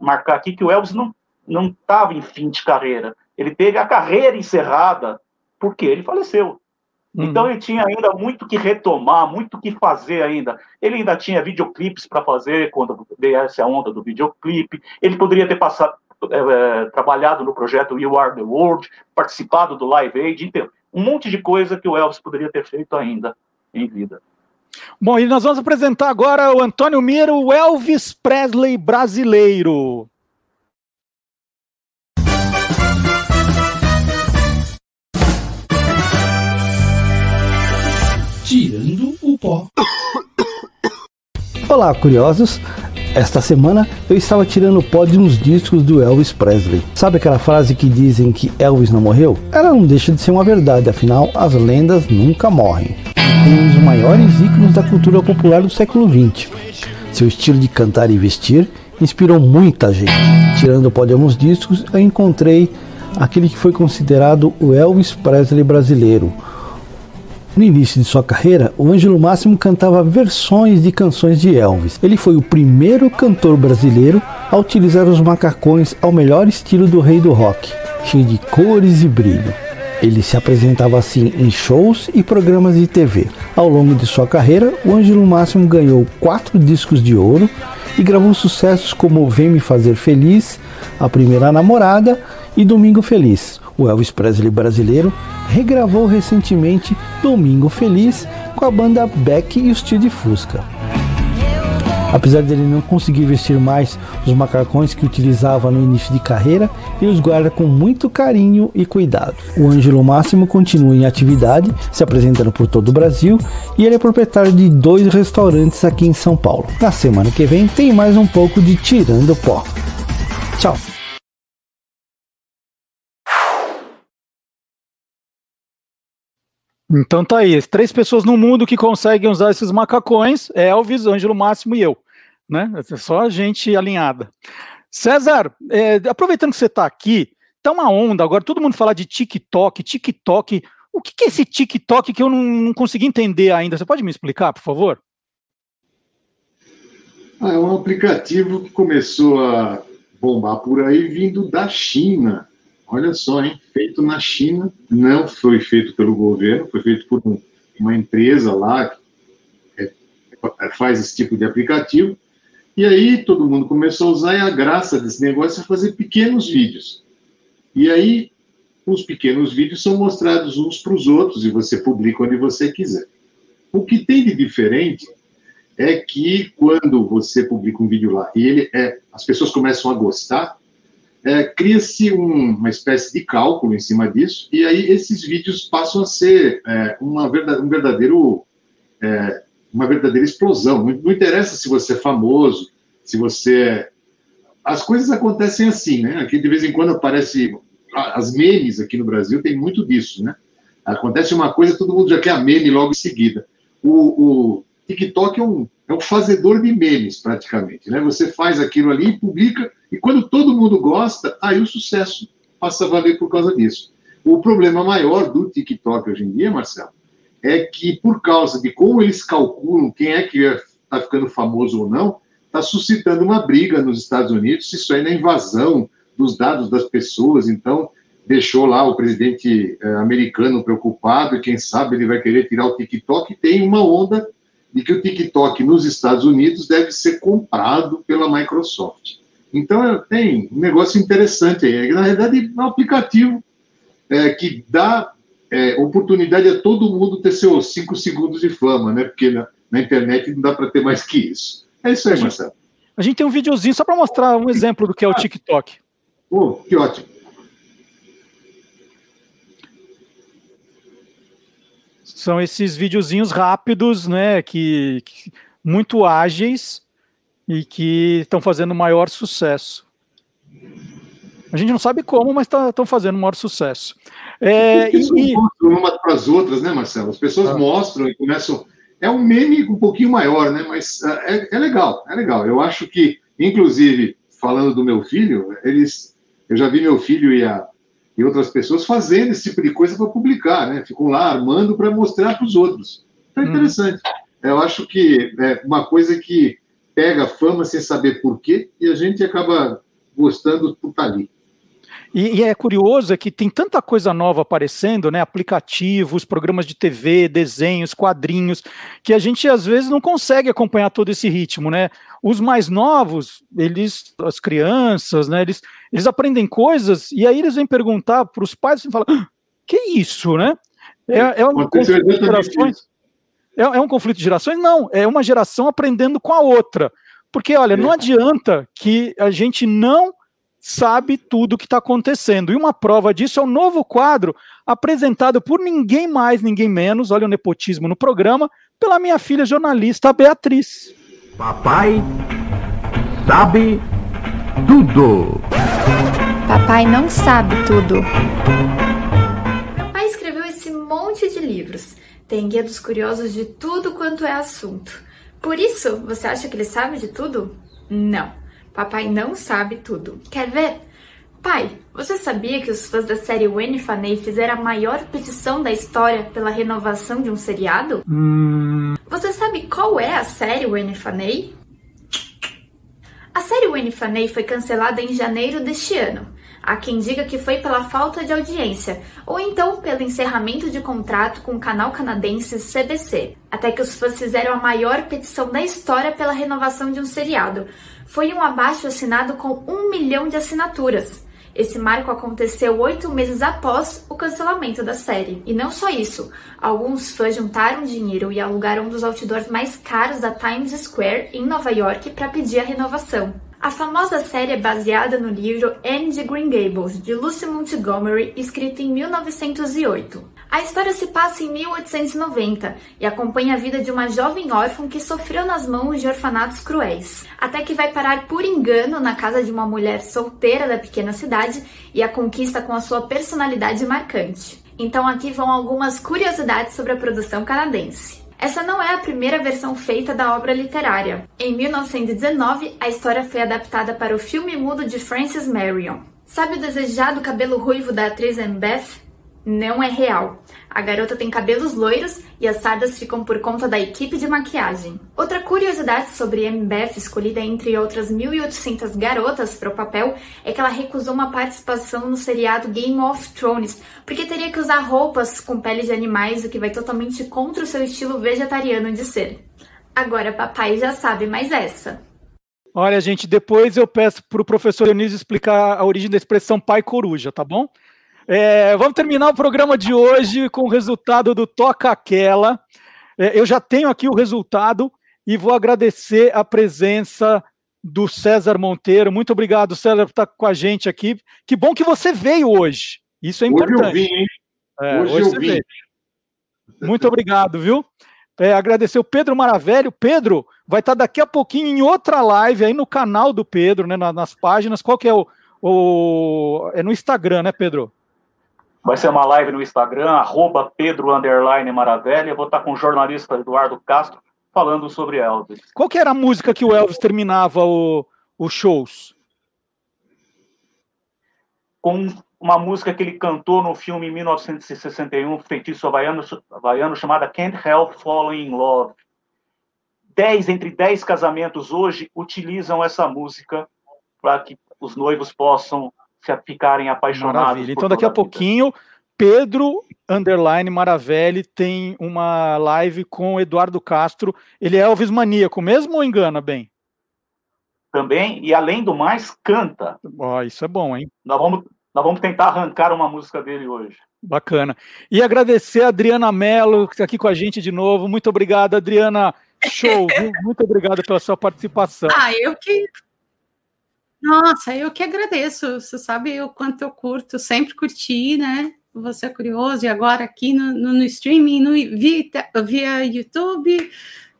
marcar aqui que o Elvis não não estava em fim de carreira. Ele teve a carreira encerrada porque ele faleceu. Uhum. Então ele tinha ainda muito que retomar, muito que fazer ainda. Ele ainda tinha videoclipes para fazer quando viesse a onda do videoclipe. Ele poderia ter passado, é, trabalhado no projeto You Are the World, participado do Live Aid, então, um monte de coisa que o Elvis poderia ter feito ainda em vida. Bom, e nós vamos apresentar agora o Antônio Miro, o Elvis Presley brasileiro. Tirando o pó. Olá, curiosos. Esta semana eu estava tirando o pó de uns discos do Elvis Presley. Sabe aquela frase que dizem que Elvis não morreu? Ela não deixa de ser uma verdade, afinal, as lendas nunca morrem um dos maiores ícones da cultura popular do século XX. Seu estilo de cantar e vestir inspirou muita gente. Tirando o pó de alguns discos, eu encontrei aquele que foi considerado o Elvis Presley brasileiro. No início de sua carreira, o Ângelo Máximo cantava versões de canções de Elvis. Ele foi o primeiro cantor brasileiro a utilizar os macacões ao melhor estilo do rei do rock, cheio de cores e brilho. Ele se apresentava assim em shows e programas de TV. Ao longo de sua carreira, o Ângelo Máximo ganhou quatro discos de ouro e gravou sucessos como Vem Me Fazer Feliz, A Primeira Namorada e Domingo Feliz. O Elvis Presley brasileiro regravou recentemente Domingo Feliz com a banda Beck e o Steel de Fusca. Apesar dele não conseguir vestir mais os macacões que utilizava no início de carreira, ele os guarda com muito carinho e cuidado. O Ângelo Máximo continua em atividade, se apresentando por todo o Brasil, e ele é proprietário de dois restaurantes aqui em São Paulo. Na semana que vem tem mais um pouco de Tirando Pó. Tchau! Então tá aí, três pessoas no mundo que conseguem usar esses macacões, Elvis, Ângelo Máximo e eu, né? É só a gente alinhada. César, é, aproveitando que você está aqui, tá uma onda agora, todo mundo fala de TikTok, TikTok. O que, que é esse TikTok que eu não, não consegui entender ainda? Você pode me explicar, por favor? Ah, é um aplicativo que começou a bombar por aí vindo da China. Olha só, hein? Feito na China, não foi feito pelo governo, foi feito por um, uma empresa lá que é, é, faz esse tipo de aplicativo. E aí todo mundo começou a usar e a graça desse negócio é fazer pequenos vídeos. E aí os pequenos vídeos são mostrados uns para os outros e você publica onde você quiser. O que tem de diferente é que quando você publica um vídeo lá e ele é, as pessoas começam a gostar, é, cria-se um, uma espécie de cálculo em cima disso, e aí esses vídeos passam a ser é, uma verdade, um verdadeiro, é, uma verdadeira explosão. Não, não, interessa se você é famoso, se você é... As coisas acontecem assim, né? Aqui de vez em quando aparece... As memes aqui no Brasil tem muito disso, né? Acontece uma coisa, todo mundo já quer a meme logo em seguida. O, o TikTok é um, é um fazedor de memes, praticamente, né? Você faz aquilo ali, publica, e quando todo mundo gosta, aí o sucesso passa a valer por causa disso. O problema maior do TikTok hoje em dia, Marcelo, é que por causa de como eles calculam quem é que está ficando famoso ou não, está suscitando uma briga nos Estados Unidos, isso aí na invasão dos dados das pessoas, então deixou lá o presidente eh, americano preocupado e quem sabe ele vai querer tirar o TikTok, tem uma onda de que o TikTok nos Estados Unidos deve ser comprado pela Microsoft. Então, tem um negócio interessante aí. Na verdade, é um aplicativo é, que dá é, oportunidade a todo mundo ter seus cinco segundos de fama, né? Porque na, na internet não dá para ter mais que isso. É isso aí, Marcelo. A gente tem um videozinho só para mostrar um exemplo do que é o TikTok. Oh, que ótimo. São esses videozinhos rápidos, né? Que, que muito ágeis e que estão fazendo maior sucesso. A gente não sabe como, mas estão tá, fazendo maior sucesso. É, e, e... uma para as outras, né, Marcelo? As pessoas ah. mostram e começam. É um meme um pouquinho maior, né? Mas é, é legal, é legal. Eu acho que, inclusive, falando do meu filho, eles, eu já vi meu filho e, a, e outras pessoas fazendo esse tipo de coisa para publicar, né? Ficam lá armando para mostrar para os outros. Então é hum. interessante. Hum. Eu acho que é uma coisa que pega fama sem saber por quê e a gente acaba gostando por estar ali. E, e, é curioso é que tem tanta coisa nova aparecendo, né? Aplicativos, programas de TV, desenhos, quadrinhos, que a gente às vezes não consegue acompanhar todo esse ritmo, né? Os mais novos, eles, as crianças, né? Eles, eles aprendem coisas e aí eles vêm perguntar para os pais e falam: ah, que isso, né? É, é uma conflito de gerações. É, é um conflito de gerações? Não, é uma geração aprendendo com a outra. Porque, olha, não adianta que a gente não sabe tudo o que está acontecendo. E uma prova disso é o novo quadro apresentado por ninguém mais, ninguém menos, olha o nepotismo no programa, pela minha filha jornalista Beatriz. Papai sabe tudo. Papai não sabe tudo. Papai escreveu esse monte de livros tem guia dos curiosos de tudo quanto é assunto. Por isso, você acha que ele sabe de tudo? Não. Papai não sabe tudo. Quer ver? Pai, você sabia que os fãs da série Winnie Fanny fizeram a maior petição da história pela renovação de um seriado? Hum... Você sabe qual é a série Winnie Fanny? A série Winnie Fanny foi cancelada em janeiro deste ano. Há quem diga que foi pela falta de audiência, ou então pelo encerramento de contrato com o canal canadense CBC, até que os fãs fizeram a maior petição da história pela renovação de um seriado. Foi um abaixo assinado com um milhão de assinaturas. Esse marco aconteceu oito meses após o cancelamento da série. E não só isso, alguns fãs juntaram dinheiro e alugaram um dos outdoors mais caros da Times Square, em Nova York, para pedir a renovação. A famosa série é baseada no livro Anne de Green Gables, de Lucy Montgomery, escrito em 1908. A história se passa em 1890 e acompanha a vida de uma jovem órfã que sofreu nas mãos de orfanatos cruéis, até que vai parar por engano na casa de uma mulher solteira da pequena cidade e a conquista com a sua personalidade marcante. Então aqui vão algumas curiosidades sobre a produção canadense. Essa não é a primeira versão feita da obra literária. Em 1919, a história foi adaptada para o filme mudo de Frances Marion. Sabe o desejado cabelo ruivo da atriz Beth? não é real. A garota tem cabelos loiros e as sardas ficam por conta da equipe de maquiagem. Outra curiosidade sobre Beth, escolhida entre outras 1.800 garotas para o papel, é que ela recusou uma participação no seriado Game of Thrones, porque teria que usar roupas com pele de animais, o que vai totalmente contra o seu estilo vegetariano de ser. Agora papai já sabe mais essa. Olha, gente, depois eu peço para o professor Dionísio explicar a origem da expressão pai coruja, tá bom? É, vamos terminar o programa de hoje com o resultado do Toca Aquela. É, eu já tenho aqui o resultado e vou agradecer a presença do César Monteiro. Muito obrigado, César, por estar com a gente aqui. Que bom que você veio hoje. Isso é importante. Hoje eu vim, hein? É, hoje, hoje eu vim. Veio. Muito obrigado, viu? É, agradecer o Pedro Maravelho. Pedro vai estar daqui a pouquinho em outra live aí no canal do Pedro, né, nas páginas. Qual que é o, o... É no Instagram, né, Pedro? Vai ser uma live no Instagram, arroba Pedro Maravelha. Eu vou estar com o jornalista Eduardo Castro falando sobre Elvis. Qual que era a música que o Elvis terminava os shows? Com uma música que ele cantou no filme em 1961, Feitiço Havaiano, Havaiano chamada Can't Help Falling in Love. Dez entre dez casamentos hoje utilizam essa música para que os noivos possam se ficarem apaixonados. Maravilha. Então, daqui a pouquinho, Pedro Underline Maravelli tem uma live com Eduardo Castro. Ele é Elvis maníaco, mesmo ou engana bem? Também, e além do mais, canta. Oh, isso é bom, hein? Nós vamos, nós vamos tentar arrancar uma música dele hoje. Bacana. E agradecer a Adriana Mello, que está aqui com a gente de novo. Muito obrigado, Adriana. Show, viu? Muito obrigado pela sua participação. Ah, eu que nossa, eu que agradeço. Você sabe o quanto eu curto, sempre curti, né? Você é curioso, e agora aqui no, no, no streaming, no, via, via YouTube,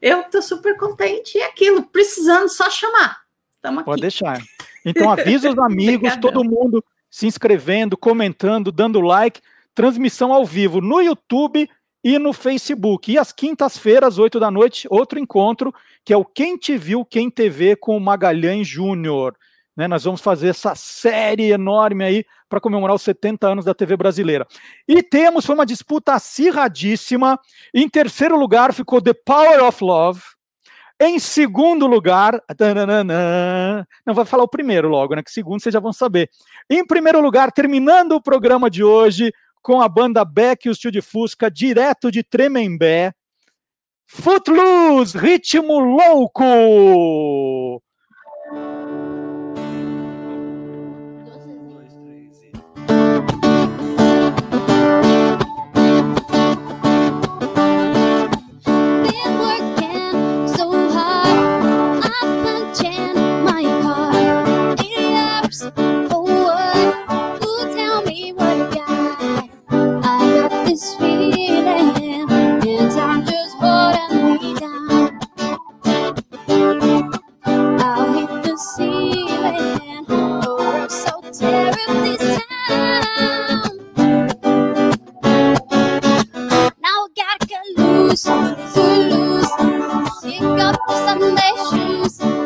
eu tô super contente. E aquilo, precisando só chamar. Tamo Pode deixar. Então, avisa os amigos, todo mundo se inscrevendo, comentando, dando like. Transmissão ao vivo no YouTube e no Facebook. E às quintas-feiras, oito da noite, outro encontro, que é o Quem Te Viu, Quem TV com o Magalhães Júnior. Né, nós vamos fazer essa série enorme aí para comemorar os 70 anos da TV brasileira. E temos, foi uma disputa acirradíssima. Em terceiro lugar ficou The Power of Love. Em segundo lugar, tananana, não vai falar o primeiro logo, né? Que segundo vocês já vão saber. Em primeiro lugar, terminando o programa de hoje com a banda Beck e o de Fusca, direto de Tremembé. Footloose, ritmo louco. shoes, to lose. pick up some Sunday shoes.